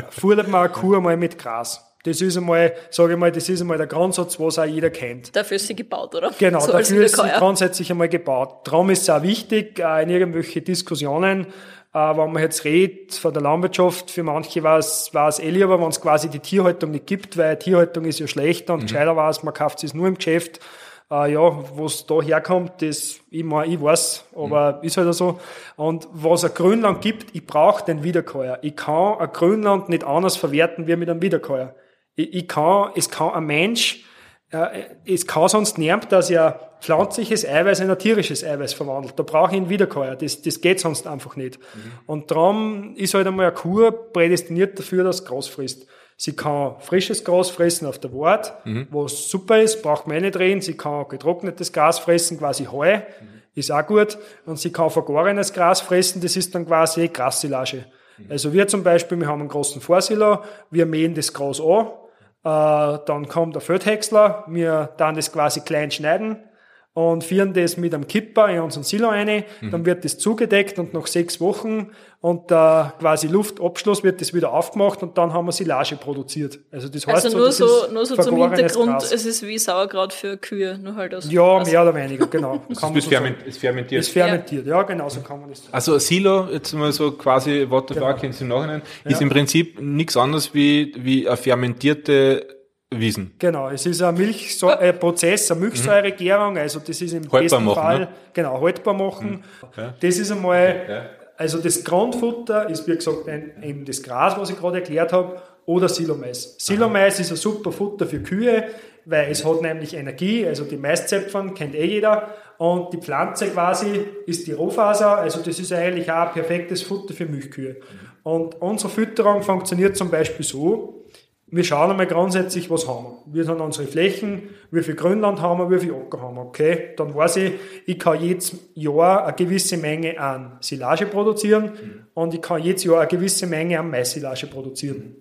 fordert man eine Kuh einmal mit Gras. Das ist einmal, sage ich mal, das ist einmal der Grundsatz, was auch jeder kennt. Dafür ist sie gebaut, oder? Genau, so dafür ist sie grundsätzlich einmal gebaut. Darum ist es auch wichtig, äh, in irgendwelche Diskussionen, äh, wenn man jetzt redet von der Landwirtschaft, für manche war es, war es eh lieber, wenn es quasi die Tierhaltung nicht gibt, weil Tierhaltung ist ja schlechter und mhm. gescheiter war es, man kauft es nur im Geschäft äh, ja, was da herkommt, das, ich, mein, ich weiß, aber mhm. ist halt so. Und was ein Grünland gibt, ich brauche den Wiederkäuer. Ich kann ein Grünland nicht anders verwerten wie mit einem Wiederkäuer. Ich, ich kann, es kann ein Mensch, äh, es kann sonst niemand, dass er pflanzliches Eiweiß in ein tierisches Eiweiß verwandelt. Da brauche ich einen Wiederkäuer. Das, das geht sonst einfach nicht. Mhm. Und darum ist halt einmal eine Kuh prädestiniert dafür, dass es Gras frisst. Sie kann frisches Gras fressen auf der Wart, mhm. was super ist, braucht man eh nicht drehen. Sie kann getrocknetes Gras fressen, quasi Heu, mhm. ist auch gut. Und sie kann vergorenes Gras fressen, das ist dann quasi Grassilage. Mhm. Also wir zum Beispiel, wir haben einen großen Vorsilo, wir mähen das Gras an, äh, dann kommt der Feldhäcksler, wir dann das quasi klein schneiden, und führen das mit einem Kipper in unseren Silo rein, mhm. dann wird das zugedeckt und nach sechs Wochen und der quasi Luftabschluss wird das wieder aufgemacht und dann haben wir Silage produziert. Also das heißt also nur so, so nur so zum Hintergrund, Gras. es ist wie Sauerkraut für Kühe, nur halt aus Ja, Gras. mehr oder weniger, genau. das ist, so ferment, ist fermentiert. Ist fermentiert, ja, genau so kann man das sagen. Also Silo, jetzt mal so quasi what the genau. fuck im Nachhinein, ja. ist im Prinzip nichts anderes wie, wie eine fermentierte Wiesen. Genau, es ist ein Milchprozess, eine Milchsäuregärung, also das ist im haltbar besten machen, Fall, ne? genau, haltbar machen. Okay. Mhm. Das ist einmal, okay. also das Grundfutter ist, wie gesagt, ein, eben das Gras, was ich gerade erklärt habe, oder Silomais. Silomais ist ein super Futter für Kühe, weil es hat nämlich Energie, also die Maiszäpfern kennt eh jeder, und die Pflanze quasi ist die Rohfaser, also das ist eigentlich auch ein perfektes Futter für Milchkühe. Und unsere Fütterung funktioniert zum Beispiel so, wir schauen einmal grundsätzlich, was haben wir. Wir sind unsere Flächen, wie viel Grünland haben wir, wie viel Acker haben wir. Okay, dann weiß ich, ich kann jedes Jahr eine gewisse Menge an Silage produzieren mhm. und ich kann jedes Jahr eine gewisse Menge an Maissilage produzieren.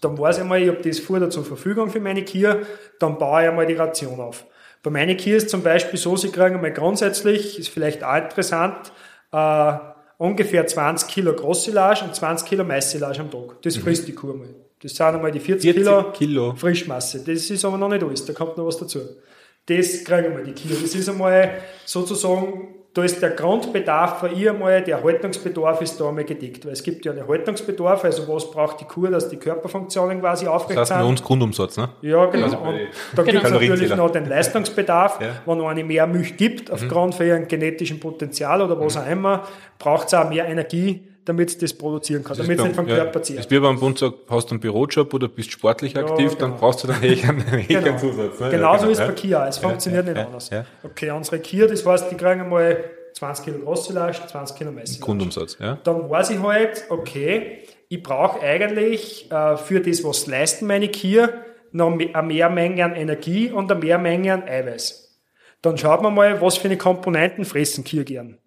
Dann weiß ich einmal, ich habe das Futter zur Verfügung für meine Kühe, dann baue ich einmal die Ration auf. Bei meinen Kühen ist zum Beispiel so, sie kriegen einmal grundsätzlich, ist vielleicht auch interessant, äh, ungefähr 20 Kilo Großsilage und 20 Kilo Maissilage am Tag. Das mhm. frisst die Kuh mal. Das sind einmal die 40, 40 Kilo, Kilo, Frischmasse. Das ist aber noch nicht alles, da kommt noch was dazu. Das kriegen wir die Kilo. Das ist einmal sozusagen, da ist der Grundbedarf für ihr einmal, der Haltungsbedarf ist da einmal gedeckt. Weil es gibt ja einen Haltungsbedarf, also was braucht die Kuh, dass die Körperfunktionen quasi aufrecht das heißt, sind. uns Grundumsatz, ne? Ja, genau. Also und da gibt es natürlich noch den Leistungsbedarf. Ja. Wenn eine mehr Milch gibt, aufgrund mhm. von ihrem genetischen Potenzial oder was mhm. auch immer, braucht es auch mehr Energie, damit es das produzieren kann, Das damit ist es nicht vom ja, Körper Das zehrt. ist wie beim Bund sagt, hast du einen Bürojob oder bist sportlich aktiv, dann genau. brauchst du dann eh einen, Genau. einen Zusatz. Ne? Genauso ja, ist es genau, bei Kia. Es funktioniert ja, nicht ja, anders. ja. Okay, unsere Kia, das heißt, die kriegen einmal 20 Kilo Grossilage, 20 Kilo Messilage. Grundumsatz, ja. Dann weiß ich halt, okay, ich brauche eigentlich äh, für das, was leisten meine Kia, noch eine Mehrmenge an Energie und eine Mehrmenge an Eiweiß. Dann schaut man mal, was für eine Komponenten fressen Kia gern.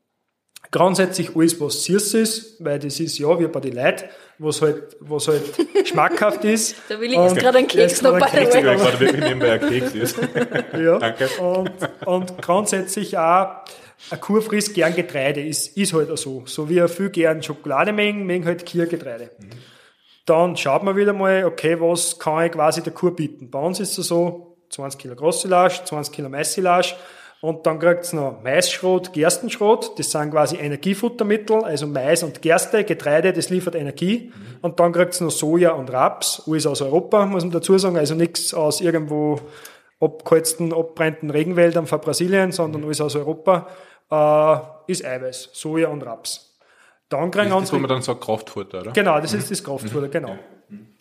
Grundsätzlich alles, was süß ist, weil das ist ja wie bei den Leuten, was halt, was halt schmackhaft ist. Da will ich jetzt gerade einen Keks noch bei einen der Welt. gerade wirklich nebenbei ein Keks ist. Ja. Danke. Und, und grundsätzlich auch, eine Kuh frisst gern Getreide, ist, ist halt auch so. So wie er viel gern Schokolade mengen, mengen halt Kühe Getreide. Dann schaut man wieder mal, okay, was kann ich quasi der Kuh bieten? Bei uns ist es so, 20 Kilo Grossilage, 20 Kilo Maissilage und dann kriegt's noch Maisschrot, Gerstenschrot, das sind quasi Energiefuttermittel, also Mais und Gerste, Getreide, das liefert Energie. Und dann kriegt's noch Soja und Raps, alles aus Europa, muss man dazu sagen, also nichts aus irgendwo abgeholzten, abbrennten Regenwäldern von Brasilien, sondern alles aus Europa, äh, ist Eiweiß, Soja und Raps. Dann kriegen Das ist, wo unsere, man dann sagt Kraftfutter, oder? genau, das ist das Kraftfutter, genau.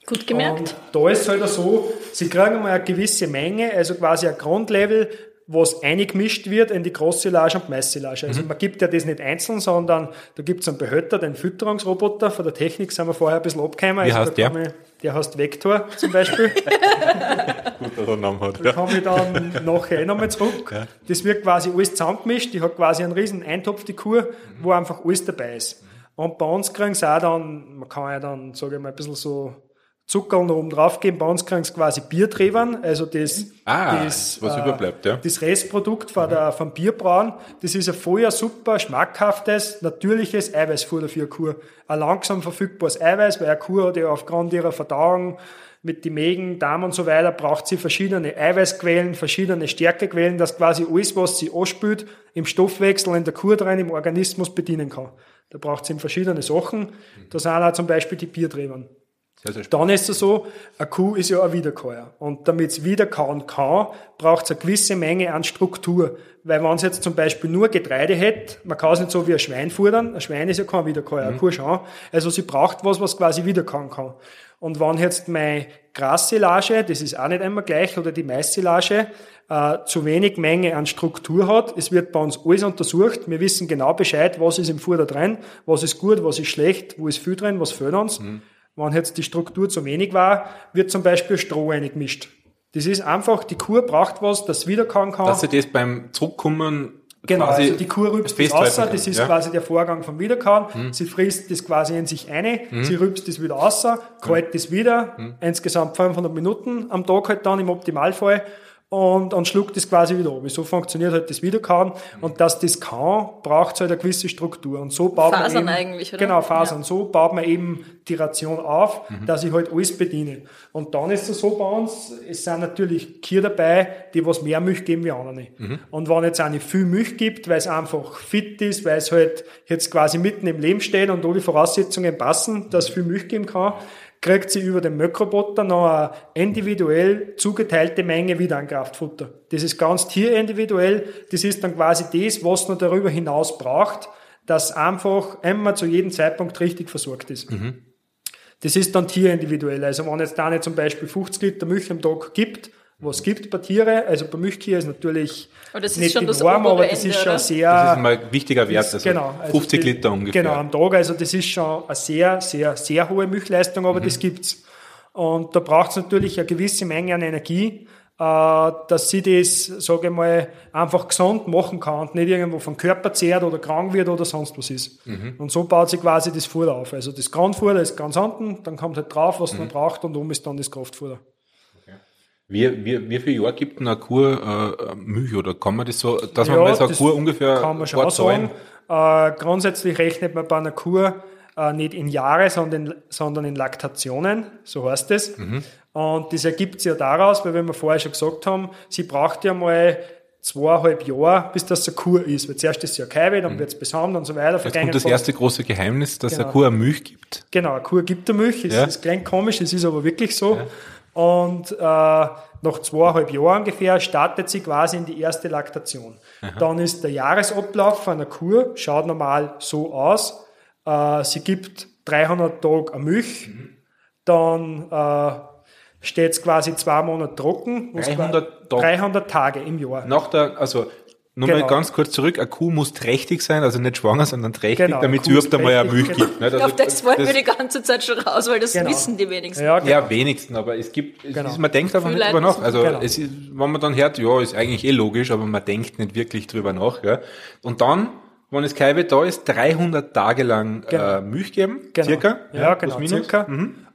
Gut gemerkt. Und da ist es halt auch so, sie kriegen mal eine gewisse Menge, also quasi ein Grundlevel, was eingemischt wird in die Großsilage und Maissilage. Also man gibt ja das nicht einzeln, sondern da gibt es einen Behälter, den Fütterungsroboter. Von der Technik sind wir vorher ein bisschen abgekommen. Wie also heißt der? Ich, der heißt Vector zum Beispiel. Gut, dass er einen Namen hat. Da komme ich dann nachher eh nochmal zurück. Das wird quasi alles zusammengemischt. Die hat quasi einen riesen Eintopf, die Kuh, wo einfach alles dabei ist. Und bei uns kriegen sie auch dann, man kann ja dann, sage ich mal, ein bisschen so Zucker noch oben drauf geben. Bei uns kriegen sie quasi Biertrebern, also das, Ah, das, was überbleibt, ja. das Restprodukt von der, vom Bierbrauen. Das ist ein vorher super schmackhaftes, natürliches Eiweißfutter für eine Kuh. Ein langsam verfügbares Eiweiß, weil eine Kuh hat ja aufgrund ihrer Verdauung mit den Mägen, Darm und so weiter, braucht sie verschiedene Eiweißquellen, verschiedene Stärkequellen, dass quasi alles, was sie anspült, im Stoffwechsel in der Kuh drin, im Organismus bedienen kann. Da braucht sie eben verschiedene Sachen. Da sind auch zum Beispiel die Biertrebern. Sehr, sehr. Dann ist es so, eine Kuh ist ja ein Wiederkäuer. Und damit es wiederkauen kann, braucht es eine gewisse Menge an Struktur. Weil wenn es jetzt zum Beispiel nur Getreide hätte, man kann es nicht so wie ein Schwein fudern. Ein Schwein ist ja kein Wiederkäuer, eine Kuh schon. Also sie braucht was, was quasi wiederkauen kann. Und wenn jetzt meine Grassilage, das ist auch nicht immer gleich, oder die Maissilage, äh, zu wenig Menge an Struktur hat, es wird bei uns alles untersucht, wir wissen genau Bescheid, was ist im Futter drin, was ist gut, was ist schlecht, wo ist viel drin, was fehlt uns. Wenn jetzt die Struktur zu wenig war, wird zum Beispiel Stroh eingemischt. Das ist einfach, die Kuh braucht was, das wiederkauen kann. Dass sie das beim Zurückkommen Genau, also die Kuh rübst das außer, das ist ja? quasi der Vorgang vom Wiederkauen. Sie frisst das quasi in sich eine, sie rübst das wieder außer, kalt das wieder, insgesamt 500 Minuten am Tag halt dann im Optimalfall und, und schluckt das quasi wieder ab. So funktioniert halt das Wiederkauen und dass das kann, braucht es halt eine gewisse Struktur und so baut Fasern man eben, eigentlich, oder? Genau, Fasern. So baut man eben die Ration auf, dass ich halt alles bediene. Und dann ist es so bei uns, es sind natürlich Kühe dabei, die was mehr Milch geben wie andere. Und wenn jetzt eine viel Milch gibt, weil es einfach fit ist, weil es halt jetzt quasi mitten im Leben steht und alle Voraussetzungen passen, dass es viel Milch geben kann, kriegt sie über den Möckroboter noch eine individuell zugeteilte Menge wieder an Kraftfutter. Das ist ganz tierindividuell. Das ist dann quasi das, was noch darüber hinaus braucht, dass einfach immer zu jedem Zeitpunkt richtig versorgt ist. Das ist dann tierindividuell. Also wenn jetzt da nicht zum Beispiel 50 Liter Milch am Tag gibt, was gibt bei Tiere, also bei Milchkühe ist natürlich ist nicht schon Norm, aber das Ende, ist schon oder? sehr... Das ist mal ein wichtiger Wert, also genau, also 50 die- Liter ungefähr. Genau, am Tag. Also das ist schon eine sehr, sehr, sehr hohe Milchleistung, aber das gibt's. Und da braucht es natürlich eine gewisse Menge an Energie, äh, dass sie das, sage ich mal, einfach gesund machen kann und nicht irgendwo vom Körper zehrt oder krank wird oder sonst was ist. Und so baut sie quasi das Futter auf. Also das Grundfutter ist ganz unten, dann kommt halt drauf, was man braucht und oben ist dann das Kraftfutter. Wie, wie, wie viel Jahr gibt denn eine Kuh äh, Milch oder kann man das so, dass man mal so eine Kuh ungefähr kann man schon sagen. Äh, grundsätzlich rechnet man bei einer Kuh äh, nicht in Jahre, sondern in, sondern in Laktationen, so heißt es. Mhm. Und das ergibt sich ja daraus, weil wir vorher schon gesagt haben, sie braucht ja mal zweieinhalb Jahre, bis das eine Kuh ist. Weil zuerst ist sie eine Kaiwe, dann wird es besamt und so weiter. Jetzt kommt das erste große Geheimnis, dass Genau. eine Kuh eine Milch gibt. Genau, eine Kuh gibt der Milch. Es Ja. ist klingt komisch, es ist aber wirklich so. Und äh, nach zweieinhalb Jahren ungefähr startet sie quasi in die erste Laktation. Dann ist der Jahresablauf von einer Kuh, schaut normal so aus. Äh, sie gibt 300 Tage eine Milch, dann äh, steht es quasi zwei Monate trocken. was 300 bei- Tage? 300 Tage im Jahr. Nach der, also, nur mal Genau. ganz kurz zurück, eine Kuh muss trächtig sein, also nicht schwanger, sondern trächtig, Genau, damit sie überhaupt einmal eine Milch gibt. Nicht? Also Auf das wollen wir die ganze Zeit schon raus, weil das Genau. wissen die wenigsten. Ja, genau. Ja, wenigsten, aber es gibt, es Genau. ist, man denkt einfach nicht drüber nach. Also, Genau. es ist, wenn man dann hört, ja, ist eigentlich eh logisch, aber man denkt nicht wirklich drüber nach, ja. Und dann, wenn das Kaibe da ist, 300 Tage lang Genau. äh, Milch geben, Genau. circa. Ja, plus genau, minus. Mhm. circa.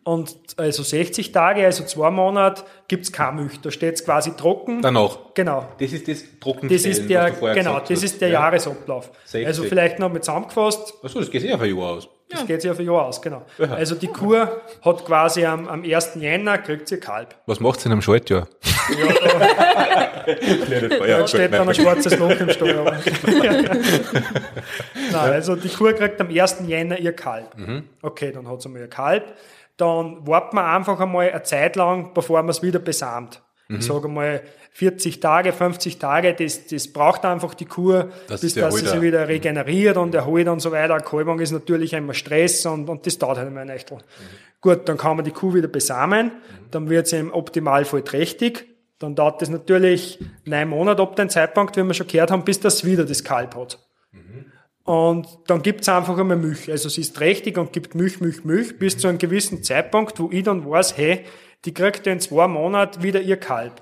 Und also 60 Tage, also zwei Monate, gibt's keine Milch. Da steht's quasi trocken. Danach. Genau. Das ist das Das Trockenstellen, ist der, genau, das ist der Ja. Jahresablauf. 60. Also vielleicht noch mit zusammengefasst, Achso, das geht eh auf ein Jahr aus. Das geht sich auf ein Jahr aus, genau. Ja. Also die Kuh hat quasi am, am 1. Jänner, kriegt sie Kalb. Was macht's denn am Schaltjahr? Da steht dann ein schwarzes Loch im Stall. Nein, also die Kuh kriegt am 1. Jänner ihr Kalb. Mhm. Okay, dann hat sie mal ihr Kalb. Dann warten wir einfach einmal eine Zeit lang, bevor man es wieder besamt. Mhm. Ich sage mal 40 Tage, 50 Tage, das, das braucht einfach die Kuh, Das bis dass sie sich wieder regeneriert und erholt und so weiter. Kalbung ist natürlich immer Stress und, und das dauert halt immer ein Echtel. Gut, dann kann man die Kuh wieder besamen, dann wird sie im Optimalfall trächtig. Dann dauert das natürlich neun Monate ab dem Zeitpunkt, wenn wir schon gehört haben, bis das wieder das Kalb hat. Und dann gibt's einfach einmal Milch. Also sie ist trächtig und gibt Milch, Milch, Milch, bis zu einem gewissen Zeitpunkt, wo ich dann weiß, hey, die kriegt ja in zwei Monaten wieder ihr Kalb.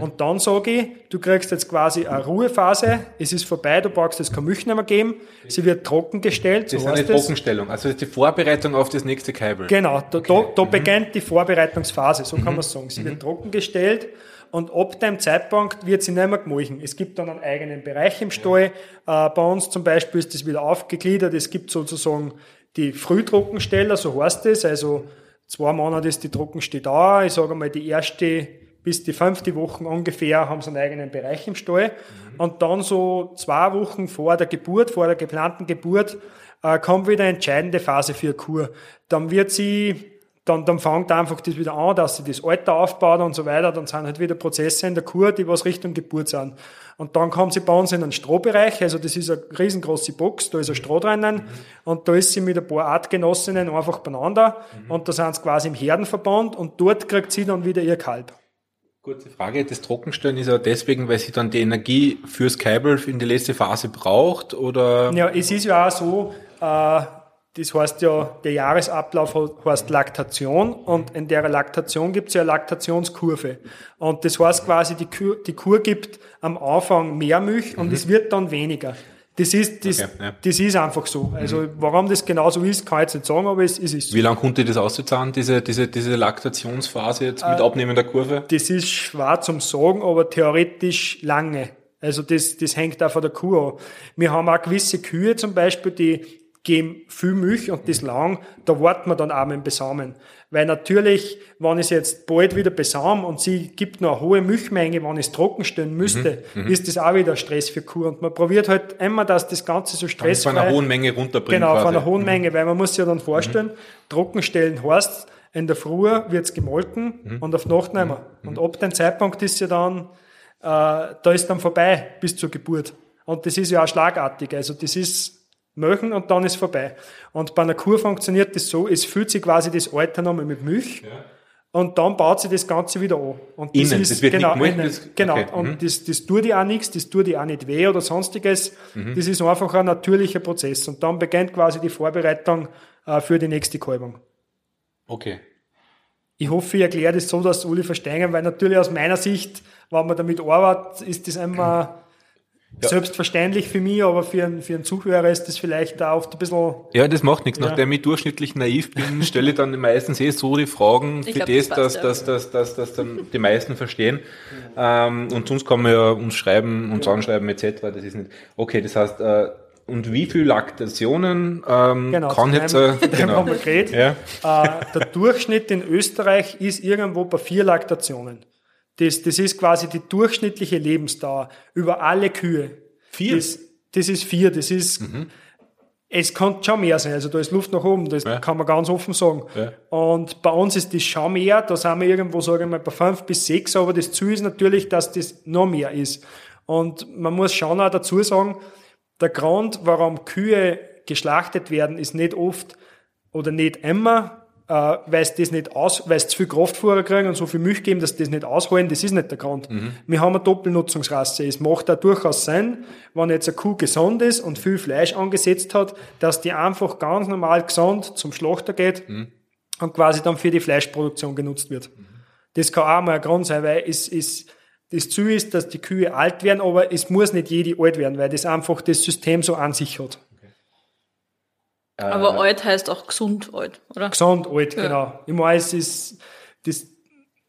Und dann sage ich, du kriegst jetzt quasi eine Ruhephase, es ist vorbei, du brauchst jetzt keine Milch mehr geben, sie wird trockengestellt, so Das ist eine. Trockenstellung. Also das ist die Vorbereitung auf das nächste Kaibel. Genau, da, da, Mhm. da beginnt die Vorbereitungsphase, so kann man sagen. Sie wird trockengestellt und ab dem Zeitpunkt wird sie nicht mehr gemolchen. Es gibt dann einen eigenen Bereich im Stall. Äh, bei uns zum Beispiel ist das wieder aufgegliedert. Es gibt sozusagen die Frühtrockensteller, so heißt es. Also zwei Monate ist die Trockenstelle da. Ich sage mal, die erste bis die fünfte Woche ungefähr haben sie einen eigenen Bereich im Stall. Und dann so zwei Wochen vor der Geburt, vor der geplanten Geburt, äh, kommt wieder eine entscheidende Phase für Kuh. Dann wird sie, dann, dann fängt einfach das wieder an, dass sie das Alter aufbaut und so weiter. Dann sind halt wieder Prozesse in der Kuh, die was Richtung Geburt sind. Und dann kommt sie bei uns in den Strohbereich. Also das ist eine riesengroße Box, da ist ein Stroh drinnen. Und da ist sie mit ein paar Artgenossinnen einfach beieinander. Und da sind sie quasi im Herdenverband und dort kriegt sie dann wieder ihr Kalb. Kurze Frage, das Trockenstellen ist ja deswegen, weil sie dann die Energie fürs Kaibel in die letzte Phase braucht oder Ja, es ist ja auch so, äh, das heißt ja, der Jahresablauf he- heißt Laktation und in der Laktation gibt es ja eine Laktationskurve. Und das heißt quasi, die Kur, die Kur gibt am Anfang mehr Milch und es wird dann weniger. Das ist, das, Okay, ja. das ist einfach so. Also, warum das genau so ist, kann ich jetzt nicht sagen, aber es, es ist so. wie lange konnte das auszahlen, diese, diese, diese Laktationsphase jetzt Äh, mit abnehmender Kurve? Das ist schwer zum Sagen, aber theoretisch lange. Also das, das hängt auch von der Kuh an. Wir haben auch gewisse Kühe zum Beispiel, die geben viel Milch und das lang, da warten wir dann auch mit dem Besamen. Weil natürlich, wenn ich jetzt bald wieder besam und sie gibt noch eine hohe Milchmenge, wenn ich es trocken stellen müsste, ist das auch wieder Stress für Kuh. Und man probiert halt immer, dass das Ganze so Von stressfrei einer hohen Menge runterbringen Genau, quasi. von einer hohen Menge, weil man muss sich ja dann vorstellen, Trockenstellen heißt, in der Früh wird's gemolken und auf Nacht nicht mehr. Und ab dem Zeitpunkt ist ja dann, äh, da ist dann vorbei bis zur Geburt. Und das ist ja auch schlagartig. Also das ist Möchen und dann ist vorbei. Und bei einer Kuh funktioniert das so, es füllt sich quasi das Alter nochmal mit Milch. Und dann baut sie das Ganze wieder an. Und das Innen, ist, das wird nicht genau, gemolken, innen, das- genau. okay, mhm. Und das, das tut dir auch nichts, das tut dir auch nicht weh oder sonstiges. Mhm. Das ist einfach ein natürlicher Prozess. Und dann beginnt quasi die Vorbereitung äh, für die nächste Kalbung. Okay. Ich hoffe, ich erkläre das so, dass alle verstehen, weil natürlich aus meiner Sicht, wenn man damit arbeitet, ist das immer selbstverständlich für mich, aber für einen, für einen Zuhörer ist das vielleicht auch oft ein bisschen, Ja, das macht nichts. Ja. Nachdem ich durchschnittlich naiv bin, stelle ich dann meistens eh so die Fragen Ich für glaub, das, das dass, dass, dass, dass, dass dann die meisten verstehen. Ähm, und sonst kann man ja uns schreiben, uns anschreiben etc. Das ist nicht. Okay, das heißt, äh, und wie viel Laktationen ähm, genau, kann jetzt äh, haben wir geredet. ja. Äh, der Durchschnitt in Österreich ist irgendwo bei vier Laktationen. Das, das ist quasi die durchschnittliche Lebensdauer über alle Kühe. Vier? Das, das ist vier. Das ist, es kann schon mehr sein. Also da ist Luft nach oben. Das Ja. kann man ganz offen sagen. Ja. Und bei uns ist das schon mehr. Da sind wir irgendwo, sagen wir mal, bei fünf bis sechs. Aber das Ziel ist natürlich, dass das noch mehr ist. Und man muss schon auch dazu sagen, der Grund, warum Kühe geschlachtet werden, ist nicht oft oder nicht immer äh, weil es das nicht aus, weil es zu viel Kraftfuhrer kriegen und so viel Milch geben, dass sie das nicht ausholen, das ist nicht der Grund. Mhm. Wir haben eine Doppelnutzungsrasse. Es macht da durchaus Sinn, wenn jetzt eine Kuh gesund ist und viel Fleisch angesetzt hat, dass die einfach ganz normal gesund zum Schlachter geht mhm. und quasi dann für die Fleischproduktion genutzt wird. Mhm. Das kann auch mal ein Grund sein, weil es ist, das Ziel ist, dass die Kühe alt werden, aber es muss nicht jede alt werden, weil das einfach das System so an sich hat. Aber äh, alt heißt auch gesund alt, oder? Gesund alt, ja. genau. Ich meine, es ist, das,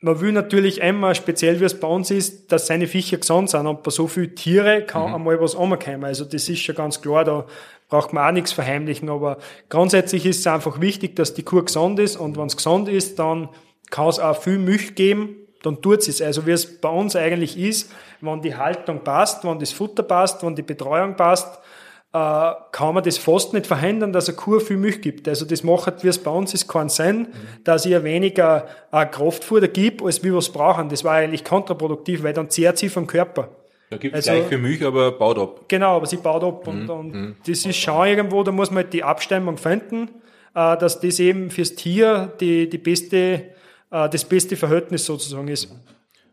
man will natürlich einmal, speziell wie es bei uns ist, dass seine Viecher gesund sind und bei so vielen Tiere kann mhm. einmal was ankommen. Also das ist schon ganz klar, da braucht man auch nichts verheimlichen, aber grundsätzlich ist es einfach wichtig, dass die Kuh gesund ist und wenn es gesund ist, dann kann es auch viel Milch geben, dann tut es. Also wie es bei uns eigentlich ist, wenn die Haltung passt, wenn das Futter passt, wenn die Betreuung passt, kann man das fast nicht verhindern, dass eine Kuh viel Milch gibt. Also das macht, wie es bei uns ist, keinen Sinn, mhm. dass ich weniger äh, Kraftfutter gebe, als wir es brauchen. Das war eigentlich kontraproduktiv, weil dann zehrt sie vom Körper. Da gibt es also, gleich viel Milch, aber baut ab. Genau, aber sie baut ab. Mhm. Und, und mhm. das ist schon irgendwo, da muss man halt die Abstimmung finden, äh, dass das eben fürs Tier die, die beste, äh, das beste Verhältnis sozusagen ist.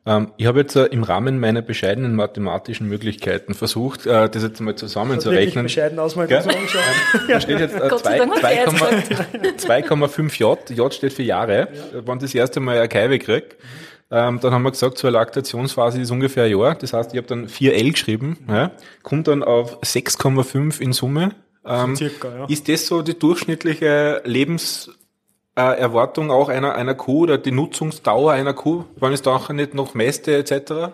Ähm, ich habe jetzt äh, im Rahmen meiner bescheidenen mathematischen Möglichkeiten versucht, äh, das jetzt mal zusammenzurechnen. bescheiden aus, mal ja? Da steht jetzt äh, 2,5 J. J steht für Jahre. Ja. Wenn das erste Mal eine Keive kriege, ähm, dann haben wir gesagt, so eine Laktationsphase ist ungefähr ein Jahr. Das heißt, ich habe dann 4L geschrieben, ja, kommt dann auf 6,5 in Summe. Ähm, so circa, ja. Ist das so die durchschnittliche Lebens äh, Erwartung auch einer, einer Kuh oder die Nutzungsdauer einer Kuh, wenn es da auch nicht noch Mäste etc.?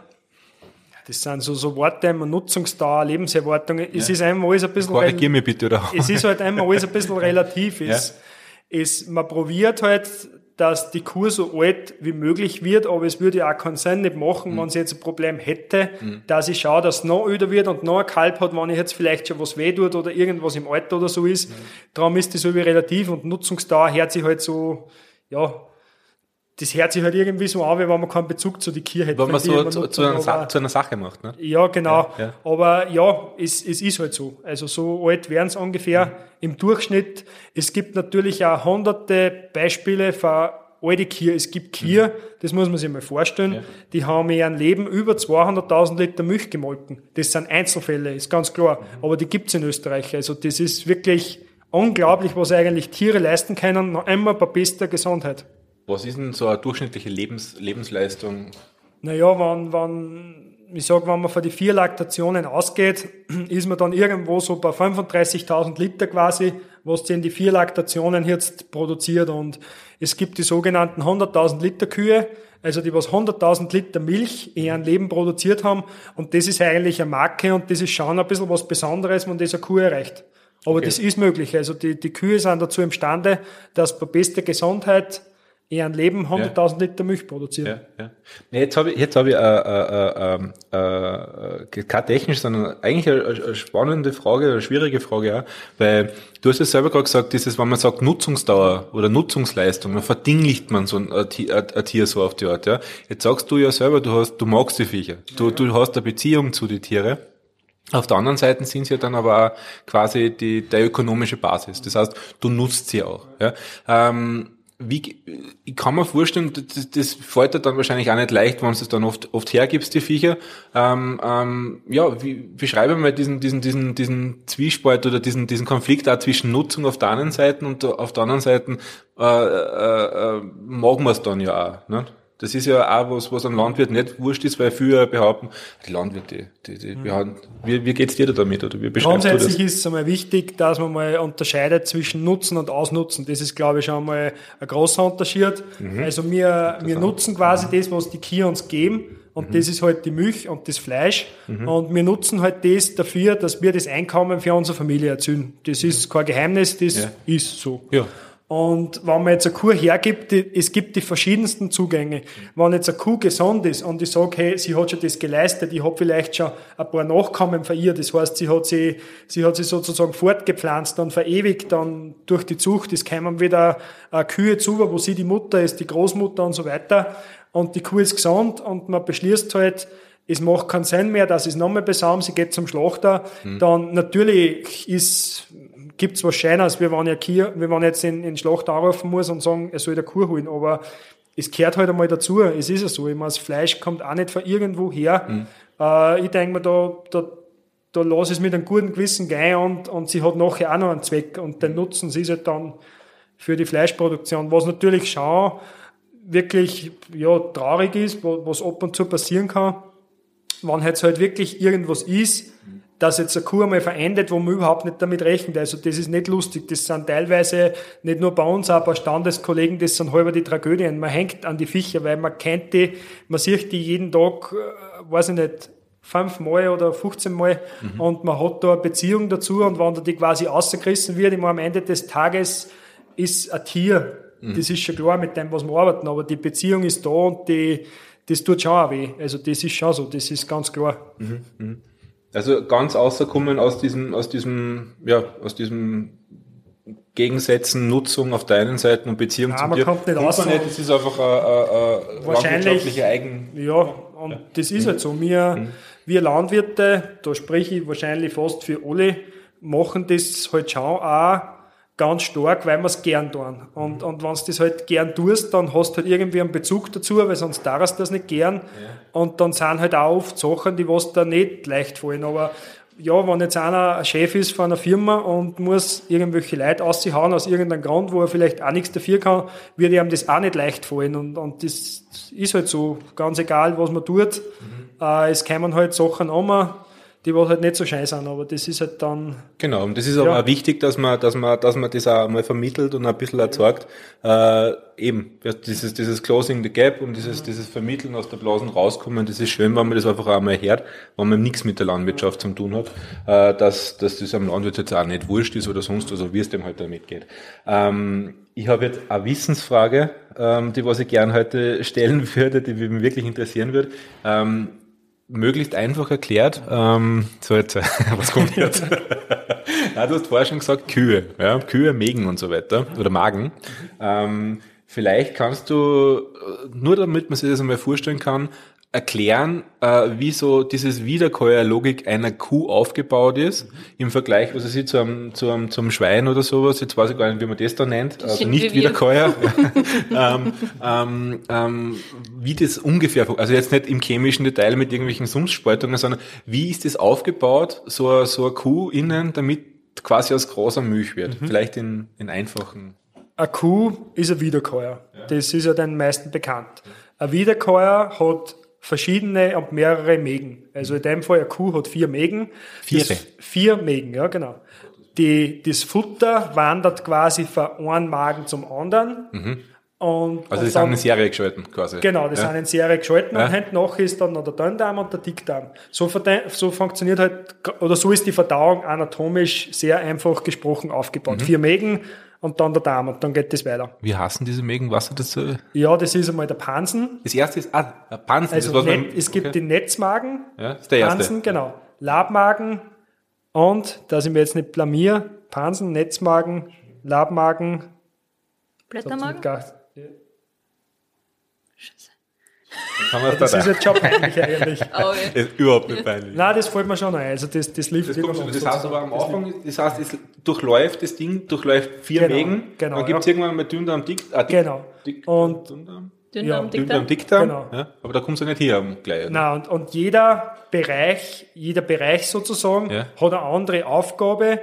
Das sind so, so Worte, Nutzungsdauer, Lebenserwartung. Es ja. ist einmal alles ein bisschen. Korrigier mich bitte, oder? Es ist halt einmal alles ein bisschen relativ. Es, ja. es, man probiert halt dass die Kur so alt wie möglich wird, aber es würde ja auch keinen Sinn nicht machen, mhm. wenn sie jetzt ein Problem hätte, mhm. dass ich schaue, dass es noch öder wird und noch ein Kalb hat, wenn ich jetzt vielleicht schon was weh tut oder irgendwas im Alter oder so ist. Mhm. Darum ist das so wie relativ und Nutzungsdauer hört sich halt so, ja, das hört sich halt irgendwie so an, wie wenn man keinen Bezug zu die Kirche hätte. Wenn man so zu, zu, einer aber, zu, einer Sache macht, ne? Ja, genau. Ja, ja. Aber ja, es, es ist halt so. Also so alt wären es ungefähr mhm. im Durchschnitt. Es gibt natürlich auch hunderte Beispiele von alte Kier. Es gibt Kier, mhm. das muss man sich mal vorstellen, ja. die haben in ihrem Leben über 200.000 Liter Milch gemolken. Das sind Einzelfälle, ist ganz klar. Mhm. Aber die gibt's in Österreich. Also das ist wirklich unglaublich, was eigentlich Tiere leisten können, noch einmal bei bester Gesundheit. Was ist denn so eine durchschnittliche Lebens Lebensleistung? Naja, wenn, wenn, ich sag, wenn man von die vier Laktationen ausgeht, ist man dann irgendwo so bei 35.000 Liter quasi, was in die vier Laktationen jetzt produziert. Und es gibt die sogenannten 100.000 Liter Kühe, also die was 100.000 Liter Milch in ihrem Leben produziert haben. Und das ist eigentlich eine Marke und das ist schon ein bisschen was Besonderes, wenn das eine Kuh erreicht. Aber okay. das ist möglich. Also die, die Kühe sind dazu imstande, dass bei bester Gesundheit in einem Leben 100.000 ja. Liter Milch produzieren. Ja, ja. Jetzt habe ich, jetzt habe ich äh, äh, äh, äh, keine technisch, sondern eigentlich eine, eine spannende Frage, eine schwierige Frage auch, weil du hast ja selber gerade gesagt, dieses, wenn man sagt Nutzungsdauer oder Nutzungsleistung, dann verdinglicht man so ein, ein, ein, Tier so auf die Art. Ja. Jetzt sagst du ja selber, du hast, du magst die Viecher, du, du hast eine Beziehung zu den Tieren. Auf der anderen Seite sind sie ja dann aber auch quasi die, der ökonomische Basis. Das heißt, du nutzt sie auch. Ja. Ähm, wie, ich kann mir vorstellen, das, das fällt dir dann wahrscheinlich auch nicht leicht, wenn du es dann oft, oft hergibst, die Viecher. Ähm, ähm, ja, wie, beschreibe mal diesen, diesen, diesen, diesen Zwiespalt oder diesen, diesen Konflikt auch zwischen Nutzung auf der einen Seite und auf der anderen Seite äh, äh, äh, mag man es dann ja auch. Ne? Das ist ja auch was, was einem Landwirt nicht wurscht ist, weil viele behaupten, die Landwirte, die, die, die mhm. wie, wie geht's dir da damit oder wie beschreibst Grundsätzlich du das? ist es einmal wichtig, dass man mal unterscheidet zwischen Nutzen und Ausnutzen. Das ist, glaube ich, schon mal ein großer Unterschied. Mhm. Also wir, wir nutzen quasi mhm. das, was die Kühe uns geben. Und mhm. das ist halt die Milch und das Fleisch. Mhm. Und wir nutzen halt das dafür, dass wir das Einkommen für unsere Familie erzielen. Das ist kein Geheimnis, das ja. ist so. Ja. Und wenn man jetzt eine Kuh hergibt, die, es gibt die verschiedensten Zugänge. Wenn jetzt eine Kuh gesund ist und ich sage, hey, sie hat schon das geleistet, ich habe vielleicht schon ein paar Nachkommen von ihr, das heißt, sie hat sie, sie hat sie sozusagen fortgepflanzt und verewigt dann durch die Zucht, es kommen wieder äh, Kühe zu, wo sie die Mutter ist, die Großmutter und so weiter und die Kuh ist gesund und man beschließt halt, es macht keinen Sinn mehr, dass es nochmal besagen, sie geht zum Schlachter, mhm. dann natürlich ist, gibt's was Schönes, wir waren ja hier, wir waren jetzt in, in Schlachter anrufen muss und sagen, er soll der Kuh holen, aber es gehört halt einmal dazu, es ist ja so, ich meine, das Fleisch kommt auch nicht von irgendwo her, mhm. äh, ich denke mir, da, da, da lasse ich es mit einem guten Gewissen gehen und, und sie hat nachher auch noch einen Zweck und den Nutzen sie ist halt dann für die Fleischproduktion, was natürlich schon wirklich ja, traurig ist, was ab und zu passieren kann, wenn jetzt halt wirklich irgendwas ist, dass jetzt eine Kuh mal verendet, wo man überhaupt nicht damit rechnet. Also das ist nicht lustig. Das sind teilweise nicht nur bei uns, auch bei Standeskollegen, das sind halber die Tragödien. Man hängt an die Viecher, weil man kennt die, man sieht die jeden Tag, äh, weiß ich nicht, fünfmal oder 15 Mal mhm. und man hat da eine Beziehung dazu und wenn da die quasi rausgerissen wird, immer am Ende des Tages ist ein Tier. Mhm. Das ist schon klar mit dem, was wir arbeiten, aber die Beziehung ist da und die, das tut schon auch weh. Also das ist schon so, das ist ganz klar. Mhm. Mhm. Also ganz außerkommen aus diesem, aus diesem, ja, aus diesem Gegensätzen, Nutzung auf der einen Seite und Beziehung Nein, zu man dir. Kommt nicht aus. Nicht, das ist einfach eine, eine wahrscheinlich Eigen. Ja, und ja. das ist halt so. Wir, mhm. wir Landwirte, da spreche ich wahrscheinlich fast für alle, machen das halt schon auch ganz stark, weil wir es gern tun. Und, und wenn du das halt gern tust, dann hast du halt irgendwie einen Bezug dazu, weil sonst darfst du das nicht gern. Ja. Und dann sind halt auch oft Sachen, die was da nicht leicht fallen. Aber ja, wenn jetzt einer ein Chef ist von einer Firma und muss irgendwelche Leute aushauen aus irgendeinem Grund, wo er vielleicht auch nichts dafür kann, wird ihm das auch nicht leicht fallen. Und, und das ist halt so, ganz egal, was man tut. Mhm. Äh, es kommen halt Sachen an, die was halt nicht so scheiße sind, aber das ist halt dann. Genau, und das ist aber ja. auch wichtig, dass man, dass man, dass man das auch mal vermittelt und ein bisschen erzeugt. Äh, eben, dieses, dieses Closing the Gap und dieses, dieses Vermitteln aus der Blasen rauskommen, das ist schön, wenn man das einfach auch mal hört, wenn man nichts mit der Landwirtschaft zu tun hat, äh, dass, dass das am Landwirt jetzt auch nicht wurscht ist oder sonst, also wie es dem halt damit geht. Ähm, ich habe jetzt eine Wissensfrage, ähm, die was ich gern heute stellen würde, die mich wirklich interessieren würde. Ähm, möglichst einfach erklärt. Ähm, so jetzt, was kommt jetzt? ja, du hast vorher schon gesagt Kühe, ja, Kühe, Mägen und so weiter oder Magen. Ähm, vielleicht kannst du nur damit man sich das einmal vorstellen kann, erklären, äh, wie so dieses Wiederkäuerlogik einer Kuh aufgebaut ist, mhm. im Vergleich, was ich zu einem, zu einem, zum Schwein oder sowas, jetzt weiß ich gar nicht, wie man das da nennt, das also nicht Wiederkäuer, ähm, ähm, ähm, wie das ungefähr, also jetzt nicht im chemischen Detail mit irgendwelchen Sumpfspaltungen, sondern wie ist das aufgebaut, so, so eine Kuh innen, damit quasi aus großer Milch wird, mhm. vielleicht in, in einfachen. Eine Kuh ist ein Wiederkäuer. Ja. Das ist ja den meisten bekannt. Ein Wiederkäuer hat verschiedene und mehrere Mägen. Also in dem Fall, eine Kuh hat vier Mägen. Vier? Vier Mägen, ja, genau. Die, das Futter wandert quasi von einem Magen zum anderen. Mhm. Und, also die sind in Serie geschalten quasi. Genau, die ja. sind in Serie geschalten ja. und hinten nach ist dann noch der Dünndarm und der Dickdarm. So, so funktioniert halt, oder so ist die Verdauung anatomisch sehr einfach gesprochen aufgebaut. Mhm. Vier Mägen, und dann der Darm und dann geht das weiter. Wie heißen diese Mägen? Was ist das? So? Ja, das ist einmal der Pansen. Das erste ist, ah, Pansen. Also das, Net, es gibt okay. den Netzmagen. Ja, das ist der erste. Pansen, genau. Labmagen und, dass ich mir jetzt nicht blamier, Pansen, Netzmagen, Labmagen. Blättermagen? Kann man das, das ist jetzt schon peinlich eigentlich. Oh, ja. ist überhaupt nicht peinlich. Nein, das fällt mir schon ein. Also das, das lief das, das heißt aber am Anfang, das heißt, es durchläuft das Ding, durchläuft vier genau, Mägen, genau, dann gibt es ja. irgendwann mal Dünndarm, Dick, ah, Dick, genau. Dick, und Dünndarm. Dünndarm, ja, Dickdarm. Dickdarm, genau. ja, aber da kommst du nicht her gleich. Nein, und, und jeder Bereich, jeder Bereich sozusagen ja. hat eine andere Aufgabe,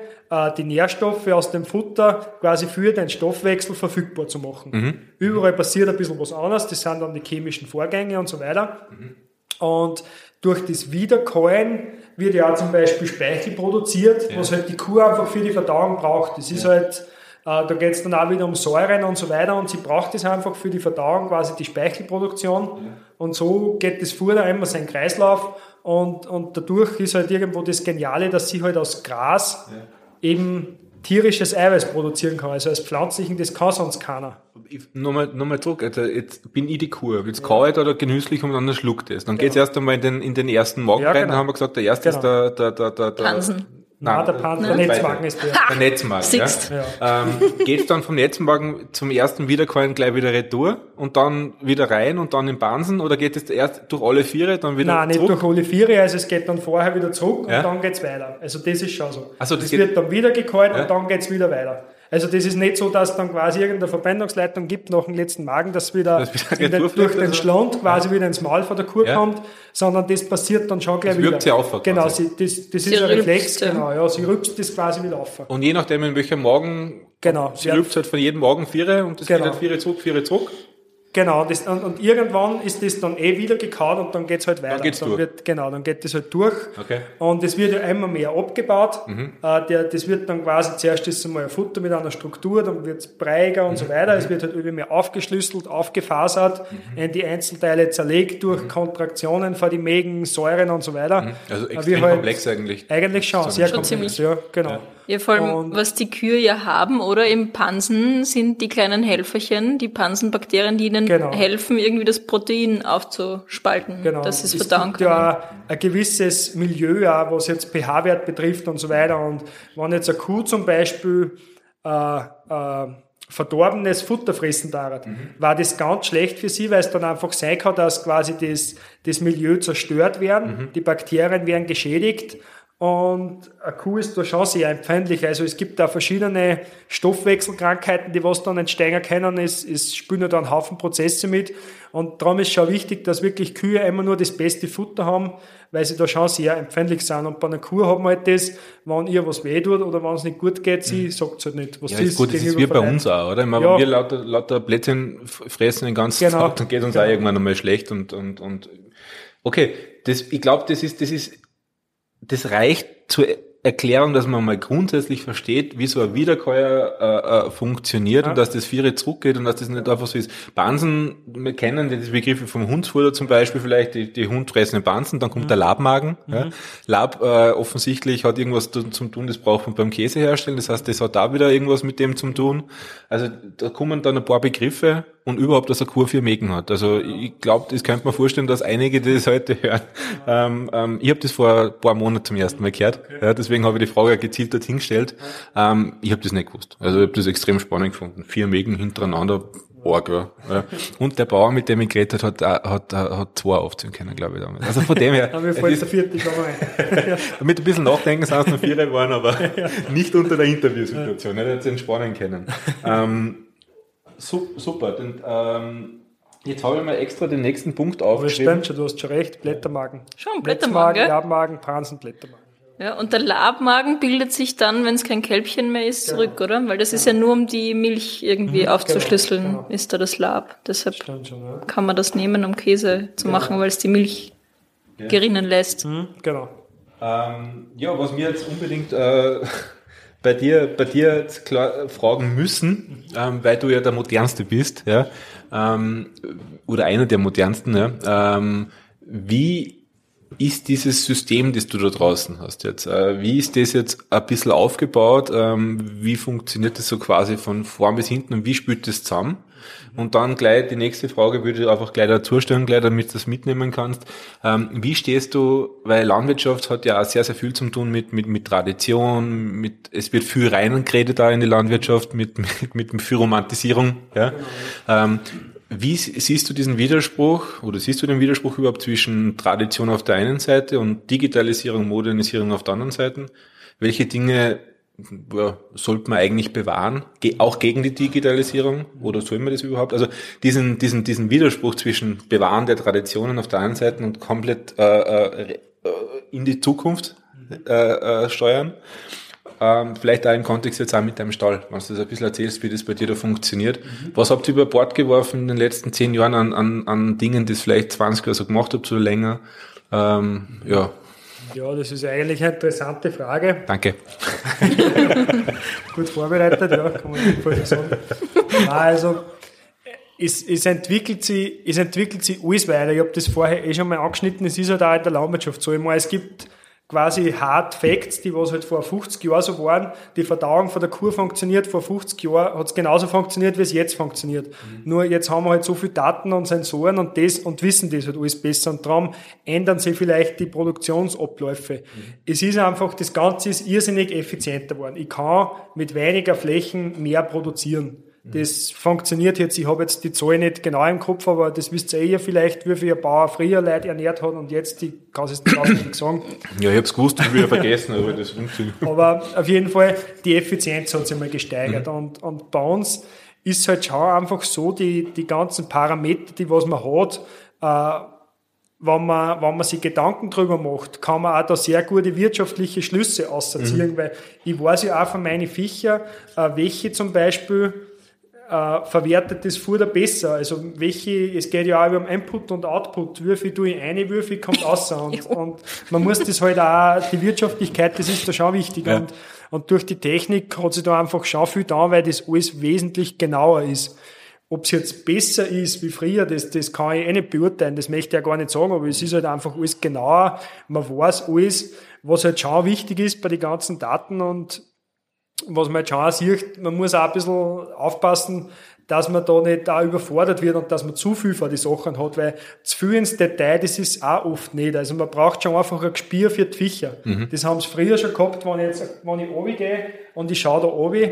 die Nährstoffe aus dem Futter quasi für den Stoffwechsel verfügbar zu machen. Mhm. Überall passiert ein bisschen was anderes, das sind dann die chemischen Vorgänge und so weiter. Mhm. Und durch das Wiederkäuen wird ja auch zum Beispiel Speichel produziert, ja. was halt die Kuh einfach für die Verdauung braucht. Das ist ja. halt, äh, da geht es dann auch wieder um Säuren und so weiter und sie braucht das einfach für die Verdauung, quasi die Speichelproduktion. Ja. Und so geht das Futter einmal seinen Kreislauf und, und dadurch ist halt irgendwo das Geniale, dass sie halt aus Gras eben tierisches Eiweiß produzieren kann. Also als pflanzlichen, das kann sonst keiner. Nochmal, nochmal zurück, also jetzt bin ich die Kuh, jetzt ja. kaue ich da genüsslich und dann schluckt es. Dann genau. geht's erst einmal in den, in den ersten Markt ja, rein, genau. dann haben wir gesagt, der erste genau. ist der, der, der, der, der Pansen. Nein, der, Pan der Netzmagen ist der. Der Netzmagen, Siehst. ja. Ähm, geht's dann vom Netzmagen zum ersten Wiederkäuen gleich wieder retour und dann wieder rein und dann in Bansen oder geht es erst durch alle Viere, dann wieder Nein, nicht zurück? durch alle Viere, also es geht dann vorher wieder zurück Ja. und dann geht's weiter. Also das ist schon so. Ach so, das das geht- wird dann wieder gekäut Ja. und dann geht's wieder weiter. Also das ist nicht so, dass es dann quasi irgendeine Verbindungsleitung gibt nach dem letzten Magen, dass wieder, Das wieder den, durch den oder so? Schlund quasi wieder ins Maul von der Kuh Ja. kommt, sondern das passiert dann schon gleich Das wieder. wirkt sie auf. Genau, sie, das, das Sie ist ein Reflex, ja. genau, ja, sie rübst das quasi wieder auf. Und je nachdem, in welcher Morgen, Genau, sie ja. rübt halt von jedem Morgen Viere und das Genau. geht halt Viere zurück, Viere zurück. Genau, das, und, und irgendwann ist das dann eh wieder gekaut und dann geht's halt weiter. geht's durch. Wird, genau, dann geht das halt durch. Okay. Und es wird ja immer mehr abgebaut. Mhm. Äh, der, das wird dann quasi, zuerst ist einmal ein Futter mit einer Struktur, dann wird's breiiger Mhm. und so weiter. Es wird halt immer mehr aufgeschlüsselt, aufgefasert, Mhm. in die Einzelteile zerlegt durch Kontraktionen von die Mägen, Säuren und so weiter. Also Äh, extrem halt- komplex eigentlich. Eigentlich schon, sehr komplex, ja, genau. Ja, vor allem, Und- was die Kühe ja haben, oder im Pansen sind die kleinen Helferchen, die Pansenbakterien, die ihnen Genau. helfen, irgendwie das Protein aufzuspalten, Genau. dass sie es verdauen können. ja ein gewisses Milieu, auch, was jetzt pH-Wert betrifft und so weiter. Und wenn jetzt eine Kuh zum Beispiel äh, äh, verdorbenes Futter fressen darf, Mhm. war das ganz schlecht für sie, weil es dann einfach sein kann, dass quasi das, das Milieu zerstört werden, Mhm. die Bakterien werden geschädigt und eine Kuh ist da schon sehr empfindlich. Also es gibt da verschiedene Stoffwechselkrankheiten, die was dann entstehen können. Es, es spielen ja da einen Haufen Prozesse mit. Und darum ist schon wichtig, dass wirklich Kühe immer nur das beste Futter haben, weil sie da schon sehr empfindlich sind. Und bei einer Kuh hat man halt das, wenn ihr was weh tut oder wenn es nicht gut geht, sie sagt es halt nicht. Was Mhm. Ja, ist gut, das ist wie bei uns auch, oder? Ich meine, Ja. wenn wir lauter, lauter Plätzchen fressen den ganzen Genau. Tag, dann geht uns auch irgendwann einmal schlecht und, und, und, okay. Das, ich glaube, das ist, das ist, das reicht zur Erklärung, dass man mal grundsätzlich versteht, wie so ein Wiederkäuer äh, äh, funktioniert Ja. und dass das Viere zurückgeht und dass das nicht einfach so ist. Bansen, wir kennen die Begriffe vom Hundsfutter zum Beispiel, vielleicht die, die hundfressenden Bansen, dann kommt der Labmagen. Ja. Lab äh, offensichtlich hat irgendwas zu- zum tun, das braucht man beim Käse herstellen, das heißt, das hat da wieder irgendwas mit dem zum tun. Also da kommen dann ein paar Begriffe und überhaupt, dass eine Kur vier Mägen hat. Also ich glaube, das könnte man vorstellen, dass einige, die das heute hören, ähm, ähm, ich habe das vor ein paar Monaten zum ersten Mal gehört, ja, deswegen habe ich die Frage gezielt dorthin gestellt. Ähm, ich habe das nicht gewusst. Also ich habe das extrem spannend gefunden. Vier Mägen hintereinander, arg, ja. ja. Und der Bauer, mit dem ich geredet hat, hat, hat, hat zwei aufziehen können, glaube ich, damals. Also von dem her, es fällt ist- der vierte ein. mit ein bisschen Nachdenken sind es noch vier geworden, aber nicht unter der Interviewsituation. Er hätte es entspannen können. ähm, super. Dann, ähm, jetzt habe ich mal extra den nächsten Punkt Aber aufgeschrieben. stimmt schon, du hast schon recht, Blättermagen. Schon, Blättermagen? Labmagen, Pansen, Blättermagen. Ja, und der Labmagen bildet sich dann, wenn es kein Kälbchen mehr ist, zurück, oder? Weil das ist ja nur, um die Milch irgendwie aufzuschlüsseln, genau, genau. ist da das Lab. Deshalb schon, ja. kann man das nehmen, um Käse zu machen, weil es die Milch gerinnen lässt. Hm, genau. Ähm, ja, was wir jetzt unbedingt äh, bei dir, bei dir jetzt klar fragen müssen, ähm, weil du ja der modernste bist, ja, ähm, oder einer der modernsten, ja, ähm, wie ist dieses System, das du da draußen hast jetzt? Äh, wie ist das jetzt ein bisschen aufgebaut? Ähm, wie funktioniert das so quasi von vorn bis hinten und wie spielt das zusammen? Und dann gleich die nächste Frage würde ich einfach gleich dazu stellen, gleich damit du das mitnehmen kannst. Ähm, wie stehst du, weil Landwirtschaft hat ja auch sehr, sehr viel zu tun mit, mit, mit Tradition, mit, es wird viel reingeredet da in die Landwirtschaft, mit, mit, mit, viel Romantisierung, ja. Ähm, wie siehst du diesen Widerspruch oder siehst du den Widerspruch überhaupt zwischen Tradition auf der einen Seite und Digitalisierung, Modernisierung auf der anderen Seite? Welche Dinge sollte man eigentlich bewahren, auch gegen die Digitalisierung oder soll man das überhaupt? Also diesen, diesen, diesen Widerspruch zwischen Bewahren der Traditionen auf der einen Seite und komplett äh, äh, äh, in die Zukunft äh, äh, steuern. Ähm, vielleicht auch im Kontext jetzt auch mit deinem Stall, wenn du das ein bisschen erzählst, wie das bei dir da funktioniert. Was habt ihr über Bord geworfen in den letzten zehn Jahren an, an, an Dingen, die ihr vielleicht 20 oder so gemacht habt oder länger? Ähm, ja, Ja, das ist eigentlich eine interessante Frage. danke. Gut vorbereitet, ja, kann man nicht voll sagen. Nein, also, es, es entwickelt sich, es entwickelt sich alles weiter. Ich habe das vorher eh schon mal angeschnitten. Es ist halt auch in der Landwirtschaft so. Ich meine, es gibt quasi Hard Facts, die was halt vor 50 Jahren so waren. Die Verdauung von der Kuh funktioniert, vor 50 Jahren hat es genauso funktioniert, wie es jetzt funktioniert. Mhm. Nur jetzt haben wir halt so viel Daten und Sensoren und das und wissen das halt alles besser und darum ändern sich vielleicht die Produktionsabläufe. Mhm. Es ist einfach, das Ganze ist irrsinnig effizienter geworden. Ich kann mit weniger Flächen mehr produzieren. Das funktioniert jetzt, ich habe jetzt die Zahl nicht genau im Kopf, aber das wisst ihr eh vielleicht, wie viel ein Bauer früher Leute ernährt hat und jetzt, die kann es nicht sagen. Ja, ich habe es gewusst und wieder vergessen, aber das funktioniert. Aber auf jeden Fall, die Effizienz hat sich mal gesteigert mhm. und, und bei uns ist halt schon einfach so, die, die ganzen Parameter, die was man hat, äh, wenn man, wenn man sich Gedanken drüber macht, kann man auch da sehr gute wirtschaftliche Schlüsse ausziehen, mhm. weil ich weiß ja auch von meinen Viecher, äh, welche zum Beispiel äh, verwertet das Futter besser. Also welche, es geht ja auch um Input und Output. Wie viel tue ich eine, viel kommt raus. Und, und man muss das halt auch, die Wirtschaftlichkeit, das ist da schon wichtig. Ja. Und, und durch die Technik hat sich da einfach schon viel da, weil das alles wesentlich genauer ist. Ob es jetzt besser ist wie früher, das, das kann ich eh nicht beurteilen, das möchte ich ja gar nicht sagen, aber es ist halt einfach alles genauer. Man weiß alles, was halt schon wichtig ist bei den ganzen Daten und was man jetzt schon auch sieht, man muss auch ein bisschen aufpassen, dass man da nicht da überfordert wird und dass man zu viel von die Sachen hat, weil zu viel ins Detail, das ist auch oft nicht. Also man braucht schon einfach ein Gespür für die Viecher. Mhm. Das haben sie früher schon gehabt, wenn ich jetzt, wenn ich runtergehe und ich schaue da runter,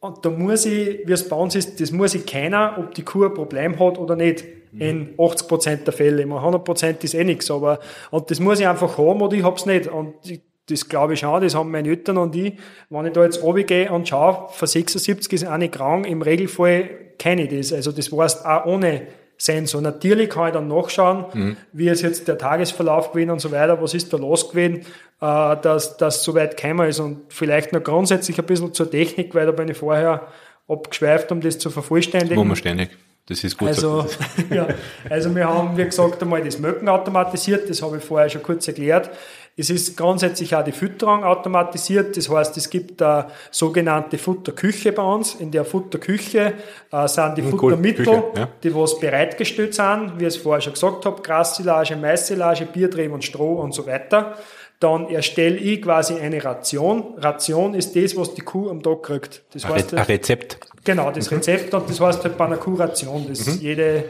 und da muss ich, wie es bei uns ist, das muss ich keiner, ob die Kuh ein Problem hat oder nicht. Mhm. In 80 Prozent der Fälle. 100 Prozent ist eh nichts, aber, und das muss ich einfach haben oder ich hab's nicht. Und ich, das glaube ich schon, das haben meine Eltern und ich. Wenn ich da jetzt runtergehe und schaue, von 76 ist eine krank, im Regelfall kenne ich das. Also das war's auch ohne Sensor. Natürlich kann ich dann nachschauen, mhm. wie ist jetzt der Tagesverlauf gewesen und so weiter, was ist da los gewesen, äh, dass das so weit gekommen ist und vielleicht noch grundsätzlich ein bisschen zur Technik, weil da bin ich vorher abgeschweift, um das zu vervollständigen. Wo man ständig. Das ist gut. Also, ja, also wir haben, wie gesagt, einmal das Möcken automatisiert, das habe ich vorher schon kurz erklärt. Es ist grundsätzlich auch die Fütterung automatisiert. Das heißt, es gibt eine sogenannte Futterküche bei uns. In der Futterküche äh, sind die Futtermittel, ja. die was bereitgestellt sind, wie ich es vorher schon gesagt habe, Grassilage, Maissilage, Biertrieb und Stroh und so weiter. Dann erstelle ich quasi eine Ration. Ration ist das, was die Kuh am Tag kriegt. Das heißt, ein Rezept. Genau, das Rezept und das heißt halt bei einer Kuhration. Das mhm. jede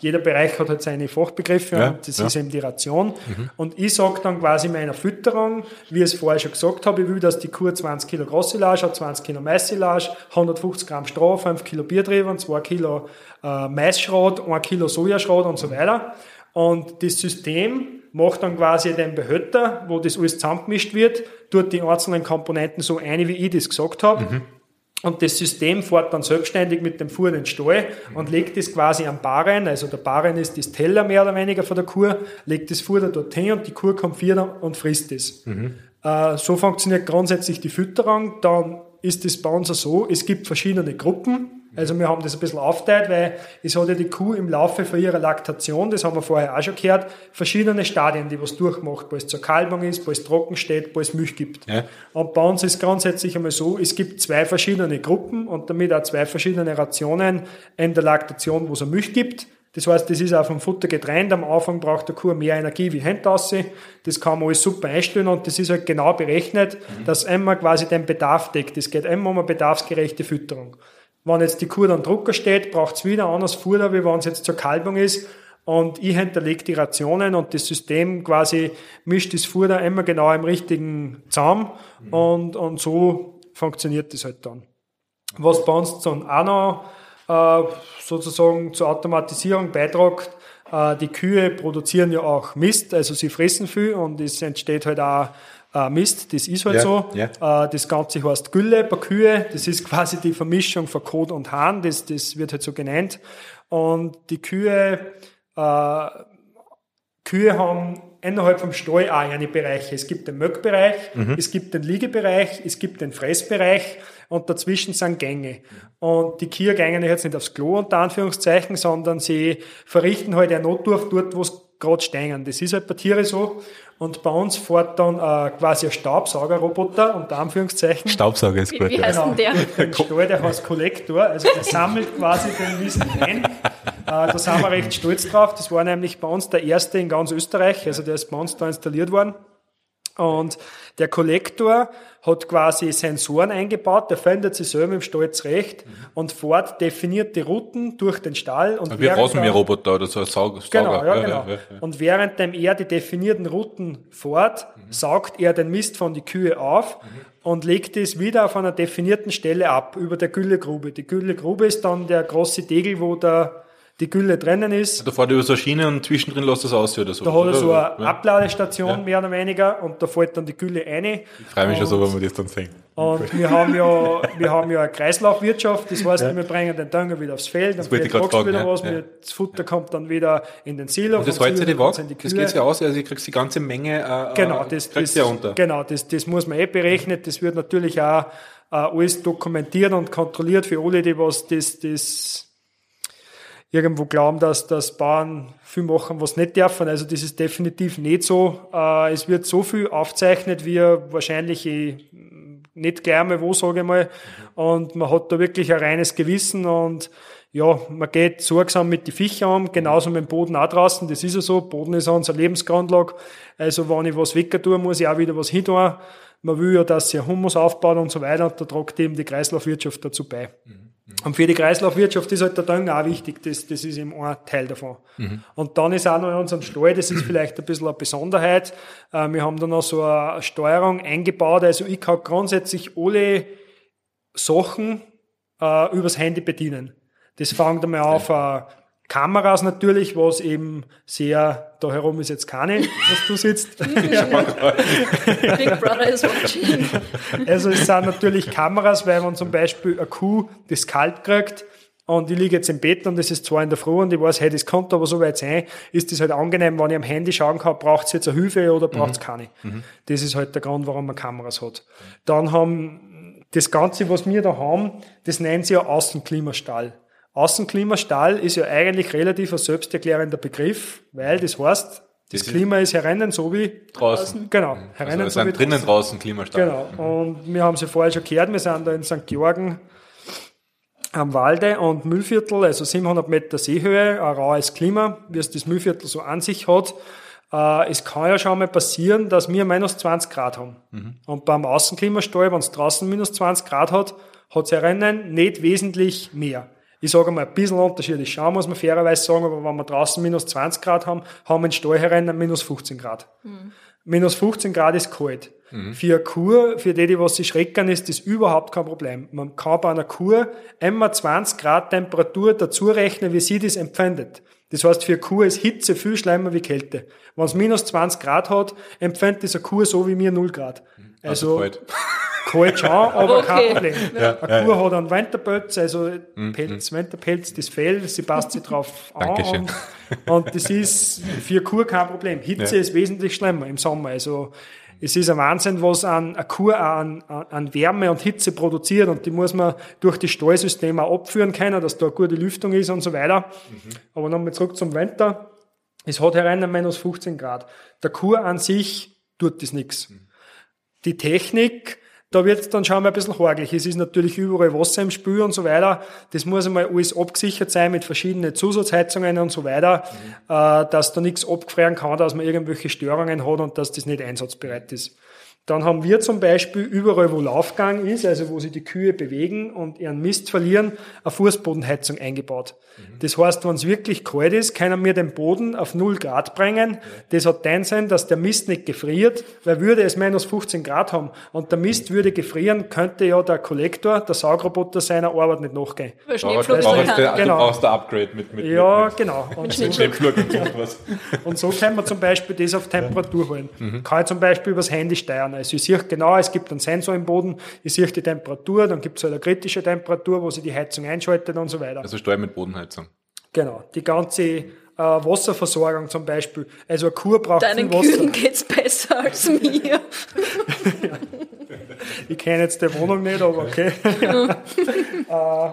jeder Bereich hat halt seine Fachbegriffe ja, und das ja. ist eben die Ration. Mhm. Und ich sage dann quasi meiner Fütterung, wie ich es vorher schon gesagt habe, ich will, dass die Kuh 20 Kilo Grossilage hat, 20 Kilo Maissilage, 150 Gramm Stroh, 5 Kilo Biertrieben, 2 Kilo äh, Maisschrot, 1 Kilo Sojaschrot und so weiter. Und das System macht dann quasi den Behälter, wo das alles zusammengemischt wird, tut die einzelnen Komponenten so eine, wie ich das gesagt habe. Mhm und das System fährt dann selbstständig mit dem Fuhr in den Stall und legt es quasi am Barren, also der Barren ist das Teller mehr oder weniger von der Kuh, legt das Fuhr da dorthin und die Kuh kommt wieder und frisst es. Mhm. Äh, so funktioniert grundsätzlich die Fütterung. Dann ist es bei uns so, es gibt verschiedene Gruppen. Also wir haben das ein bisschen aufteilt, weil es hat ja die Kuh im Laufe von ihrer Laktation, das haben wir vorher auch schon gehört, verschiedene Stadien, die was durchmacht, wo es zur Kalbung ist, wo es trocken steht, wo es Milch gibt. Ja. Und bei uns ist grundsätzlich einmal so, es gibt zwei verschiedene Gruppen und damit auch zwei verschiedene Rationen in der Laktation, wo es Milch gibt. Das heißt, das ist auch vom Futter getrennt. Am Anfang braucht der Kuh mehr Energie wie Händasse. Das kann man alles super einstellen und das ist halt genau berechnet, mhm. dass immer quasi den Bedarf deckt. Es geht immer um eine bedarfsgerechte Fütterung. Wenn jetzt die Kuh dann Drucker steht, braucht es wieder anderes Futter, wie wenn es jetzt zur Kalbung ist. Und ich hinterlege die Rationen und das System quasi mischt das Futter immer genau im richtigen zusammen mhm. und, und so funktioniert das halt dann. Was bei uns dann auch noch äh, sozusagen zur Automatisierung beitragt, äh, die Kühe produzieren ja auch Mist, also sie fressen viel und es entsteht halt auch äh, Mist, das ist halt ja, so. Ja. Äh, das Ganze heißt Gülle bei Kühe, das ist quasi die Vermischung von Kot und Hahn, das, das wird halt so genannt. Und die Kühe, äh, Kühe haben innerhalb vom Stall auch eine Bereiche. Es gibt den Möckbereich, mhm. es gibt den Liegebereich, es gibt den Fressbereich und dazwischen sind Gänge. Und die Kühe gehen jetzt nicht aufs Klo unter Anführungszeichen, sondern sie verrichten halt eine Notdurch dort, wo es gerade stehen. Das ist halt bei Tieren so. Und bei uns fährt dann äh, quasi ein Staubsaugerroboter, unter Anführungszeichen. Staubsauger ist gut. Wie, wie heißt denn der? Der Stall, der heißt Kollektor, also der sammelt quasi den Mist ein. Äh, da sind wir recht stolz drauf. Das war nämlich bei uns der erste in ganz Österreich, also der ist bei uns da installiert worden. Und der Kollektor hat quasi Sensoren eingebaut, der findet sich selber im Stall zurecht mhm. und fährt definierte Routen durch den Stall. Und wie ein Rasenmäherroboter oder so ein Saug Genau, ja, ja, genau. Ja, und während er die definierten Routen fährt, mhm. saugt er den Mist von die Kühe auf mhm. und legt es wieder auf einer definierten Stelle ab, über der Güllegrube. Die Güllegrube ist dann der große Degel, wo der die Gülle drinnen ist. Da fährt über so eine Schiene und zwischendrin lässt das aus oder so. Da hat er so eine ja. Abladestation ja. mehr oder weniger und da fällt dann die Gülle rein. Ich freue mich schon so, wenn wir das dann sehen. Und wir haben ja, wir haben ja eine Kreislaufwirtschaft, das heißt, ja. wir bringen den Dünger wieder aufs Feld, dann fällt wieder ja. was, ja. das Futter kommt dann wieder in den Silo. Und das sich die Waage, das geht ja aus, also ich kriegst die ganze Menge äh, Genau, das, das, ja unter. genau das, das muss man eh berechnen, das wird natürlich auch äh, alles dokumentiert und kontrolliert für alle, die was das, das irgendwo glauben, dass, dass Bauern viel machen, was nicht dürfen. Also das ist definitiv nicht so. Äh, es wird so viel aufzeichnet, wie wahrscheinlich eh nicht gleich einmal wo, sage ich mal. Und man hat da wirklich ein reines Gewissen und ja, man geht sorgsam mit die Viecher um, genauso mit dem Boden auch draußen. Das ist ja so. Boden ist unsere Lebensgrundlage. Also wenn ich was wecker tue, muss ich auch wieder was hin tun. Man will ja, dass sie Humus aufbaut und so weiter. Und da tragt eben die Kreislaufwirtschaft dazu bei. Mhm. Und für die Kreislaufwirtschaft ist halt der Dünger auch wichtig. Das, das ist eben ein Teil davon. Mhm. Und dann ist auch noch in unserem Stall, das ist vielleicht ein bisschen eine Besonderheit. Äh, wir haben da noch so eine Steuerung eingebaut. Also ich kann grundsätzlich alle Sachen äh, übers Handy bedienen. Das fängt einmal auf, äh, Kameras natürlich, was eben sehr, da herum ist jetzt keine, was du sitzt. Big Brother is watching. Also es sind natürlich Kameras, weil man zum Beispiel eine Kuh das kalt kriegt und ich liege jetzt im Bett und es ist zwei in der Früh und ich weiß, hey, das kommt aber so weit sein, ist das halt angenehm, wenn ich am Handy schauen kann, braucht es jetzt eine Hilfe oder braucht es mhm. keine. Mhm. Das ist halt der Grund, warum man Kameras hat. Dann haben das Ganze, was wir da haben, das nennen sie ja Außenklimastall. Außenklimastahl ist ja eigentlich relativ ein selbsterklärender Begriff, weil das heißt, das, das Klima ist herinnen so wie draußen. Genau, herinnen also so wie drinnen draußen Klimastahl. Genau. Mhm. Und wir haben sie vorher schon gehört, wir sind da in St. Georgen am Walde und Müllviertel, also 700 Meter Seehöhe, ein raues Klima, wie es das Müllviertel so an sich hat. Äh, es kann ja schon mal passieren, dass wir minus 20 Grad haben. Mhm. Und beim Außenklimastall, wenn es draußen minus 20 Grad hat, hat es herinnen nicht wesentlich mehr. Ich sage mal, ein bisschen Unterschied ist schon, muss man fairerweise sagen, aber wenn wir draußen minus 20 Grad haben, haben wir in Stallherennen minus 15 Grad. Mhm. Minus 15 Grad ist kalt. Mhm. Für eine Kur, für die, die was sich schrecken, ist das überhaupt kein Problem. Man kann bei einer Kur immer 20 Grad Temperatur dazu rechnen, wie sie das empfindet. Das heißt, für eine Kuh ist Hitze viel schlimmer wie Kälte. Wenn es minus 20 Grad hat, empfindet diese Kuh so wie mir 0 Grad. Also, also kalt schon, aber okay. kein Problem. Ja, eine Kuh ja. hat einen Winterpelz, also mhm. Pelz, Winterpelz, das Fell, sie passt sich drauf an. Und, und das ist für eine Kuh kein Problem. Hitze ja. ist wesentlich schlimmer im Sommer. Also es ist ein Wahnsinn, was an, eine Kuh an, an Wärme und Hitze produziert und die muss man durch die Stallsysteme auch abführen können, dass da eine gute Lüftung ist und so weiter. Mhm. Aber nochmal zurück zum Winter. Es hat herein minus 15 Grad. Der Kuh an sich tut das nichts. Mhm. Die Technik, da wird es dann schon mal ein bisschen horglich. Es ist natürlich überall Wasser im Spül und so weiter. Das muss einmal alles abgesichert sein mit verschiedenen Zusatzheizungen und so weiter, mhm. äh, dass da nichts abgefrieren kann, dass man irgendwelche Störungen hat und dass das nicht einsatzbereit ist. Dann haben wir zum Beispiel überall, wo Laufgang ist, also wo sich die Kühe bewegen und ihren Mist verlieren, eine Fußbodenheizung eingebaut. Mhm. Das heißt, wenn es wirklich kalt ist, können wir den Boden auf 0 Grad bringen. Ja. Das hat den Sinn, dass der Mist nicht gefriert, weil würde es minus 15 Grad haben und der Mist würde gefrieren, könnte ja der Kollektor, der Saugroboter seiner Arbeit nicht nachgehen. Weil Schneepflug brauchst du, genau. du brauchst ein Upgrade mit, mit Ja, mit, genau. Und mit Schneepflug und sowas. und so kann man zum Beispiel das auf Temperatur holen. Mhm. Kann ich zum Beispiel übers Handy steuern. Also ich sehe genau, es gibt einen Sensor im Boden, ich sehe die Temperatur, dann gibt es halt eine kritische Temperatur, wo sie die Heizung einschaltet und so weiter. Also Steuern mit Bodenheizung. Genau. Die ganze äh, Wasserversorgung zum Beispiel. Also eine Kur braucht Deinen viel Wasser. Kühen geht's besser als mir. ja. Ich kenne jetzt die Wohnung nicht, aber okay. äh,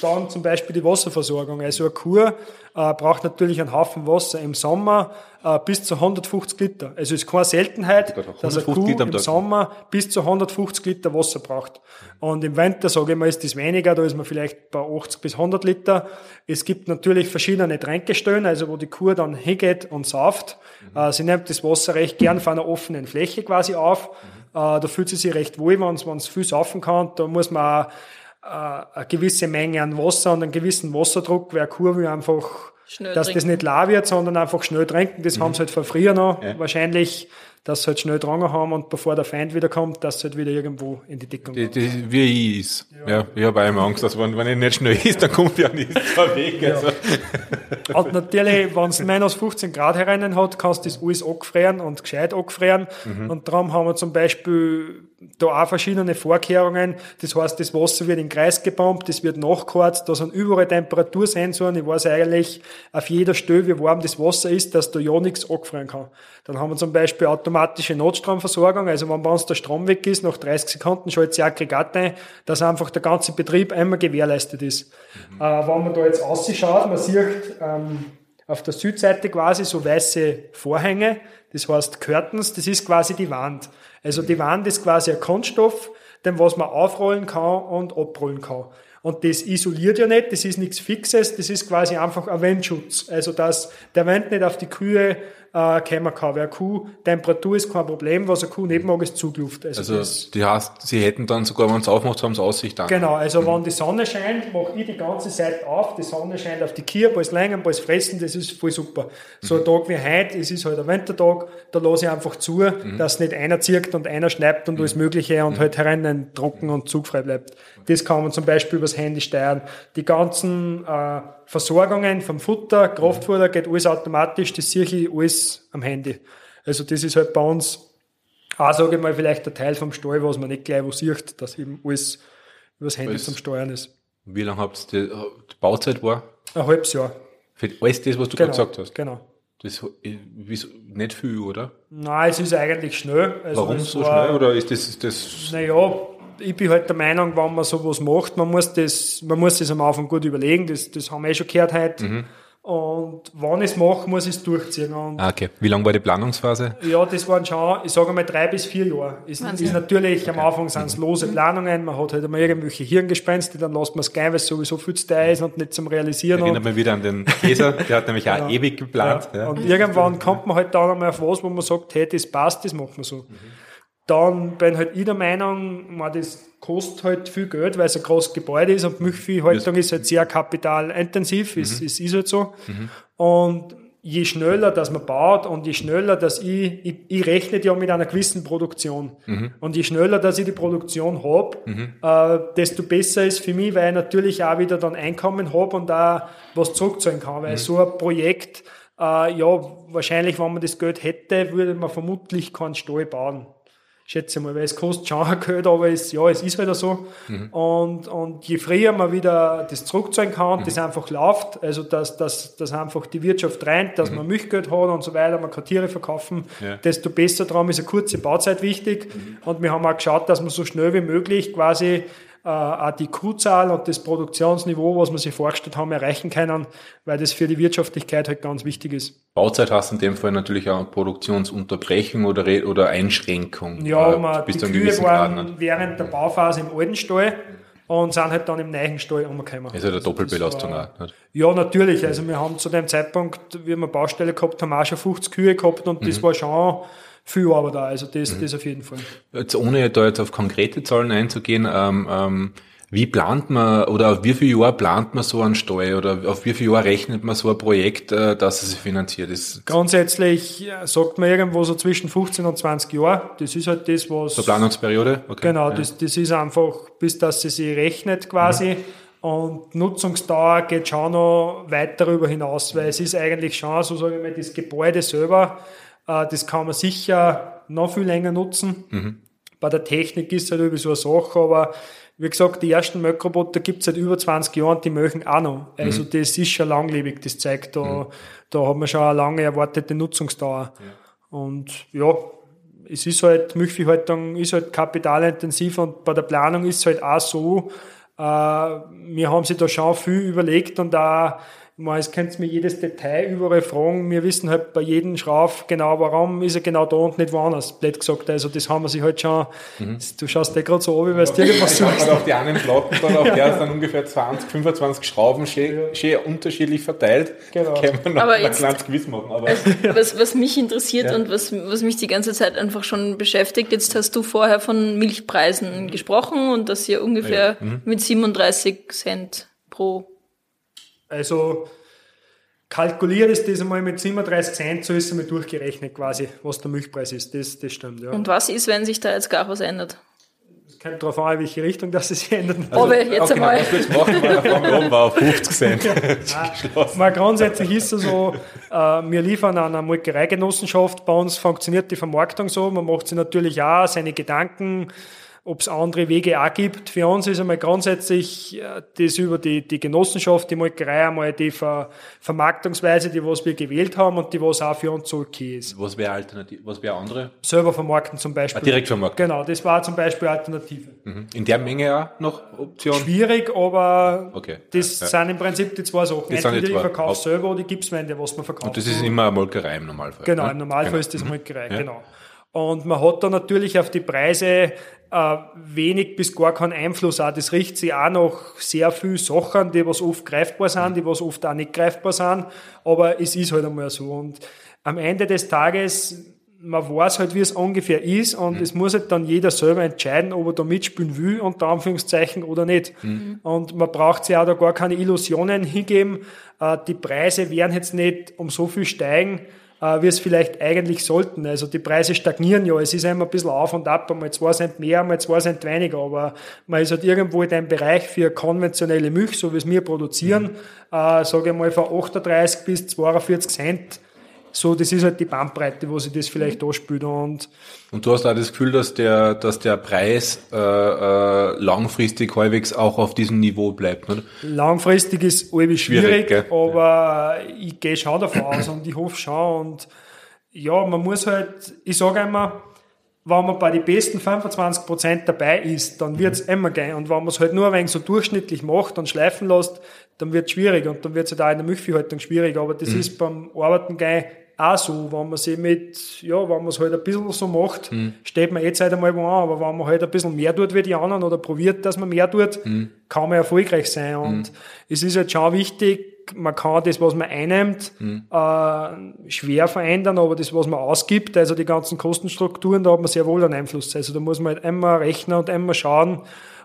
dann zum Beispiel die Wasserversorgung. Also eine Kuh äh, braucht natürlich einen Haufen Wasser im Sommer äh, bis zu 150 Liter. Also es ist keine Seltenheit, dass eine Kuh im Sommer bis zu 150 Liter Wasser braucht. Und im Winter, sage ich mal, ist das weniger, da ist man vielleicht bei 80 bis 100 Liter. Es gibt natürlich verschiedene Tränkestellen, also wo die Kuh dann hingeht und sauft. Mhm. Äh, sie nimmt das Wasser recht gern von einer offenen Fläche quasi auf. Mhm. Äh, da fühlt sie sich recht wohl, wenn es viel saufen kann. Da muss man auch eine gewisse Menge an Wasser und einen gewissen Wasserdruck, weil eine Kurve einfach, schnell dass trinken. das nicht la wird, sondern einfach schnell trinken. Das mhm. haben sie halt von früher noch. Ja. Wahrscheinlich dass sie halt schnell dran haben und bevor der Feind wiederkommt, dass sie halt wieder irgendwo in die Deckung die, die, Wie ich ist. Ja. ja ich habe einmal Angst, dass wenn, wenn ich nicht schnell ist, dann kommt ja nicht weg. Ja. Also. Und natürlich, wenn es minus 15 Grad herein hat, kannst du das alles angefrieren und gescheit angefrieren. Mhm. Und darum haben wir zum Beispiel da auch verschiedene Vorkehrungen. Das heißt, das Wasser wird in den Kreis gepumpt, das wird nachgeheizt, da sind überall Temperatursensoren. Ich weiß eigentlich auf jeder Stelle, wie warm das Wasser ist, dass da ja nichts angefrieren kann. Dann haben wir zum Beispiel automatische Notstromversorgung, also wenn bei uns der Strom weg ist, nach 30 Sekunden schaltet sie Aggregat ein, dass einfach der ganze Betrieb einmal gewährleistet ist. Mhm. Äh, wenn man da jetzt ausschaut, man sieht ähm, auf der Südseite quasi so weiße Vorhänge, das heißt Curtains, das ist quasi die Wand. Also die Wand ist quasi ein Kunststoff, den was man aufrollen kann und abrollen kann. Und das isoliert ja nicht, das ist nichts Fixes, das ist quasi einfach ein Windschutz. Also dass der Wind nicht auf die Kühe äh, kommen kann. Weil eine Kuh, Temperatur ist kein Problem, was eine Kuh nicht mag, ist Zugluft. Also, also die heißt, sie hätten dann sogar, wenn es aufmacht, haben sie Aussicht an. Genau, also mhm. wenn die Sonne scheint, mache ich die ganze Zeit auf, die Sonne scheint auf die Kühe, bald längen, bald fressen, das ist voll super. So ein Tag wie heute, es ist halt ein Wintertag, da lasse ich einfach zu, mhm. dass nicht einer zirkt und einer schneidet und alles Mögliche und mhm. halt herein trocken und zugfrei bleibt. Das kann man zum Beispiel übers Handy steuern. Die ganzen äh, Versorgungen vom Futter, Kraftfutter geht alles automatisch, das sehe ich alles am Handy. Also das ist halt bei uns auch, sage ich mal, vielleicht der Teil vom Stall, was man nicht gleich wo sieht, dass eben alles übers Handy alles, zum Steuern ist. Wie lange habt ihr die, die Bauzeit war? Ein halbes Jahr. Für alles das, was du genau, gerade gesagt hast? Genau. Das ist nicht viel, oder? Nein, es ist eigentlich schnell. Also Warum so schnell? Oder ist das, das Naja, ich bin halt der Meinung, wenn man sowas macht, man muss das, man muss das am Anfang gut überlegen, das, das haben wir eh schon gehört heute. Mhm. Und wenn ich es mache, muss ich es durchziehen. Und ah, okay. Wie lange war die Planungsphase? Ja, das waren schon, ich sage mal, drei bis vier Jahre. Ist, ist natürlich, okay. am Anfang sind es lose mhm. Planungen, man hat halt immer irgendwelche Hirngespenste, dann lässt man es gehen, weil es sowieso viel zu teuer ist und nicht zum Realisieren. Erinnert mich wieder an den Käser, der hat nämlich auch ja. ewig geplant. Ja. Ja. Und irgendwann kommt man halt dann einmal auf was, wo man sagt, hey, das passt, das machen wir so. Mhm. Dann bin halt ich der Meinung, man, das kostet halt viel Geld, weil es ein großes Gebäude ist und Milchviehhaltung ist halt sehr kapitalintensiv, mhm. ist, ist, ist halt so. Mhm. Und je schneller, dass man baut und je schneller, dass ich, ich, ich rechne ja mit einer gewissen Produktion. Mhm. Und je schneller, dass ich die Produktion hab, mhm. äh, desto besser ist für mich, weil ich natürlich auch wieder dann Einkommen hab und da was zurückzahlen kann. Weil mhm. so ein Projekt, äh, ja, wahrscheinlich, wenn man das Geld hätte, würde man vermutlich keinen Stall bauen schätze mal, weil es kostet schon ein Geld, aber es, ja, es ist halt so. Mhm. Und, und je früher man wieder das zurückzahlen kann, mhm. das einfach läuft, also dass, dass, dass einfach die Wirtschaft reint, dass mhm. man Milchgeld hat und so weiter, man kann Tiere verkaufen, ja. desto besser darum ist eine kurze Bauzeit wichtig. Mhm. Und wir haben auch geschaut, dass man so schnell wie möglich quasi äh, auch die Kuhzahl und das Produktionsniveau, was wir sich vorgestellt haben, erreichen können, weil das für die Wirtschaftlichkeit halt ganz wichtig ist. Bauzeit hast in dem Fall natürlich auch Produktionsunterbrechung oder, oder Einschränkung. Ja, äh, man, die Kühe waren während der Bauphase im alten Stall und sind halt dann im neuen Stall umgekommen. Ist ja eine Doppelbelastung war, auch. Nicht? Ja, natürlich. Also wir haben zu dem Zeitpunkt, wie wir Baustelle gehabt haben, auch schon 50 Kühe gehabt und mhm. das war schon viel Arbeit da. Also das, mhm. das auf jeden Fall. Jetzt ohne da jetzt auf konkrete Zahlen einzugehen, ähm, ähm, wie plant man oder auf wie viel Jahr plant man so einen Steuer oder auf wie viel Jahr rechnet man so ein Projekt, äh, dass es sich finanziert ist? Grundsätzlich sagt man irgendwo so zwischen 15 und 20 Jahre. Das ist halt das, was. So Planungsperiode? Okay. Genau, ja. das, das ist einfach, bis dass sie sich rechnet quasi. Mhm. Und Nutzungsdauer geht schon noch weit darüber hinaus, weil es ist eigentlich schon, so sage ich mal, das Gebäude selber äh, das kann man sicher noch viel länger nutzen. Mhm. Bei der Technik ist es halt irgendwie so eine Sache, aber wie gesagt, die ersten Möckroboter gibt es seit über 20 Jahren, die mögen auch noch. Also mhm. das ist schon langlebig, das zeigt, da, mhm. da hat man schon eine lange erwartete Nutzungsdauer. Ja. Und ja, es ist halt, Milchviehhaltung ist halt kapitalintensiv und bei der Planung ist es halt auch so, Äh, wir haben sich da schon viel überlegt und da man, es könnt mir jedes Detail überall fragen. Wir wissen halt bei jedem Schrauf genau, warum ist er genau da und nicht woanders, blöd gesagt. Also das haben wir sich halt schon, mhm. du schaust dir gerade so an, weil du irgendwas suchst. Man auf die einen Platten dann, auf der ist dann ungefähr 20, 25 Schrauben schön, ja. unterschiedlich verteilt. Genau. Kann man noch aber ein kleines Gewiss machen. Aber also, was, was mich interessiert ja. und was, was mich die ganze Zeit einfach schon beschäftigt, jetzt hast du vorher von Milchpreisen gesprochen und dass ihr ungefähr ja. mhm. mit 37 Cent pro also kalkuliert ist das einmal mit 37 Cent, so ist es einmal durchgerechnet quasi, was der Milchpreis ist. Das, das stimmt, ja. Und was ist, wenn sich da jetzt gar was ändert? Es kommt darauf an, in welche Richtung das sich ändert. Also, Aber jetzt okay, einmal. Was willst machen, weil der oben war auf 50 Cent. ja, mal grundsätzlich ist es so, äh, wir liefern an eine Molkereigenossenschaft, bei uns funktioniert die Vermarktung so, man macht sich natürlich auch seine Gedanken, ob es andere Wege auch gibt. Für uns ist einmal grundsätzlich äh, das über die, die Genossenschaft, die Molkerei einmal die Ver, Vermarktungsweise, die was wir gewählt haben und die was auch für uns so okay ist. Was wäre alternativ, was wäre andere? Selber vermarkten zum Beispiel. Ah, direkt vermarkten. Genau, das war zum Beispiel Alternative. Mhm. In der Menge auch noch Optionen? Schwierig, aber okay. das ja, sind im Prinzip die zwei Sachen. Das Entweder ich verkaufe selber oder ich gebe es was man verkauft. Und das ist immer eine Molkerei im Normalfall. Genau, ne? im Normalfall genau. ist das mhm. Molkerei, ja. genau. Und man hat da natürlich auf die Preise äh, wenig bis gar keinen Einfluss. Auch das riecht sich auch noch sehr viel Sachen, die was oft greifbar sind, die was oft auch nicht greifbar sind. Aber es ist halt einmal so. Und am Ende des Tages, man weiß halt, wie es ungefähr ist und mhm. es muss halt dann jeder selber entscheiden, ob er da mitspielen will, unter Anführungszeichen, oder nicht. Mhm. Und man braucht sich auch da gar keine Illusionen hingeben. Äh, die Preise werden jetzt nicht um so viel steigen, äh, wie es vielleicht eigentlich sollten. Also die Preise stagnieren ja, es ist immer ein bisschen auf und ab, einmal zwei Cent mehr, einmal zwei Cent weniger, aber man ist halt irgendwo in einem Bereich für konventionelle Milch, so wie es wir produzieren, mhm. äh, sage ich mal von 38 bis 42 Cent so, das ist halt die Bandbreite, wo sich das vielleicht anspielt. Und, und du hast auch das Gefühl, dass der, dass der Preis äh, äh, langfristig halbwegs auch auf diesem Niveau bleibt, oder? Langfristig ist alles schwierig, schwierig aber ich gehe schon davon aus und ich hoffe schon. Und ja, man muss halt, ich sage immer, wenn man bei den besten 25% dabei ist, dann wird's immer gehen. Und wenn man es halt nur ein wenig so durchschnittlich macht und schleifen lässt, dann wird es schwierig und dann wird es halt auch in der Milchviehhaltung schwierig. Aber das mhm. ist beim Arbeiten gehen auch so, wenn man sich mit, ja, wenn man es halt ein bisschen so macht, mhm. steht man jetzt halt einmal wo an, aber wenn man halt ein bisschen mehr tut wie die anderen oder probiert, dass man mehr tut, mhm. kann man erfolgreich sein. Und mhm. es ist halt schon wichtig, man kann das, was man einnimmt, mhm. äh, schwer verändern, aber das, was man ausgibt, also die ganzen Kostenstrukturen, da hat man sehr wohl einen Einfluss. Also da muss man halt immer rechnen und immer schauen,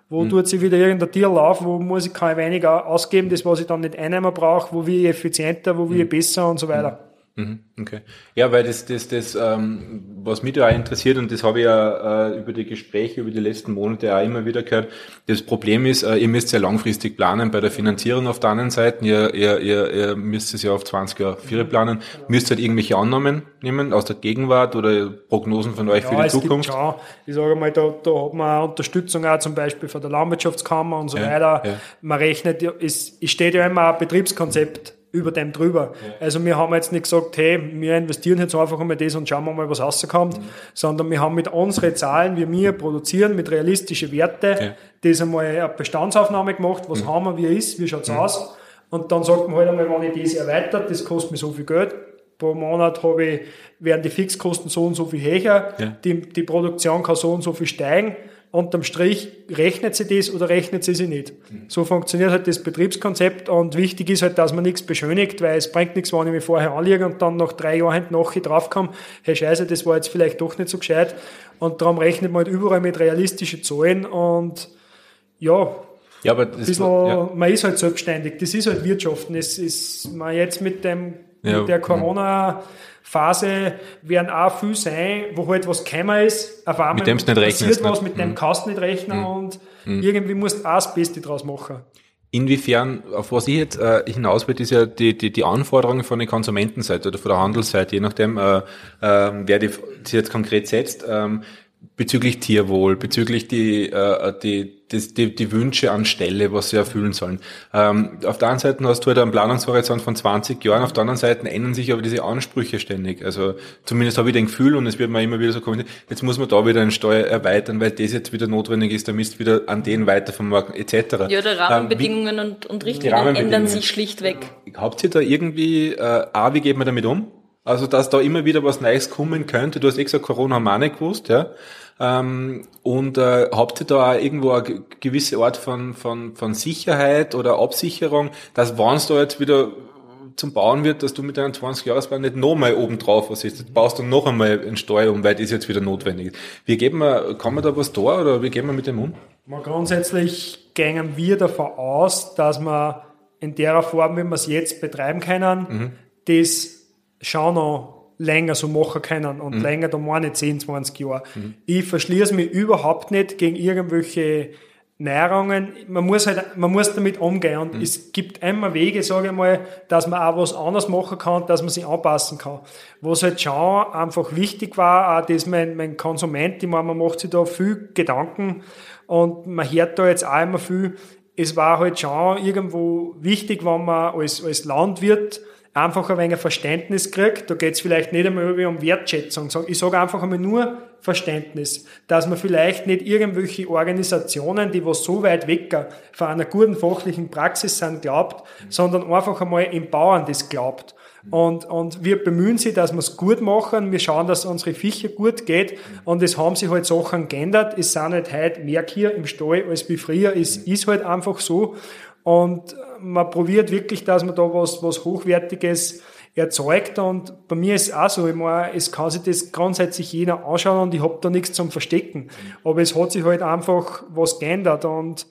wo mhm. tut sich wieder irgendein Tier auf, wo muss ich, kann ich weniger ausgeben, das, was ich dann nicht einnehmen brauche, wo wir effizienter, wo wir mhm. besser und so weiter. Mhm, okay. Ja, weil das, das, das, ähm, was mich da auch interessiert, und das habe ich ja äh, über die Gespräche über die letzten Monate auch immer wieder gehört, das Problem ist, äh, ihr müsst ja langfristig planen bei der Finanzierung auf der anderen Seite, ihr, ihr, ihr, ihr müsst es ja auf 20 Jahre, 4 planen, müsst halt irgendwelche Annahmen nehmen aus der Gegenwart oder Prognosen von euch ja, für die Zukunft? Gibt schon, ich sage mal, da, da hat man Unterstützung auch zum Beispiel von der Landwirtschaftskammer und so ja, weiter. Ja. Man rechnet, es, es steht ja immer ein Betriebskonzept über dem drüber. Ja. Also wir haben jetzt nicht gesagt, hey, wir investieren jetzt einfach einmal das und schauen wir mal, was rauskommt, mhm. sondern wir haben mit unseren Zahlen, wie wir produzieren, mit realistischen Werte, ja. das einmal eine Bestandsaufnahme gemacht, was mhm. haben wir, wie ist, wie schaut's mhm. aus. Und dann sagt man halt einmal, wenn ich das erweitert, das kostet mir so viel Geld, pro Monat habe ich, werden die Fixkosten so und so viel höher, ja. die, die Produktion kann so und so viel steigen unterm Strich rechnet sie das oder rechnet sie sie nicht. So funktioniert halt das Betriebskonzept und wichtig ist halt, dass man nichts beschönigt, weil es bringt nichts, wenn ich mich vorher anliege und dann nach drei Jahren nachher draufkomme, hey Scheiße, das war jetzt vielleicht doch nicht so gescheit und darum rechnet man halt überall mit realistischen Zahlen und ja, ja, aber bisschen, ja. man ist halt selbstständig, das ist halt Wirtschaften, es ist man jetzt mit dem ja, mit der Corona Phase werden auch viel sein, wo halt was gekommen ist, auf einmal mit dem nicht passiert was, mit dem mhm. kannst du nicht rechnen mhm. und mhm. irgendwie musst du auch das Beste draus machen. Inwiefern, auf was ich jetzt äh, hinaus will, ist ja die, die, die Anforderungen von der Konsumentenseite oder von der Handelsseite, je nachdem, äh, äh, wer die, die jetzt konkret setzt. Ähm, bezüglich Tierwohl, bezüglich die, äh, die, die, die, die Wünsche an Stelle, was sie erfüllen sollen. Ähm, auf der einen Seite hast du halt einen Planungshorizont von 20 Jahren, auf der anderen Seite ändern sich aber diese Ansprüche ständig. Also zumindest habe ich den Gefühl und es wird mir immer wieder so kommen, jetzt muss man da wieder eine Steuer erweitern, weil das jetzt wieder notwendig ist, der Mist wieder an den weiter vermarkten etc. Ja, die Rahmenbedingungen ähm, wie, und, und Richtlinien ändern sich schlichtweg. Habt ihr da irgendwie, äh, A, wie geht man damit um? Also, dass da immer wieder was Neues kommen könnte. Du hast eh gesagt, Corona haben wir auch nicht gewusst, ja. Ähm, und äh, habt ihr da auch irgendwo eine gewisse Art von, von, von Sicherheit oder Absicherung, dass wenn es da jetzt wieder zum Bauen wird, dass du mit deinem 20-Jahresplan nicht nochmal oben drauf was ist. Du baust dann noch einmal einen Steuer um, weil das jetzt wieder notwendig ist. Wie geben wir, kann man da was da oder wie gehen wir mit dem um? Mal grundsätzlich gehen wir davon aus, dass wir in der Form, wie wir es jetzt betreiben können, mhm. das schon noch länger so machen können und mhm. länger da meine 10, 20 Jahre. Mhm. Ich verschließe mich überhaupt nicht gegen irgendwelche Nährungen. Man muss halt, man muss damit umgehen und mhm. es gibt immer Wege, sage ich mal, dass man auch was anderes machen kann, dass man sich anpassen kann. Was halt schon einfach wichtig war, auch dass mein, mein Konsument, ich meine, man macht sich da viel Gedanken und man hört da jetzt auch immer viel. Es war halt schon irgendwo wichtig, wenn man als, als Landwirt einfach ein wenig Verständnis kriegt. Da geht es vielleicht nicht einmal um Wertschätzung. Ich sage einfach einmal nur Verständnis, dass man vielleicht nicht irgendwelche Organisationen, die was so weit weg von einer guten fachlichen Praxis sind, glaubt, sondern einfach einmal im Bauern das glaubt. Und, und wir bemühen sie, dass wir es gut machen. Wir schauen, dass unsere Viecher gut geht. Und es haben sich halt Sachen geändert. Es sind halt heute mehr Kühe im Stall als wie früher. Es ist halt einfach so. Und man probiert wirklich, dass man da was, was Hochwertiges erzeugt. Und bei mir ist es auch so, ich meine, es kann sich das grundsätzlich jeder anschauen und ich habe da nichts zum Verstecken. Aber es hat sich halt einfach was geändert und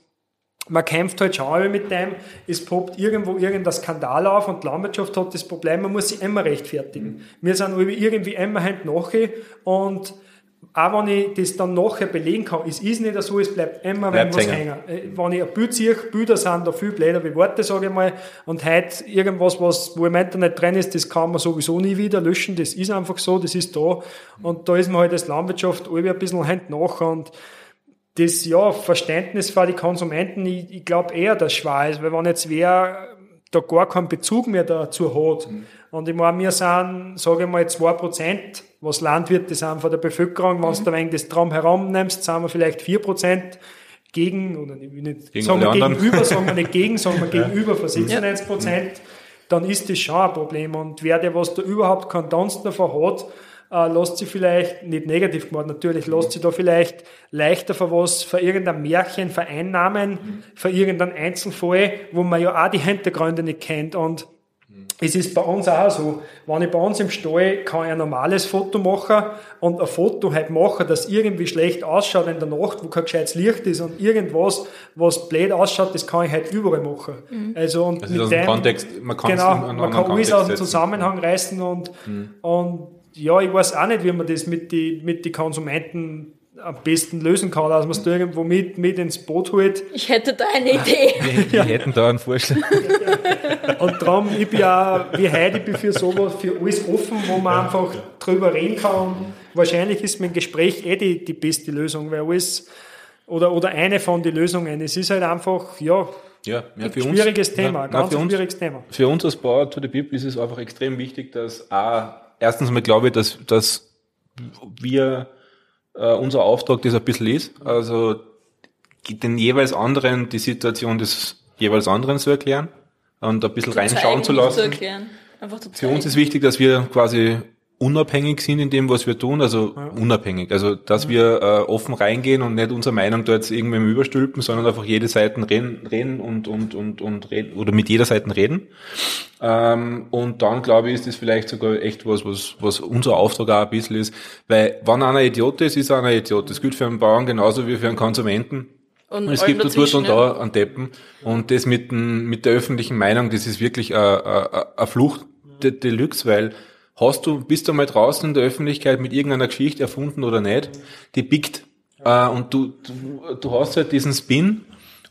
man kämpft halt schon mit dem, es poppt irgendwo irgendein Skandal auf und die Landwirtschaft hat das Problem, man muss sich immer rechtfertigen. Wir sind irgendwie immer hinten nachher und auch wenn ich das dann nachher belegen kann, es ist nicht so, es bleibt immer wenn was hängen. hängen. Wenn ich ein Bild sehe, Bilder sind da viel blöder wie Worte, sage ich mal, und heute irgendwas, was, wo im Internet drin ist, das kann man sowieso nie wieder löschen, das ist einfach so, das ist da, und da ist man halt als Landwirtschaft irgendwie ein bisschen hinten nach, und das, ja, Verständnis für die Konsumenten, ich, ich glaube eher, dass schwer ist, weil wenn jetzt wer da gar keinen Bezug mehr dazu hat, mhm. und ich meine, wir sind, sage ich mal, zwei Prozent was Landwirte sind von der Bevölkerung. Wenn mhm. du wenig das Drum herum nimmst, sind wir vielleicht vier Prozent gegen, oder ich will nicht gegen sagen wir gegenüber, sagen wir nicht gegen, sagen wir gegenüber von 96 Prozent, dann ist das schon ein Problem. Und wer der, was da überhaupt keinen Tanz davon hat, äh, lässt sich vielleicht, nicht negativ gemacht, natürlich, lässt sich da vielleicht leichter für was, für irgendein Märchen vereinnahmen, mhm. für irgendeinen Einzelfall, wo man ja auch die Hintergründe nicht kennt. Und es ist bei uns auch so, wenn ich bei uns im Stall kann ich ein normales Foto machen und ein Foto halt machen, das irgendwie schlecht ausschaut in der Nacht, wo kein gescheites Licht ist und irgendwas, was blöd ausschaut, das kann ich halt überall machen. Mhm. Also und das mit dem, Kontext, man kann genau, man kann alles aus dem Zusammenhang reißen und, mhm. und ja, ich weiß auch nicht, wie man das mit die, mit die Konsumenten am besten lösen kann, dass man es da irgendwo mit, mit ins Boot holt. Ich hätte da eine Idee. Wir, wir hätten da einen Vorschlag. Und darum, ich bin ja, wie heute, ich bin für sowas, für alles offen, wo man einfach drüber reden kann. Und wahrscheinlich ist mein Gespräch eh die, die beste Lösung, weil alles, oder, oder eine von den Lösungen. Es ist halt einfach, ja, ja, ja für schwieriges uns, Thema, ja, ganz für schwieriges uns, Thema. Für uns als Bauer to the People ist es einfach extrem wichtig, dass A, erstens mal glaube ich, dass, dass wir äh, unser Auftrag das ein bisschen ist. Also den jeweils anderen die Situation des jeweils anderen zu erklären und ein bisschen reinschauen zu lassen. Zu Für uns ist wichtig, dass wir quasi unabhängig sind in dem, was wir tun, also ja. unabhängig. Also, dass ja. wir äh, offen reingehen und nicht unsere Meinung dort irgendwem überstülpen, sondern einfach jede Seite reden, reden und, und, und, und reden, oder mit jeder Seite reden. Ähm, und dann, glaube ich, ist das vielleicht sogar echt was, was, was unser Auftrag auch ein bisschen ist. Weil, wenn einer Idiot ist, ist einer Idiot. Das gilt für einen Bauern genauso wie für einen Konsumenten. Und, es gibt dort und da einen Deppen. Und das mit, dem, mit der öffentlichen Meinung, das ist wirklich eine Flucht Deluxe, weil hast du, bist du mal draußen in der Öffentlichkeit mit irgendeiner Geschichte erfunden oder nicht, die biegt. Äh, und du, du, du hast halt diesen Spin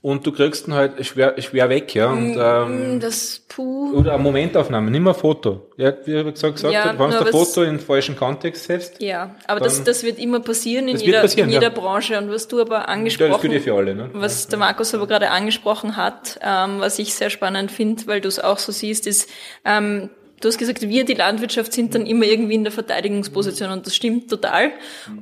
und du kriegst ihn halt schwer, schwer weg, ja. Und, ähm, Das puh. oder eine Momentaufnahme, nicht mehr ein Foto. Ja, wie ich gesagt, gesagt Ja, wenn du ein Foto in den falschen Kontext setzt, Ja, aber das, das wird immer passieren in Das jeder, passieren, in jeder ja. Branche. Und was du aber das angesprochen gilt ja für alle, ne? Was der Markus aber gerade angesprochen hat, ähm, was ich sehr spannend finde, weil du es auch so siehst, ist, ähm, du hast gesagt, wir, die Landwirtschaft, sind dann immer irgendwie in der Verteidigungsposition und das stimmt total.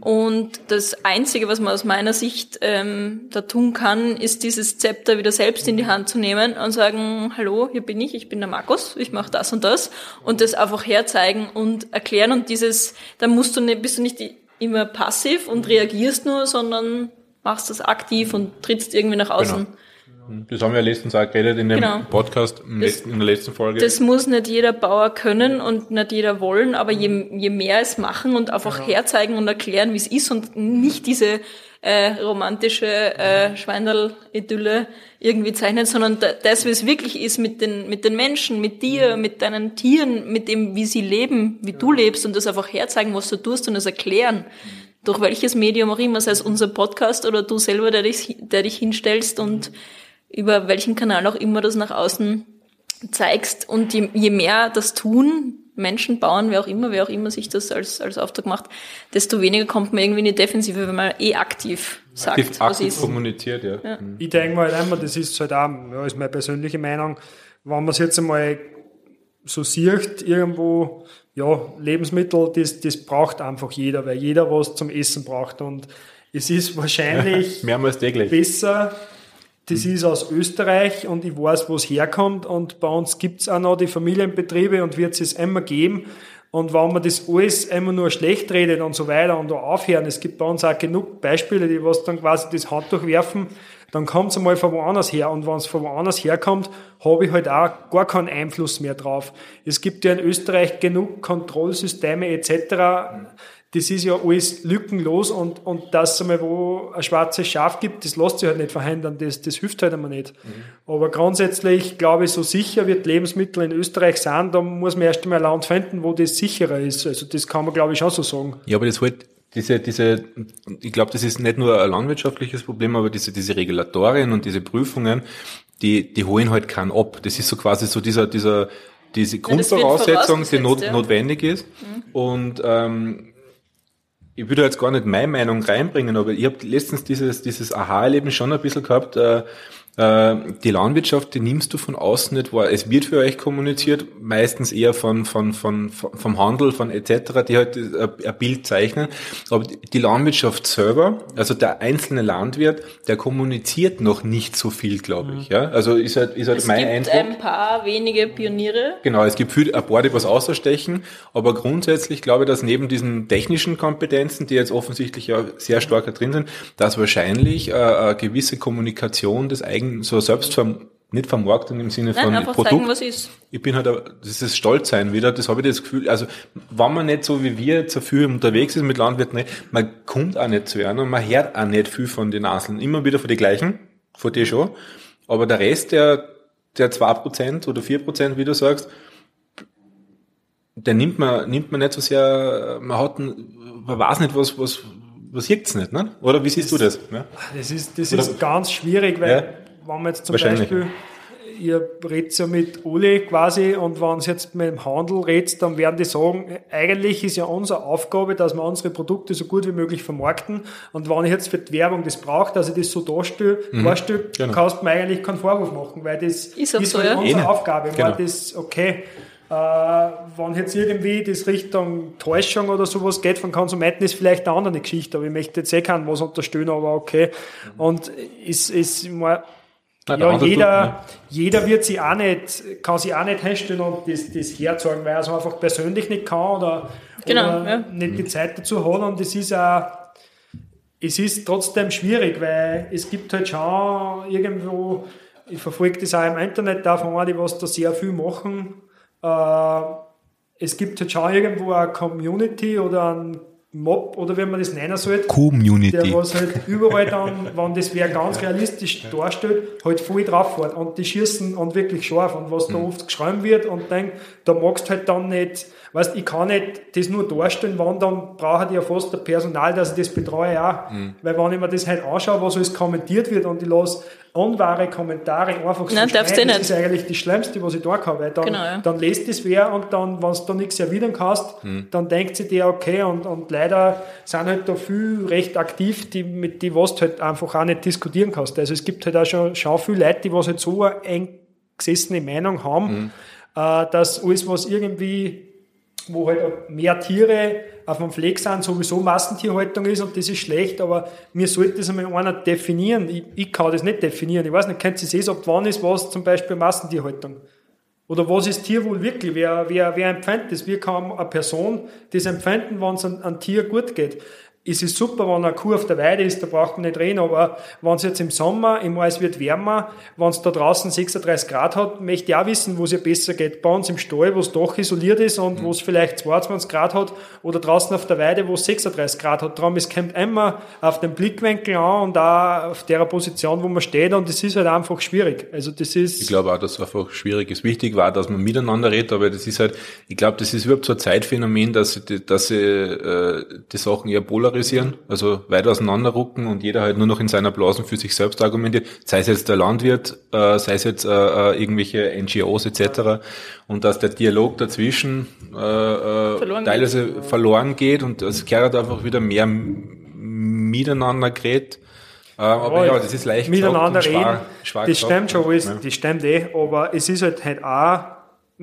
Und das Einzige, was man aus meiner Sicht ähm, da tun kann, ist dieses Zepter wieder selbst in die Hand zu nehmen und sagen, hallo, hier bin ich, ich bin der Markus, ich mache das und das und das einfach herzeigen und erklären und dieses, da musst du nicht, bist du nicht immer passiv und reagierst nur, sondern machst das aktiv und trittst irgendwie nach außen. Das haben wir ja letztens auch geredet in dem Genau. Podcast, im Das- letzten, in der letzten Folge. Das muss nicht jeder Bauer können und nicht jeder wollen, aber je, je mehr es machen und einfach herzeigen und erklären, wie es ist und nicht diese äh, romantische äh, Schweinerl-Idylle irgendwie zeichnen, sondern da- das, wie es wirklich ist mit den, mit den Menschen, mit dir, mit deinen Tieren, mit dem, wie sie leben, wie du lebst und das einfach herzeigen, was du tust und das erklären. Durch welches Medium auch immer, sei es unser Podcast oder du selber, der dich, der dich hinstellst und über welchen Kanal auch immer das nach außen zeigst. Und je, je mehr das tun, Menschen, Bauern, wer auch immer, wer auch immer sich das als, als Auftrag macht, desto weniger kommt man irgendwie in die Defensive, wenn man eh aktiv sagt, aktiv, was aktiv ist. kommuniziert, ja. Mhm. Ich denke mal halt einmal, das ist halt auch, ja, ist meine persönliche Meinung, wenn man es jetzt einmal so sieht, irgendwo, ja, Lebensmittel, das, das braucht einfach jeder, weil jeder was zum Essen braucht und es ist wahrscheinlich Mehrmals täglich. besser, das ist aus Österreich und ich weiß, wo es herkommt und bei uns gibt's auch noch die Familienbetriebe und wird es immer geben. Und wenn man das alles immer nur schlecht redet und so weiter und da aufhören, es gibt bei uns auch genug Beispiele, die was dann quasi das Handtuch werfen, dann kommt's einmal von woanders her. Und wenn es von woanders herkommt, habe ich halt auch gar keinen Einfluss mehr drauf. Es gibt ja in Österreich genug Kontrollsysteme etc., das ist ja alles lückenlos und, und dass es einmal wo ein schwarzes Schaf gibt, das lässt sich halt nicht verhindern, das, das hilft halt einmal nicht. Aber grundsätzlich glaube ich, so sicher wird Lebensmittel in Österreich sein, da muss man erst einmal ein Land finden, wo das sicherer ist. Also das kann man glaube ich schon so sagen. Ja, aber das halt, diese, diese, ich glaube, das ist nicht nur ein landwirtschaftliches Problem, aber diese, diese Regulatorien und diese Prüfungen, die, die holen halt keinen ab. Das ist so quasi so dieser, dieser, diese Grundvoraussetzung, die not, ja. notwendig ist. Und ähm, ich würde jetzt gar nicht meine Meinung reinbringen, aber ich habe letztens dieses, dieses Aha-Erlebnis schon ein bisschen gehabt. Äh, die Landwirtschaft, die nimmst du von außen nicht wahr. Es wird für euch kommuniziert, meistens eher von, von, von, vom Handel, von etc., die halt äh, ein Bild zeichnen. Aber die Landwirtschaft selber, also der einzelne Landwirt, der kommuniziert noch nicht so viel, glaube ich. Ja? Also ist halt, ist halt Es mein gibt Eindruck. ein paar wenige Pioniere. Genau, es gibt viel, ein paar, die was außerstechen, aber grundsätzlich glaube ich, dass neben diesen technischen Kompetenzen, die jetzt offensichtlich ja sehr stark da drin sind, dass wahrscheinlich äh, eine gewisse Kommunikation des eigenen, so selbst nicht Vermarktung im Sinne Nein, von einfach Produkt. zeigen, was ist. Ich bin halt, das ist Stolzsein wieder, das habe ich das Gefühl, also, wenn man nicht so wie wir jetzt so viel unterwegs ist mit Landwirten, man kommt auch nicht zu einer und man hört auch nicht viel von den Naseln. Immer wieder von den gleichen, von dir schon. Aber der Rest, der, der 2% oder 4%, wie du sagst, der nimmt man, nimmt man nicht so sehr, man hat, ein- man weiß nicht, was, was, was juckt's nicht, ne? Oder wie siehst du das? Ja? Das ist, das Oder- ist ganz schwierig, weil Ja. Wenn man jetzt zum. Beispiel, ihr redet ja mit Uli quasi und wenn es jetzt mit dem Handel redet, dann werden die sagen, eigentlich ist ja unsere Aufgabe, dass wir unsere Produkte so gut wie möglich vermarkten und wenn ich jetzt für die Werbung das brauche, dass ich das so darstelle, darstelle Genau. kannst du mir eigentlich keinen Vorwurf machen, weil das Ist auch so, halt ja. unsere Eh, Aufgabe, genau. weil das, okay, äh, wenn jetzt irgendwie das Richtung Täuschung oder sowas geht von Konsumenten, ist vielleicht eine andere Geschichte, aber ich möchte jetzt eh keinen was unterstellen, aber okay. Und ist, ist mal, Der ja, jeder, tut, jeder wird sich auch nicht, kann sich auch nicht hinstellen und das, das herzeigen, weil er es einfach persönlich nicht kann oder, Genau, oder ja. nicht die Zeit dazu hat und es ist auch, es ist trotzdem schwierig, weil es gibt halt schon irgendwo, ich verfolge das auch im Internet, davon die was da sehr viel machen. Äh, es gibt halt schon irgendwo eine Community oder ein Mob oder wie man das nennen soll, der Community. was halt überall dann, wenn das wer ganz realistisch darstellt, halt voll drauf fährt und die schießen und wirklich scharf und was da oft geschrieben wird und denkt, da magst halt dann nicht, weißt, ich kann nicht das nur darstellen, wann dann brauche ich ja fast das Personal, dass ich das betreue auch, weil wenn ich mir das halt anschaue, was alles kommentiert wird und ich lasse unwahre Kommentare einfach so Nein, schneiden, das nicht. ist eigentlich das Schlimmste, was ich da kann, weil dann, Genau, ja. dann lässt es wer und dann, wenn du da nichts erwidern kannst, dann denkt sie dir, okay, und, und leider sind halt da viel recht aktiv, die, mit die was du halt einfach auch nicht diskutieren kannst. Also es gibt halt auch schon, schon viele Leute, die was halt so eine eingesessene Meinung haben, äh, dass alles, was irgendwie wo halt mehr Tiere auf dem Fleck sind, sowieso Massentierhaltung ist und das ist schlecht, aber mir sollte das einmal einer definieren. Ich, ich kann das nicht definieren. Ich weiß nicht, könnt ihr sehen, ab wann ist was zum Beispiel Massentierhaltung? Oder was ist Tierwohl wirklich? Wer, wer, wer empfindet das? Wie kann eine Person das empfinden, wenn es einem Tier gut geht? Es ist super, wenn eine Kuh auf der Weide ist, da braucht man nicht reden, aber wenn es jetzt im Sommer, im Mai, es wird wärmer, wenn es da draußen 36 Grad hat, möchte ich auch wissen, wo es ihr besser geht. Bei uns im Stall, wo es doch isoliert ist und wo es vielleicht 22 Grad hat, oder draußen auf der Weide, wo es 36 Grad hat. Darum, es kommt immer auf den Blickwinkel an und auch auf der Position, wo man steht und das ist halt einfach schwierig. Also das ist... Ich glaube auch, dass es einfach schwierig ist. Wichtig war, dass man miteinander redet, aber das ist halt, ich glaube, das ist überhaupt so ein Zeitphänomen, dass dass äh, die Sachen eher polarisieren, also weit auseinanderrucken und jeder halt nur noch in seiner Blasen für sich selbst argumentiert, sei es jetzt der Landwirt, äh, sei es jetzt äh, äh, irgendwelche NGOs etc. Und dass der Dialog dazwischen äh, äh, Verloren teilweise verloren geht und es kehrt einfach wieder mehr miteinander gerät. Äh, aber ja, das ist leicht miteinander gesagt reden. schwer das gesagt. stimmt schon alles, Ja. das stimmt eh, aber es ist halt halt auch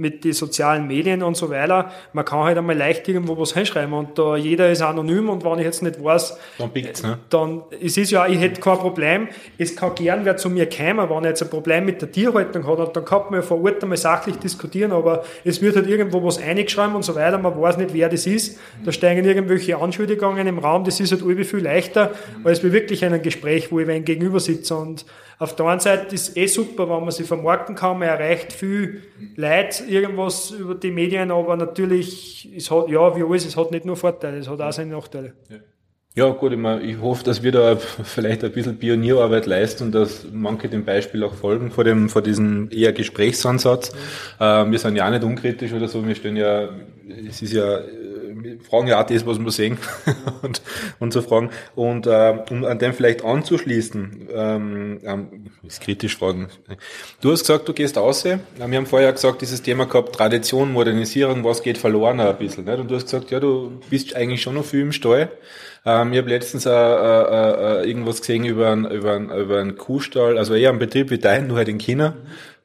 mit den sozialen Medien und so weiter, man kann halt einmal leicht irgendwo was hinschreiben und da jeder ist anonym und wenn ich jetzt nicht weiß, Dann pickt's, ne? dann, es ist ja, ich hätte kein Problem, es kann gern wer zu mir kommen, wenn er jetzt ein Problem mit der Tierhaltung hat, und dann kann man ja vor Ort einmal sachlich diskutieren, aber es wird halt irgendwo was eingeschrieben und so weiter, man weiß nicht, wer das ist, da steigen irgendwelche Anschuldigungen im Raum, das ist halt viel leichter, als wie wirklich ein Gespräch, wo ich wen gegenüber sitze und auf der einen Seite ist eh super, wenn man sich vermarkten kann, man erreicht viel Leid, irgendwas über die Medien, aber natürlich, es hat, ja, wie alles, es hat nicht nur Vorteile, es hat auch seine Nachteile. Ja, gut, ich, mein, ich hoffe, dass wir da vielleicht ein bisschen Pionierarbeit leisten und dass manche dem Beispiel auch folgen vor dem, vor diesem eher Gesprächsansatz. Äh, wir sind ja auch nicht unkritisch oder so, wir stellen ja, es ist ja, wir fragen ja auch das, was wir sehen und, und so fragen. Und äh, um an dem vielleicht anzuschließen, ähm, ähm, ist kritisch fragen. Du hast gesagt, du gehst raus. Wir haben vorher gesagt, dieses Thema gehabt, Tradition, Modernisierung, was geht verloren ein bisschen. Nicht? Und du hast gesagt, ja, du bist eigentlich schon noch viel im Stall. Ähm, ich habe letztens äh, äh, äh, irgendwas gesehen über einen, über, einen, über einen Kuhstall, also eher einen Betrieb wie dein, nur halt in China,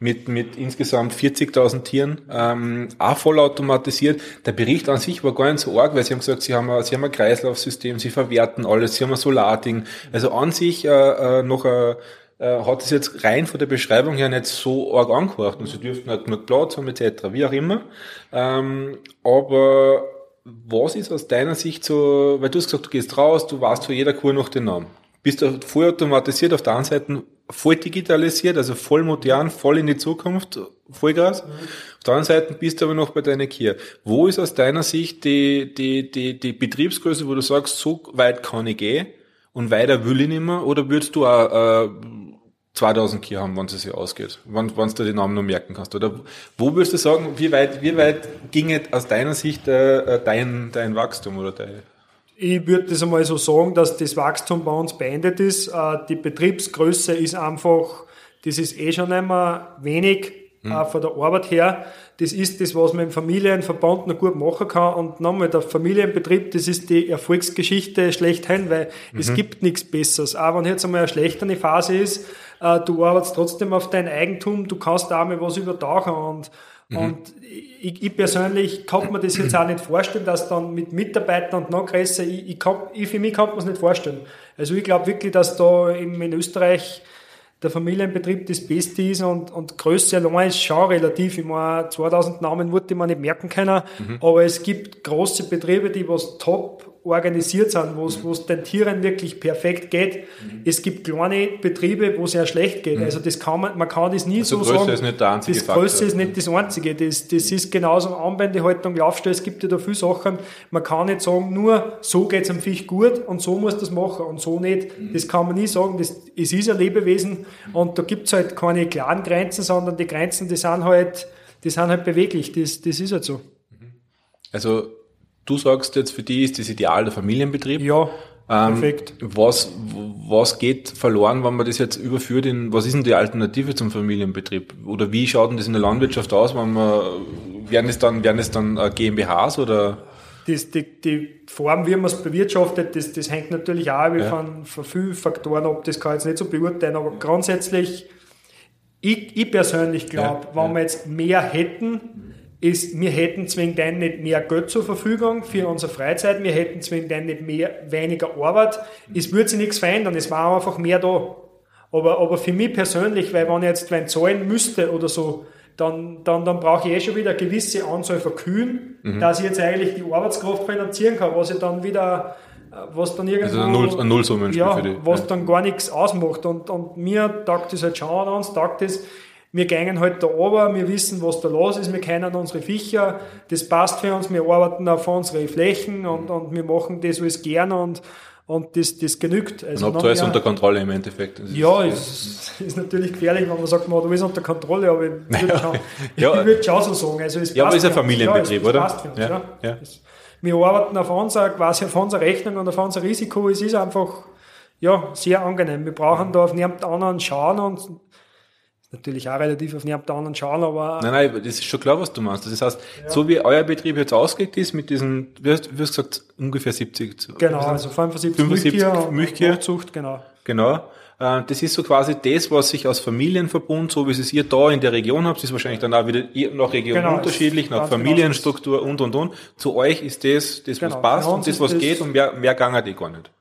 mit, mit insgesamt 40.000 Tieren, ähm, auch voll automatisiert. Der Bericht an sich war gar nicht so arg, weil sie haben gesagt, sie haben, ein, sie haben ein Kreislaufsystem, sie verwerten alles, sie haben ein Solarding. Also an sich äh, äh, noch ein äh, hat es jetzt rein von der Beschreibung her nicht so arg angehört und sie dürften halt genug Platz haben etc., wie auch immer. Ähm, aber was ist aus deiner Sicht so, weil du hast gesagt, du gehst raus, du weißt für jeder Kur noch den Namen. Bist du voll automatisiert, auf der anderen Seite voll digitalisiert, also voll modern, voll in die Zukunft, Vollgas. Auf der anderen Seite bist du aber noch bei deiner Kier. Wo ist aus deiner Sicht die, die, die, die Betriebsgröße, wo du sagst, so weit kann ich gehen und weiter will ich nicht mehr, oder würdest du auch, äh, 2000 Kier haben, wenn es sich ausgeht, wenn, wenn du den Namen noch merken kannst. Oder wo würdest du sagen, wie weit, wie weit ginge aus deiner Sicht äh, dein, dein Wachstum oder dein, Ich würde das einmal so sagen, dass das Wachstum bei uns beendet ist. Äh, Die Betriebsgröße ist einfach, das ist eh schon einmal wenig äh, von der Arbeit her. Das ist das, was man im Familienverband noch gut machen kann. Und nochmal, der Familienbetrieb, das ist die Erfolgsgeschichte schlechthin, weil es gibt nichts Besseres. Auch wenn jetzt einmal eine schlechtere Phase ist, äh, du arbeitest trotzdem auf dein Eigentum, du kannst da mal was übertauchen und und ich, ich persönlich kann mir das jetzt auch nicht vorstellen, dass dann mit Mitarbeitern und noch größer, ich, ich, kann, ich für mich kann man es nicht vorstellen. Also ich glaube wirklich, dass da in, in Österreich der Familienbetrieb das Beste ist und, und Größe allein ist schon relativ. Ich meine, 2000 Namen wurde man nicht merken können, aber es gibt große Betriebe, die was top organisiert sind, wo es es den Tieren wirklich perfekt geht. Es gibt kleine Betriebe, wo es sehr schlecht geht. Also das kann man, man kann das nie Also so Größe sagen. ist nicht der einzige das Faktor. Größe ist nicht das Einzige. Das, das ist genauso Anwendehaltung, Laufstelle. Es gibt ja da viele Sachen. Man kann nicht sagen, nur so geht's am Fisch gut und so muss das machen und so nicht. Das kann man nie sagen. Das, es ist ein Lebewesen und da gibt's halt keine klaren Grenzen, sondern die Grenzen, die sind halt, die sind halt beweglich. Das, das ist halt so. Also du sagst jetzt, für die ist das Ideal der Familienbetrieb. Ja, Ähm, Perfekt. Was, was geht verloren, wenn man das jetzt überführt in, was ist denn die Alternative zum Familienbetrieb? Oder wie schaut denn das in der Landwirtschaft aus, wenn man, werden es dann, werden es dann äh, GmbHs oder? Das, die, die Form, wie man es bewirtschaftet, das, das hängt natürlich auch ja. von, von vielen Faktoren ab. Das kann ich jetzt nicht so beurteilen, aber grundsätzlich, ich, ich persönlich glaube, ja, wenn wir jetzt mehr hätten, ist, wir hätten zwingend dann nicht mehr Geld zur Verfügung für unsere Freizeit, wir hätten zwingend dann nicht mehr, weniger Arbeit. Es würde sich nichts verändern, es war einfach mehr da. Aber, aber für mich persönlich, weil wenn ich jetzt wenn zahlen müsste oder so, dann, dann, dann brauche ich eh schon wieder eine gewisse Anzahl von Kühen, mhm. dass ich jetzt eigentlich die Arbeitskraft finanzieren kann, was ich dann wieder, was dann irgendwo, also ein, Null, ein Nullsummenspiel ja, für die. was ja. dann gar nichts ausmacht. Und, und mir taugt das halt schon an uns, taugt das, wir gehen halt da runter, wir wissen, was da los ist, wir kennen unsere Viecher, das passt für uns, wir arbeiten auf unsere Flächen und, und wir machen das alles gern und, und das, das genügt. Also und habt alles unter Kontrolle im Endeffekt. Das ja, ist, ist, ist natürlich gefährlich, wenn man sagt, man, du bist unter Kontrolle, aber ich würde schon, ja. ich würd schon so sagen. Also es ja, aber ist ein Familienbetrieb, ja, es, oder? Uns, ja, ja. Wir arbeiten auf unser, quasi auf unsere Rechnung und auf unser Risiko. Es ist einfach, ja, sehr angenehm. Wir brauchen da auf niemand anderen schauen und natürlich auch relativ auf niemand anderen schauen, aber. Nein, nein, das ist schon klar, was du meinst. Das heißt, ja. so wie euer Betrieb jetzt ausgelegt ist, mit diesen, wie hast du gesagt, ungefähr 70. Genau, also 75, 75 Milchkühe. Zucht, genau. Genau. Äh, das ist so quasi das, was sich aus Familienverbund, so wie es ihr da in der Region habt, ist wahrscheinlich dann auch wieder nach Region genau, unterschiedlich, nach genau Familienstruktur und und und. Zu euch ist das, das was genau, passt und das, was geht und mehr, mehr gangert eh gar nicht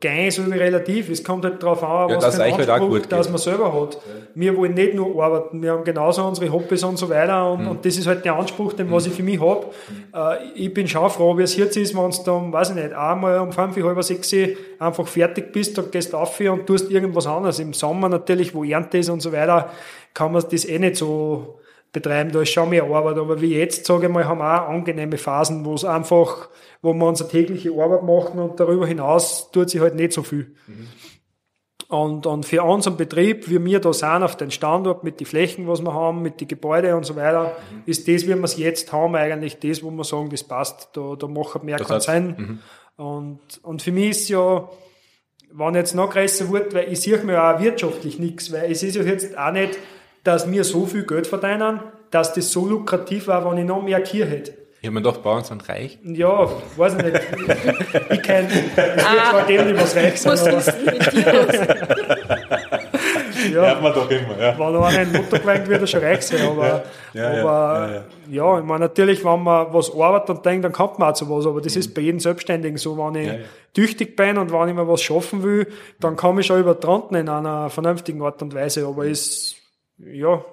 gehen ist irgendwie relativ. Es kommt halt darauf an, ja, was für einen halt Anspruch, dass man selber hat. Ja. Wir wollen nicht nur arbeiten, wir haben genauso unsere Hobbys und so weiter und, mhm. und das ist halt der Anspruch, den was ich für mich habe. Äh, ich bin schon froh, wie es jetzt ist, wenn du dann, weiß ich nicht, einmal um fünf, halb sechs einfach fertig bist, dann gehst du auf und tust irgendwas anderes. Im Sommer natürlich, wo Ernte ist und so weiter, kann man das eh nicht so betreiben, da ist schon mehr Arbeit, aber wie jetzt, sage ich mal, haben wir auch angenehme Phasen, wo es einfach, wo wir unsere tägliche Arbeit machen und darüber hinaus tut sich halt nicht so viel. Mhm. Und, und für unseren Betrieb, wie wir da sind, auf den Standort, mit den Flächen, was wir haben, mit den Gebäuden und so weiter, mhm. ist das, wie wir es jetzt haben, eigentlich das, wo wir sagen, das passt, da, da macht mehr das Sinn. Mhm. Und, und für mich ist ja, wenn jetzt noch größer wird, weil ich sehe mir auch wirtschaftlich nichts, weil es ist ja jetzt auch nicht, dass wir so viel Geld verdienen, dass das so lukrativ war, wenn ich noch mehr Kier hätte. Ich habe mir gedacht, Bauern sind reich. Ja, weiß ich nicht. ich kenne, es wird ah, zwar geben, die was reich sind, was aber... ja, Hört man doch immer, ja. Wenn einer ein Mutter gewankt wird er schon reich sein, aber, ja, ja, aber, ja, ja, ich meine, natürlich, wenn man was arbeitet und denkt, dann kommt man auch zu was, aber das mhm. ist bei jedem Selbstständigen so, wenn ich tüchtig bin und wenn ich mir was schaffen will, dann komme ich schon über Tranten in einer vernünftigen Art und Weise, aber es, ja,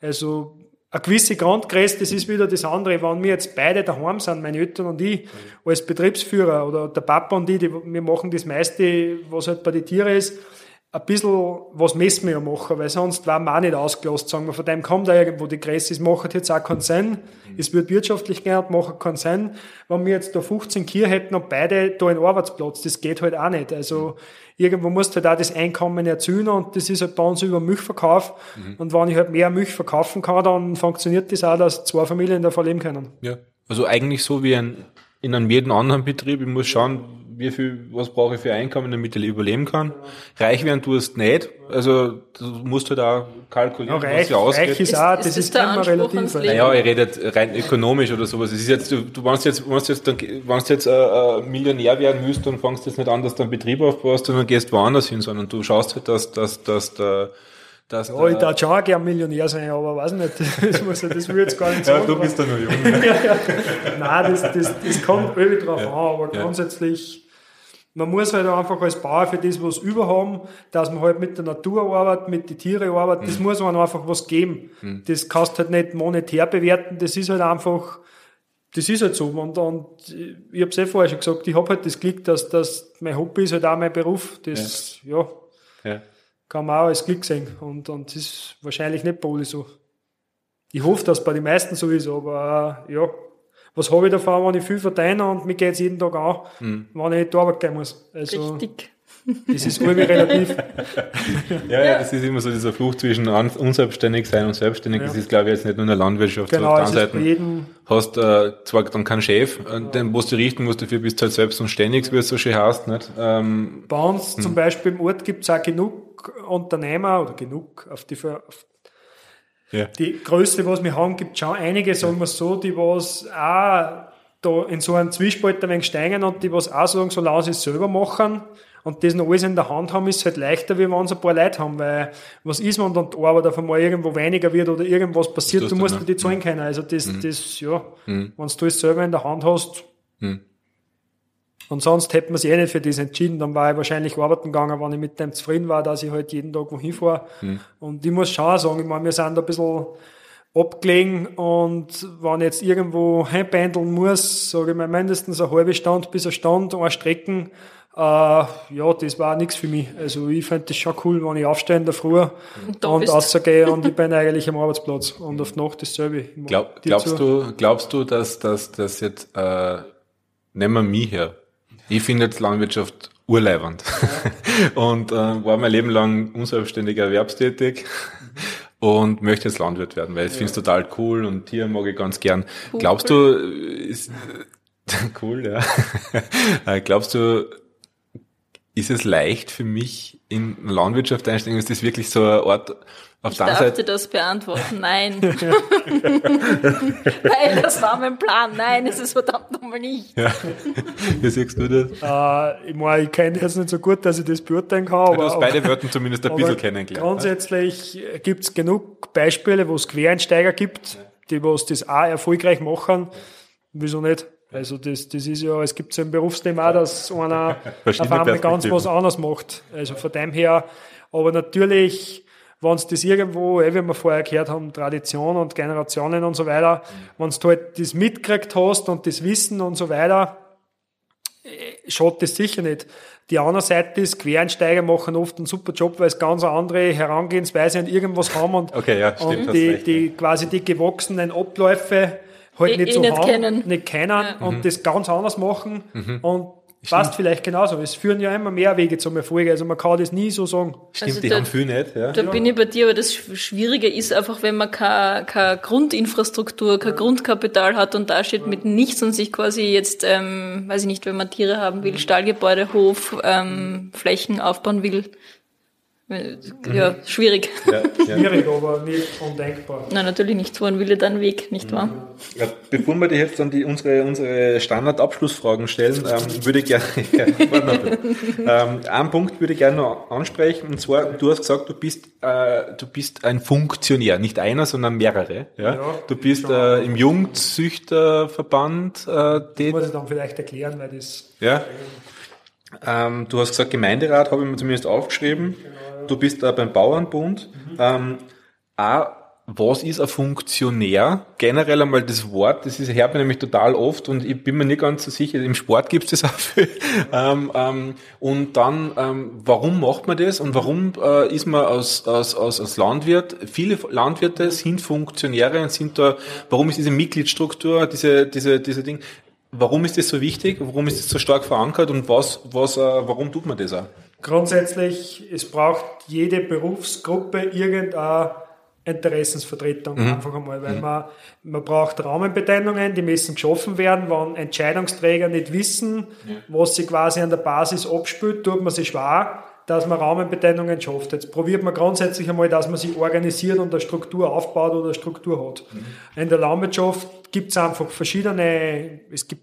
also, eine gewisse Grundgröße, das ist wieder das andere. Wenn wir jetzt beide daheim sind, meine Eltern und ich, mhm. als Betriebsführer oder der Papa und ich, die, wir machen das meiste, was halt bei den Tieren ist, ein bisschen, was müssen wir ja machen, weil sonst waren wir auch nicht ausgelost, sagen wir, von dem kommt da irgendwo die Größe, es macht jetzt auch keinen Sinn, mhm. es wird wirtschaftlich gern, macht keinen Sinn, wenn wir jetzt da 15 Kier hätten und beide da einen Arbeitsplatz, das geht halt auch nicht, also, irgendwo musst du halt auch das Einkommen erzielen und das ist halt bei uns über Milchverkauf. Mhm. Und wenn ich halt mehr Milch verkaufen kann, dann funktioniert das auch, dass zwei Familien davon leben können. Ja, also eigentlich so wie ein, in einem jeden anderen Betrieb. Ich muss schauen, wie viel, was brauche ich für Einkommen, damit ich überleben kann. Reich werden tust nicht. Also du musst halt auch kalkulieren, ja, reich, was dir ausgeht. Reich ist auch, das ist, ist immer relativ. Naja, ich rede jetzt rein ökonomisch oder sowas. Es ist jetzt, du, du wenn jetzt, wenn jetzt, dann, wenn du jetzt äh, äh, Millionär werden willst, dann fangst du jetzt nicht an, dass du einen Betrieb aufbaust, sondern gehst woanders hin, sondern du schaust halt, dass, dass, dass der dass ja, ich darf schon gerne Millionär sein, aber weiß nicht, das, muss, das will jetzt gar nicht sagen. ja, du bist ja nur jung. ja, ja. Nein, das, das, das kommt irgendwie drauf ja. an, aber grundsätzlich man muss halt einfach als Bauer für das was überhaben, dass man halt mit der Natur arbeitet, mit den Tieren arbeitet, mhm. das muss man einfach was geben. Mhm. Das kannst halt nicht monetär bewerten, das ist halt einfach, das ist halt so. Und, und ich habe es eh vorher schon gesagt, ich habe halt das Glück, dass, dass mein Hobby ist halt auch mein Beruf. Das, ja, ja. ja. kann man auch als Glück sehen. Und, und das ist wahrscheinlich nicht bei allen so. Ich hoffe, dass es bei den meisten so ist, aber äh, ja, was habe ich davon, wenn ich viel verdiene und mir geht es jeden Tag an, mhm. wenn ich die Arbeit gehen muss. Also, Richtig. Das ist irgendwie relativ. ja, ja, das ist immer so dieser Fluch zwischen unselbstständig sein und selbstständig. Ja. Das ist, glaube ich, jetzt nicht nur in der Landwirtschaft. Genau, so auf der Seite. hast äh, zwar dann keinen Chef, äh, den musst du richten musst, dafür bist du halt selbst und ständig, wie es so schön heißt. Nicht? Ähm, Bei uns hm. zum Beispiel im Ort gibt es auch genug Unternehmer oder genug auf die, auf ja. die Größe, was wir haben, gibt schon einige, sagen wir so, die was auch da in so einem Zwiespalt ein wenig steigen und die was auch sagen, so lassen sie es selber machen und das noch alles in der Hand haben, ist halt leichter, wie wenn sie ein paar Leute haben, weil was ist, wenn dann die Arbeit auf einmal irgendwo weniger wird oder irgendwas passiert, du musst dir die zahlen können. Also das, mhm. das, ja, mhm. wenn du das selber in der Hand hast, mhm. Und sonst hätte man sich eh nicht für das entschieden, dann war ich wahrscheinlich arbeiten gegangen, wenn ich mit dem zufrieden war, dass ich halt jeden Tag wohin fahre. Mhm. Und ich muss schon sagen, ich meine, wir sind da ein bisschen abgelegen und wenn ich jetzt irgendwo heimpendeln muss, sage ich mal mindestens eine halbe Stunde bis eine Stunde, eine Strecken, äh, ja, das war nichts für mich. Also ich finde das schon cool, wenn ich aufstehe in der Früh und, und rausgehe und ich bin eigentlich am Arbeitsplatz und auf die Nacht dasselbe. Glaub, glaubst, du, glaubst du, dass das jetzt, äh, nehmen wir mich her, ich finde jetzt Landwirtschaft urleibend ja. und äh, war mein Leben lang unselbstständig erwerbstätig und möchte jetzt Landwirt werden, weil ich ja. finde es total cool und Tiere mag ich ganz gern. Cool, Glaubst du, ist, cool, ja. Äh, glaubst du, ist es leicht für mich in Landwirtschaft einsteigen? Ist das wirklich so ein Ort auf ich der darf Seite? dir das beantworten. Nein. Nein, das war mein Plan. Nein, ist es verdammt nochmal nicht. Ja. Wie siehst du das? Äh, ich meine, ich kenne jetzt nicht so gut, dass ich das beurteilen kann. Aber, du hast beide Wörter zumindest ein bisschen kennengelernt. Grundsätzlich gibt es genug Beispiele, wo es Quereinsteiger gibt, die was das auch erfolgreich machen. Wieso nicht? Also das, das ist ja, es gibt so im Berufsleben auch, dass einer auf einmal ganz was anderes macht. Also von dem her, aber natürlich, wenn es das irgendwo, eh, wie wir vorher gehört haben, Tradition und Generationen und so weiter, mhm. wenn du halt das mitgekriegt hast und das Wissen und so weiter, äh, schaut das sicher nicht. Die andere Seite ist, Quereinsteiger machen oft einen super Job, weil es ganz eine andere Herangehensweise an irgendwas haben und, okay, ja, stimmt, und die, recht, die, quasi die gewachsenen Abläufe halt nicht so nicht haben, kennen. nicht kennen ja. und mhm. das ganz anders machen mhm. und Passt vielleicht genauso. Es führen ja immer mehr Wege zum Erfolg. Also man kann das nie so sagen. Stimmt, also die da, haben viel nicht. Ja. Da ja. bin ich bei dir, aber das Schwierige ist einfach, wenn man keine, keine Grundinfrastruktur, kein ja. Grundkapital hat und da steht mit nichts und sich quasi jetzt, ähm, weiß ich nicht, wenn man Tiere haben will, Stallgebäude, Hof, ähm, Flächen aufbauen will, ja, schwierig. Ja, ja. Schwierig, aber nicht undenkbar. Nein, natürlich nicht. So ein Wille, dann Weg, nicht wahr? Ja, bevor wir dir jetzt dann die, unsere, unsere Standardabschlussfragen stellen, ähm, würde ich gerne, ähm, einen Punkt würde ich gerne noch ansprechen, und zwar, du hast gesagt, du bist, äh, du bist ein Funktionär, nicht einer, sondern mehrere, ja? ja du bist äh, im Jugendzüchterverband äh, tätig. Das muss ich dann vielleicht erklären, weil das... Ja. Ähm, du hast gesagt, Gemeinderat habe ich mir zumindest aufgeschrieben. Genau du bist äh, beim Bauernbund. Mhm. Ähm, auch, was ist ein Funktionär? Generell einmal das Wort, das ist, hört man nämlich total oft und ich bin mir nicht ganz so sicher, im Sport gibt es das auch viel. ähm, ähm, und dann, ähm, warum macht man das und warum äh, ist man als, als, als, als Landwirt, viele Landwirte sind Funktionäre und sind da, warum ist diese Mitgliedsstruktur, diese, diese, diese Ding, warum ist das so wichtig, warum ist das so stark verankert und was, was, äh, warum tut man das auch? Grundsätzlich, es braucht jede Berufsgruppe irgendeine Interessensvertretung mhm. einfach einmal, weil mhm. man, man braucht Rahmenbedingungen, die müssen geschaffen werden, wenn Entscheidungsträger nicht wissen, ja. was sie quasi an der Basis abspült, tut man sich schwer, dass man Rahmenbedingungen schafft. Jetzt probiert man grundsätzlich einmal, dass man sich organisiert und eine Struktur aufbaut oder eine Struktur hat. Mhm. In der Landwirtschaft gibt es einfach verschiedene, es gibt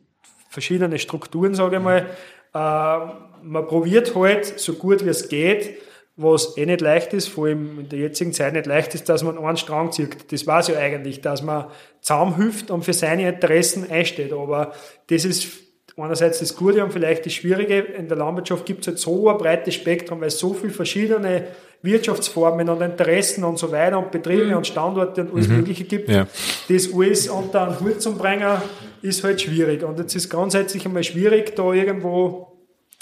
verschiedene Strukturen, sage ich mal. Äh, man probiert halt so gut wie es geht, was eh nicht leicht ist, vor allem in der jetzigen Zeit nicht leicht ist, dass man einen Strang zieht. Das weiß ja eigentlich, dass man zusammenhilft und für seine Interessen einsteht. Aber das ist einerseits das Gute und vielleicht das Schwierige. In der Landwirtschaft gibt es halt so ein breites Spektrum, weil es so viele verschiedene Wirtschaftsformen und Interessen und so weiter und Betriebe mhm. und Standorte und alles mhm. Mögliche gibt. Ja. Das alles unter einen Hut zu bringen, ist halt schwierig. Und jetzt ist grundsätzlich einmal schwierig, da irgendwo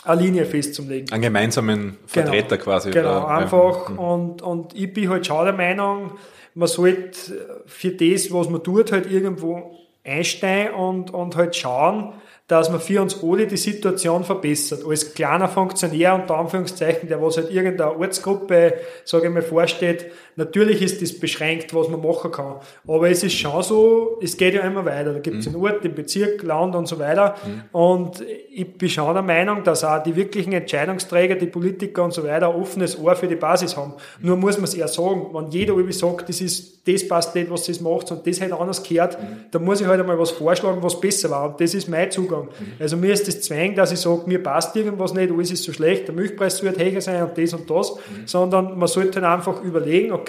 eine Linie festzulegen. Einen gemeinsamen Vertreter genau, quasi. Genau, einfach. Mhm. Und, und ich bin halt schon der Meinung, man sollte für das, was man tut, halt irgendwo einsteigen und, und halt schauen, dass man für uns alle die Situation verbessert. Als kleiner Funktionär, unter Anführungszeichen, der was halt irgendeiner Ortsgruppe, sage ich mal, vorsteht, natürlich ist das beschränkt, was man machen kann. Aber es ist schon so, es geht ja immer weiter. Da gibt es mhm. einen Ort, den Bezirk, Land und so weiter. Mhm. Und ich bin schon der Meinung, dass auch die wirklichen Entscheidungsträger, die Politiker und so weiter, ein offenes Ohr für die Basis haben. Mhm. Nur muss man es eher sagen, wenn jeder irgendwie sagt, das ist, das passt nicht, was das macht, und das halt anders gehört, mhm. dann muss ich halt einmal was vorschlagen, was besser war. Und das ist mein Zugang. Mhm. Also mir ist das Zwang, dass ich sage, mir passt irgendwas nicht, alles ist so schlecht, der Milchpreis wird höher sein und das und das, mhm. sondern man sollte halt einfach überlegen, okay,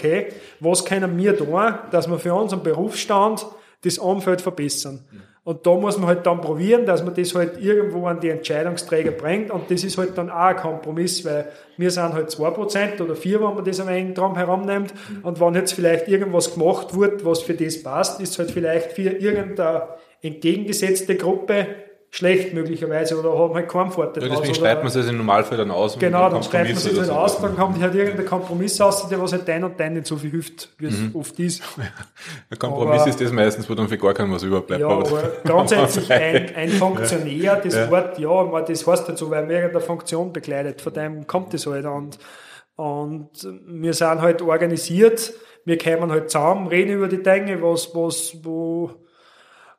was können wir tun, dass wir für unseren Berufsstand das Umfeld verbessern. Mhm. Und da muss man halt dann probieren, dass man das halt irgendwo an die Entscheidungsträger bringt. Und das ist halt dann auch ein Kompromiss, weil wir sind halt 2% oder 4%, wenn man das am Ende drum herumnimmt. Und wenn jetzt vielleicht irgendwas gemacht wird, was für das passt, ist halt vielleicht für irgendeine entgegengesetzte Gruppe schlecht möglicherweise oder haben halt keinen Vorteil. Ja, deswegen schreibt man es im Normalfall dann aus. Genau, dann schreibt man es halt aus, dann kommt halt irgendein Kompromiss aus, der was halt dein und dein nicht so viel hilft, wie es mhm. oft ist. Der Kompromiss aber, ist das meistens, wo dann für gar keinem was überbleibt. Ja, aber, aber grundsätzlich ein, ein Funktionär, das ja. Wort, ja, das heißt halt so, weil man irgendeine Funktion begleitet, von dem kommt das halt und, und wir sind halt organisiert, wir kommen halt zusammen, reden über die Dinge, was, was, wo,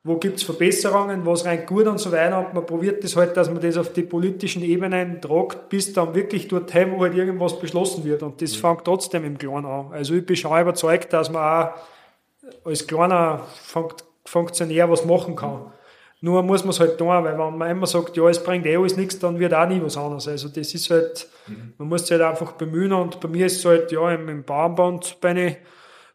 wo gibt's Verbesserungen, was rein gut und so weiter. Und man probiert das halt, dass man das auf die politischen Ebenen tragt, bis dann wirklich dorthin, wo halt irgendwas beschlossen wird. Und das mhm. fängt trotzdem im Kleinen an. Also ich bin schon überzeugt, dass man auch als kleiner Funktionär was machen kann. Nur muss man es halt tun, weil wenn man immer sagt, ja, es bringt eh alles nichts, dann wird auch nie was anderes. Also das ist halt, mhm. man muss sich halt einfach bemühen und bei mir ist es halt, ja, im, im Bauernband bin ich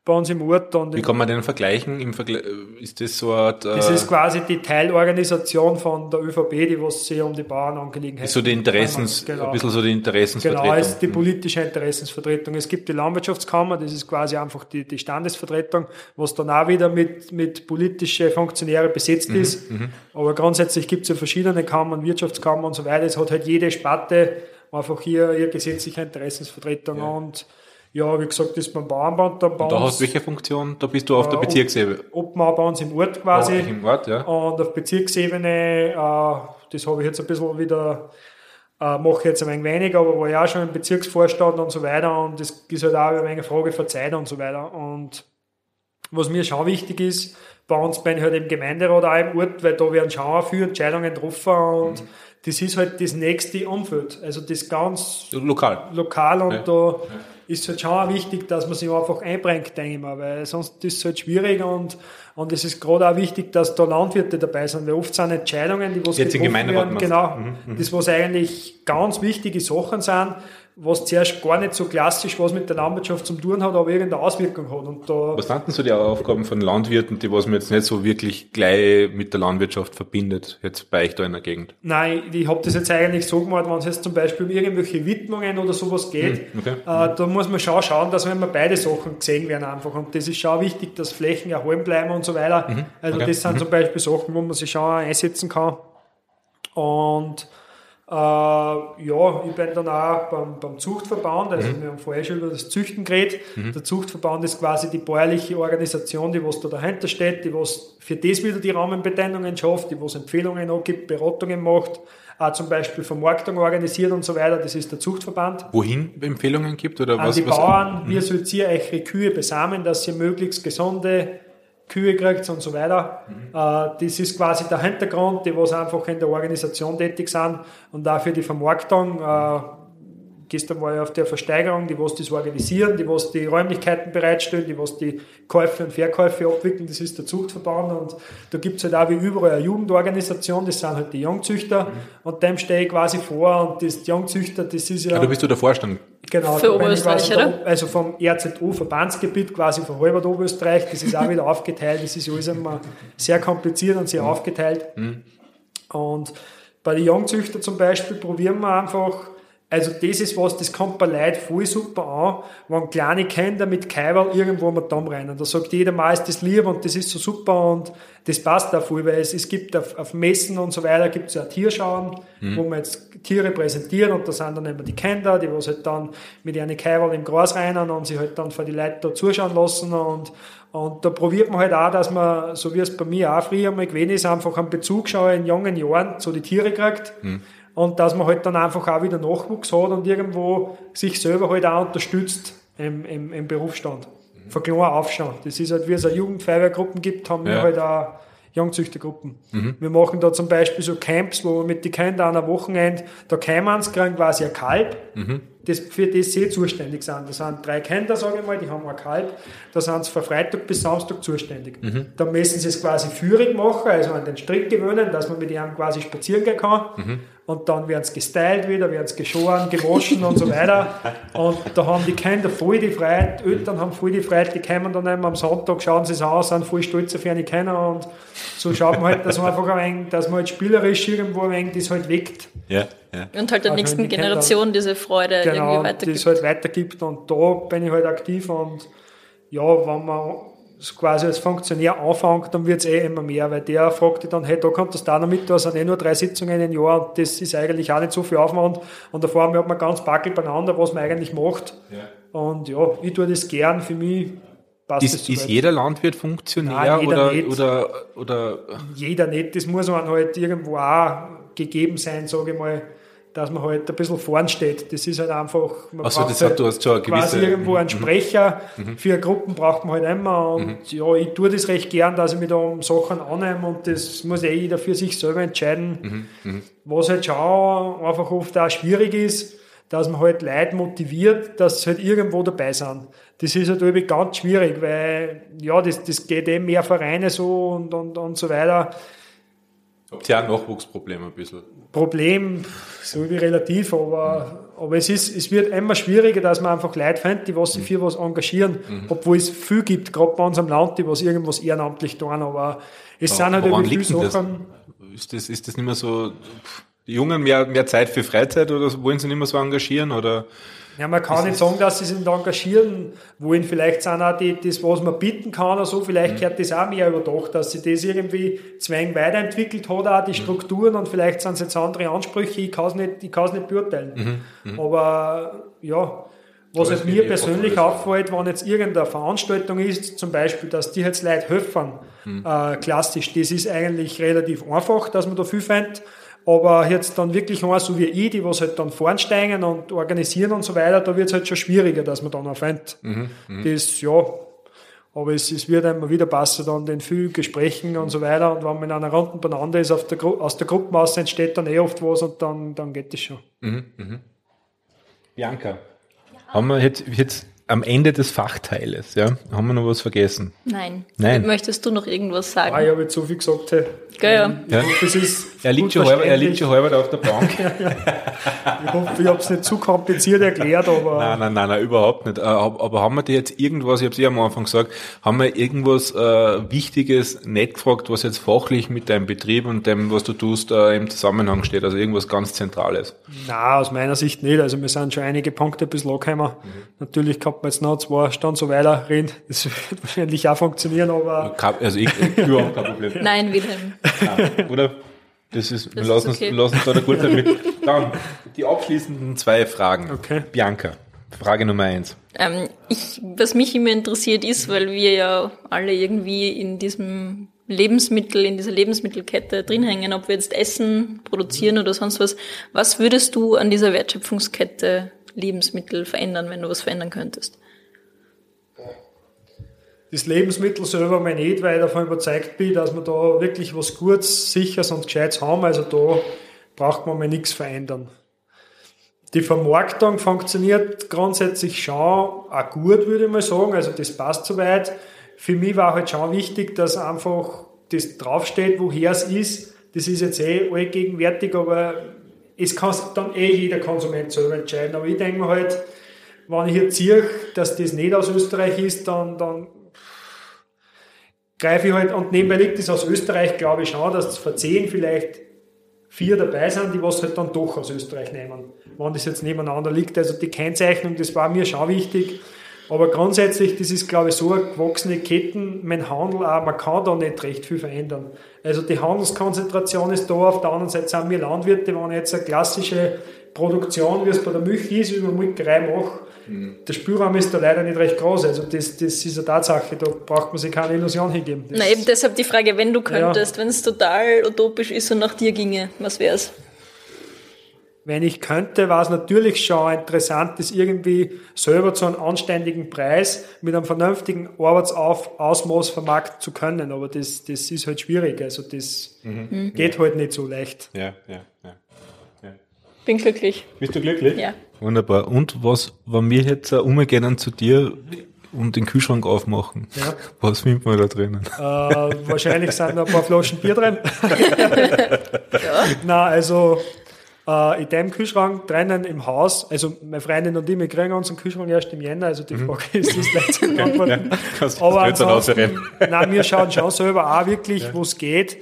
bei uns im Ort. Und Wie kann man den vergleichen? Im Vergle ist das so eine Art, äh Das ist quasi die Teilorganisation von der ÖVP, die was sich um die Bauernangelegenheiten so die Interessens, genau. ein bisschen so die Interessensvertretung. Genau, ist die politische Interessensvertretung. Es gibt die Landwirtschaftskammer, das ist quasi einfach die, die Standesvertretung, was dann auch wieder mit, mit politische Funktionäre besetzt mhm, ist. Mhm. Aber grundsätzlich gibt es ja verschiedene Kammern, Wirtschaftskammern und so weiter. Es hat halt jede Sparte einfach hier ihre gesetzliche Interessensvertretung ja. und ja, wie gesagt, das ist beim Bauernband dann bei. Da hast du welche Funktion? Da bist du auf der Bezirksebene. Obmann bei uns im Ort quasi. Oh, im Ort, ja. Und auf Bezirksebene, äh, das habe ich jetzt ein bisschen wieder, äh, mache ich jetzt ein wenig weniger, aber war ja auch schon im Bezirksvorstand und so weiter. Und das ist halt auch eine Frage von Zeit und so weiter. Und was mir schon wichtig ist, bei uns bin ich halt im Gemeinderat auch im Ort, weil da werden schon für Entscheidungen getroffen und mhm. Das ist halt das nächste Umfeld. Also das ganz lokal. Lokal und ja. da, ist halt schon auch wichtig, dass man sich einfach einbringt, denke ich mal, weil sonst ist es halt schwierig und, und es ist gerade auch wichtig, dass da Landwirte dabei sind, weil oft sind Entscheidungen, die was Jetzt getroffen werden, genau, mhm, mhm, das was eigentlich ganz wichtige Sachen sind, was zuerst gar nicht so klassisch was mit der Landwirtschaft zu tun hat, aber irgendeine Auswirkung hat. Und da was sind denn so die Aufgaben von Landwirten, die was man jetzt nicht so wirklich gleich mit der Landwirtschaft verbindet, jetzt bei euch da in der Gegend? Nein, ich habe das jetzt eigentlich so gemacht, wenn es jetzt zum Beispiel um irgendwelche Widmungen oder sowas geht, hm, okay. äh, da muss man schon schauen, dass wenn wir beide Sachen gesehen werden einfach. Und das ist schon wichtig, dass Flächen erhalten bleiben und so weiter. Mhm. Also okay. das sind mhm. zum Beispiel Sachen, wo man sich schon einsetzen kann. Und äh, ja, ich bin dann auch beim, beim Zuchtverband, also mhm. wir haben vorher schon über das Züchten geredet. Mhm. Der Zuchtverband ist quasi die bäuerliche Organisation, die was da dahinter steht, die was für das wieder die Rahmenbedingungen schafft, die was Empfehlungen auch gibt, Beratungen macht, auch zum Beispiel Vermarktung organisiert und so weiter. Das ist der Zuchtverband. Wohin Empfehlungen gibt oder An was? die Bauern, mhm. wie sollt ihr eure Kühe besamen, dass sie möglichst gesunde Kühe kriegt und so weiter. Mhm. Äh, das ist quasi der Hintergrund, die was einfach in der Organisation tätig sind und dafür die Vermarktung. Äh, gestern war ich auf der Versteigerung, die was das organisieren, die was die Räumlichkeiten bereitstellen, die was die Käufe und Verkäufe abwickeln, das ist der Zuchtverband und da gibt es halt auch wie überall eine Jugendorganisation, das sind halt die Jungzüchter mhm. und dem stehe ich quasi vor und das die Jungzüchter, das ist ja... du bist du der Vorstand? Genau, für Oberösterreich, oder? Also vom RZO-Verbandsgebiet quasi von halber Oberösterreich, das ist auch wieder aufgeteilt, das ist alles immer sehr kompliziert und sehr mhm. aufgeteilt. Mhm. Und bei den Jungzüchtern zum Beispiel probieren wir einfach also das ist was, das kommt bei Leuten voll super an, wenn kleine Kinder mit Kaiwal irgendwo am Damm rennen. Da sagt jeder mal, ist das lieb und das ist so super und das passt auch voll, weil es, es gibt auf, auf Messen und so weiter gibt es ja Tierschauen, mhm. wo man jetzt Tiere präsentieren und da sind dann immer die Kinder, die was halt dann mit ihren Kaiwal im Gras rennen und sich halt dann vor die Leute da zuschauen lassen und, Und da probiert man halt auch, dass man, so wie es bei mir auch früher mal gewesen ist, einfach einen Bezug schon in jungen Jahren zu den Tieren kriegt. Mhm. Und dass man halt dann einfach auch wieder Nachwuchs hat und irgendwo sich selber halt auch unterstützt im, im, im Berufsstand. Mhm. Von klein aufschauen. Das ist halt, wie es eine Jugendfeuerwehrgruppen gibt, haben ja. wir halt auch Jungzüchtergruppen. Mhm. Wir machen da zum Beispiel so Camps, wo wir mit den Kindern an einem Wochenende, da kämen sie, kriegen quasi ein Kalb, mhm. das für das sie zuständig sind. Das sind drei Kinder, sage ich mal, die haben ein Kalb, da sind sie von Freitag bis Samstag zuständig. Mhm. Da müssen sie es quasi führig machen, also an den Strick gewöhnen, dass man mit ihnen quasi spazieren gehen kann. Und dann werden sie gestylt wieder, werden sie geschoren, gewaschen und so weiter. Und da haben die Kinder voll die Freiheit, Eltern haben voll die Freiheit, die kommen dann eben am Sonntag, schauen sie es an, sind voll stolz auf ihre Kinder und so schaut man halt, dass man einfach ein wenig, dass man halt spielerisch irgendwo ein wenig das halt weckt. Ja, ja. Und halt der also nächsten die Generation Kinder, diese Freude genau, irgendwie weitergibt. das halt weitergibt und da bin ich halt aktiv und ja, wenn man quasi als Funktionär anfängt, dann wird es eh immer mehr, weil der fragt dich dann, hey, da kommt das da noch mit, da sind eh nur drei Sitzungen im Jahr und das ist eigentlich auch nicht so viel Aufwand und da fahren wir man ganz backel beieinander, was man eigentlich macht. Ja. Und ja, ich tue das gern, für mich passt ist, Ist jeder Landwirt Funktionär Nein, oder, oder, oder? Jeder nicht, das muss man halt irgendwo auch gegeben sein, sage ich mal dass man halt ein bisschen vorn steht. Das ist halt einfach, man also, braucht das halt du hast schon quasi gewisse, irgendwo einen mhm. Sprecher. Mhm. Für Gruppen braucht man halt immer. Und mhm. ja, ich tue das recht gern, dass ich mich da um Sachen annehme und das muss eh jeder für sich selber entscheiden. Mhm. mhm. Was halt schon einfach oft auch schwierig ist, dass man halt Leute motiviert, dass sie halt irgendwo dabei sind. Das ist halt irgendwie ganz schwierig, weil ja, das, das geht eben mehr Vereine so und, und, und so weiter Habt ihr auch Nachwuchsprobleme ein bisschen? Problem, so wie relativ, aber, mhm. aber es ist, es wird immer schwieriger, dass man einfach Leute findet, die was sich für was engagieren, mhm. obwohl es viel gibt, gerade bei uns am Land, die was irgendwas ehrenamtlich tun, aber es aber, sind halt irgendwie viele Sachen. Das? Ist das, ist das nicht mehr so, die Jungen mehr, mehr Zeit für Freizeit oder wollen sie nicht mehr so engagieren oder? Ja, man kann nicht sagen, dass sie sich da engagieren wollen. Vielleicht sind auch die, das, was man bieten kann oder so, vielleicht mhm. gehört das auch mehr überdacht, dass sich das irgendwie zwang weiterentwickelt hat, auch die mhm. Strukturen und vielleicht sind es jetzt andere Ansprüche, ich kann es nicht, ich kann es nicht beurteilen. Mhm. mhm. Aber, ja, was halt mir persönlich auffällt, wenn jetzt irgendeine Veranstaltung ist, zum Beispiel, dass die jetzt Leute helfen, mhm. äh, klassisch, das ist eigentlich relativ einfach, dass man da viel findet. Aber jetzt dann wirklich auch so wie ich, die was halt dann voransteigen und organisieren und so weiter, da wird es halt schon schwieriger, dass man dann auch findet. Mhm, mhm, das, ja, aber es, es wird immer wieder passen, dann den vielen Gesprächen und so weiter. Und wenn man in einer Runde beieinander ist, auf der aus der Gruppenmasse entsteht dann eh oft was und dann, dann geht das schon. Mhm, mhm. Bianca, haben wir jetzt, jetzt am Ende des Fachteiles, ja, haben wir noch was vergessen? Nein. Nein. Möchtest du noch irgendwas sagen? Ah, ich habe jetzt so viel gesagt. Hey. Gell, ja. ja. Das ist er, liegt schon halber, er liegt schon halber auf der Bank. ich hoffe, ich habe es nicht zu kompliziert erklärt, aber. Nein, nein, nein, nein überhaupt nicht. Äh, aber haben wir dir jetzt irgendwas, ich habe es eh am Anfang gesagt, haben wir irgendwas äh, Wichtiges nicht gefragt, was jetzt fachlich mit deinem Betrieb und dem, was du tust, äh, im Zusammenhang steht? Also irgendwas ganz Zentrales? Nein, aus meiner Sicht nicht. Also wir sind schon einige Punkte bisschen angekommen. Mhm. Natürlich kann man jetzt noch zwei Stunden so weiter reden. Das wird wahrscheinlich auch funktionieren, aber. Also ich, ich überhaupt kein Problem. Nein, Wilhelm. Nein, oder? Das ist, das wir lassen, okay. uns, lassen uns da der Gute mit. Dann die abschließenden zwei Fragen. Okay. Bianca, Frage Nummer eins. Ähm, ich, was mich immer interessiert ist, weil wir ja alle irgendwie in diesem Lebensmittel, in dieser Lebensmittelkette drin hängen, ob wir jetzt Essen produzieren oder sonst was. Was würdest du an dieser Wertschöpfungskette Lebensmittel verändern, wenn du was verändern könntest? Das Lebensmittel selber mal nicht, weil ich davon überzeugt bin, dass wir da wirklich was Gutes, Sicheres und Gescheites haben. Also da braucht man mal nichts verändern. Die Vermarktung funktioniert grundsätzlich schon auch gut, würde ich mal sagen. Also das passt soweit. Für mich war halt schon wichtig, dass einfach das draufsteht, woher es ist. Das ist jetzt eh allgegenwärtig, aber es kann dann eh jeder Konsument selber entscheiden. Aber ich denke mir halt, wenn ich jetzt sehe, dass das nicht aus Österreich ist, dann, dann greife ich halt, und nebenbei liegt es aus Österreich, glaube ich schon, dass vor zehn vielleicht vier dabei sind, die was halt dann doch aus Österreich nehmen, wenn das jetzt nebeneinander liegt. Also die Kennzeichnung, das war mir schon wichtig. Aber grundsätzlich, das ist, glaube ich, so eine gewachsene Ketten, mein Handel auch, man kann da nicht recht viel verändern. Also die Handelskonzentration ist da, auf der anderen Seite sind wir Landwirte, wenn ich jetzt eine klassische Produktion, wie es bei der Milch ist, über Molkerei mache, der Spielraum ist da leider nicht recht groß. Also das, das ist eine Tatsache, da braucht man sich keine Illusion hingeben. Das Na eben deshalb die Frage, wenn du könntest, ja. wenn es total utopisch ist und nach dir ginge, was wär's? Wenn ich könnte, war es natürlich schon interessant, das irgendwie selber zu einem anständigen Preis mit einem vernünftigen Arbeitsausmaß vermarkten zu können. Aber das, das ist halt schwierig. Also das mhm. geht halt nicht so leicht. Ja, ja, ja. Bin glücklich. Bist du glücklich? Ja. Wunderbar. Und was, wenn wir jetzt umgehen zu dir und den Kühlschrank aufmachen, ja. was findet man da drinnen? Äh, wahrscheinlich sind da ein paar Flaschen Bier drin. ja. Na, also äh, in dem Kühlschrank drinnen im Haus, also meine Freundin und ich, wir kriegen unseren Kühlschrank erst im Jänner, also die mhm. Frage ist das zu beantworten. Ja, Aber ansonsten, nein, wir schauen schon selber auch wirklich, ja. wo es geht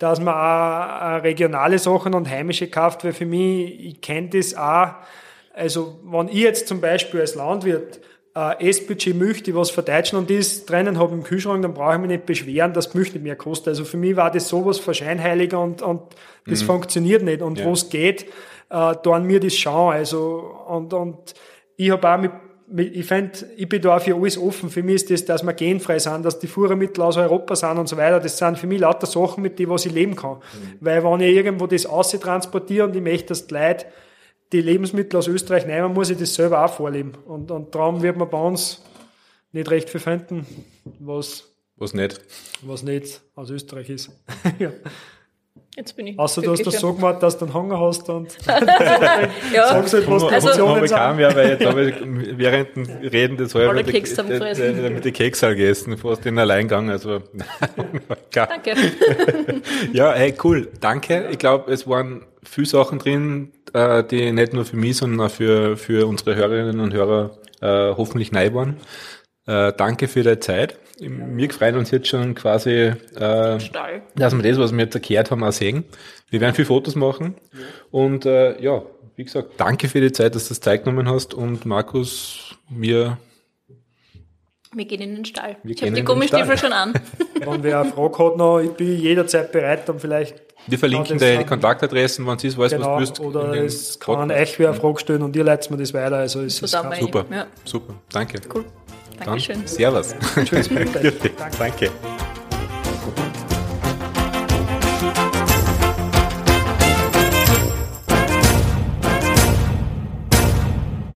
dass man auch regionale Sachen und heimische kauft, weil für mich, ich kenne das auch, also wenn ich jetzt zum Beispiel als Landwirt äh, Essbudget Milch, die was verdeutschen und das drinnen habe im Kühlschrank, dann brauche ich mich nicht beschweren, dass die Milch nicht mehr kostet. Also für mich war das sowas verscheinheiliger und, und das mhm. funktioniert nicht. Und ja. wo es geht, äh, tun mir das schauen. Also, und, und ich habe auch mit ich fände, ich bin da für alles offen. Für mich ist das, dass wir genfrei sind, dass die Fuhrermittel aus Europa sind und so weiter. Das sind für mich lauter Sachen, mit denen was ich leben kann. Mhm. Weil wenn ich irgendwo das transportiere und ich möchte, dass die Leute die Lebensmittel aus Österreich nehmen, muss ich das selber auch vorleben. Und, und darum wird man bei uns nicht recht viel finden, was, was nicht, was nicht aus Österreich ist. ja. Jetzt bin ich Außer du hast das so gemacht, dass du einen Hunger hast und ja. sagst halt, was die also, Optionen sind. Kam ja, weil jetzt habe ich während dem Reden des halben Keks haben gefressen. mit den Keks halt gegessen, fast in Alleingang. Also, Danke. ja, hey, cool. Danke. Ich glaube, es waren viele Sachen drin, äh, die nicht nur für mich, sondern auch für, für unsere Hörerinnen und Hörer äh, hoffentlich neu waren. Äh, danke für deine Zeit. Wir freuen uns jetzt schon quasi, äh, dass wir das, was wir jetzt erklärt haben, auch sehen. Wir werden viele Fotos machen. Und äh, ja, wie gesagt, danke für die Zeit, dass du das Zeit genommen hast. Und Markus, mir wir gehen in den Stall. Wir ich habe die Gummistiefel schon an. Wenn wer eine Frage hat noch, ich bin jederzeit bereit, dann vielleicht. Wir verlinken deine Kontaktadressen, wenn Sie es weiß, genau, was du willst. Oder es kann euch wer eine Frage stellen und ihr leitet mir das weiter. Also es ist super, ja. super. Danke. Cool. Dankeschön. Dann, servus. Tschüss. Danke.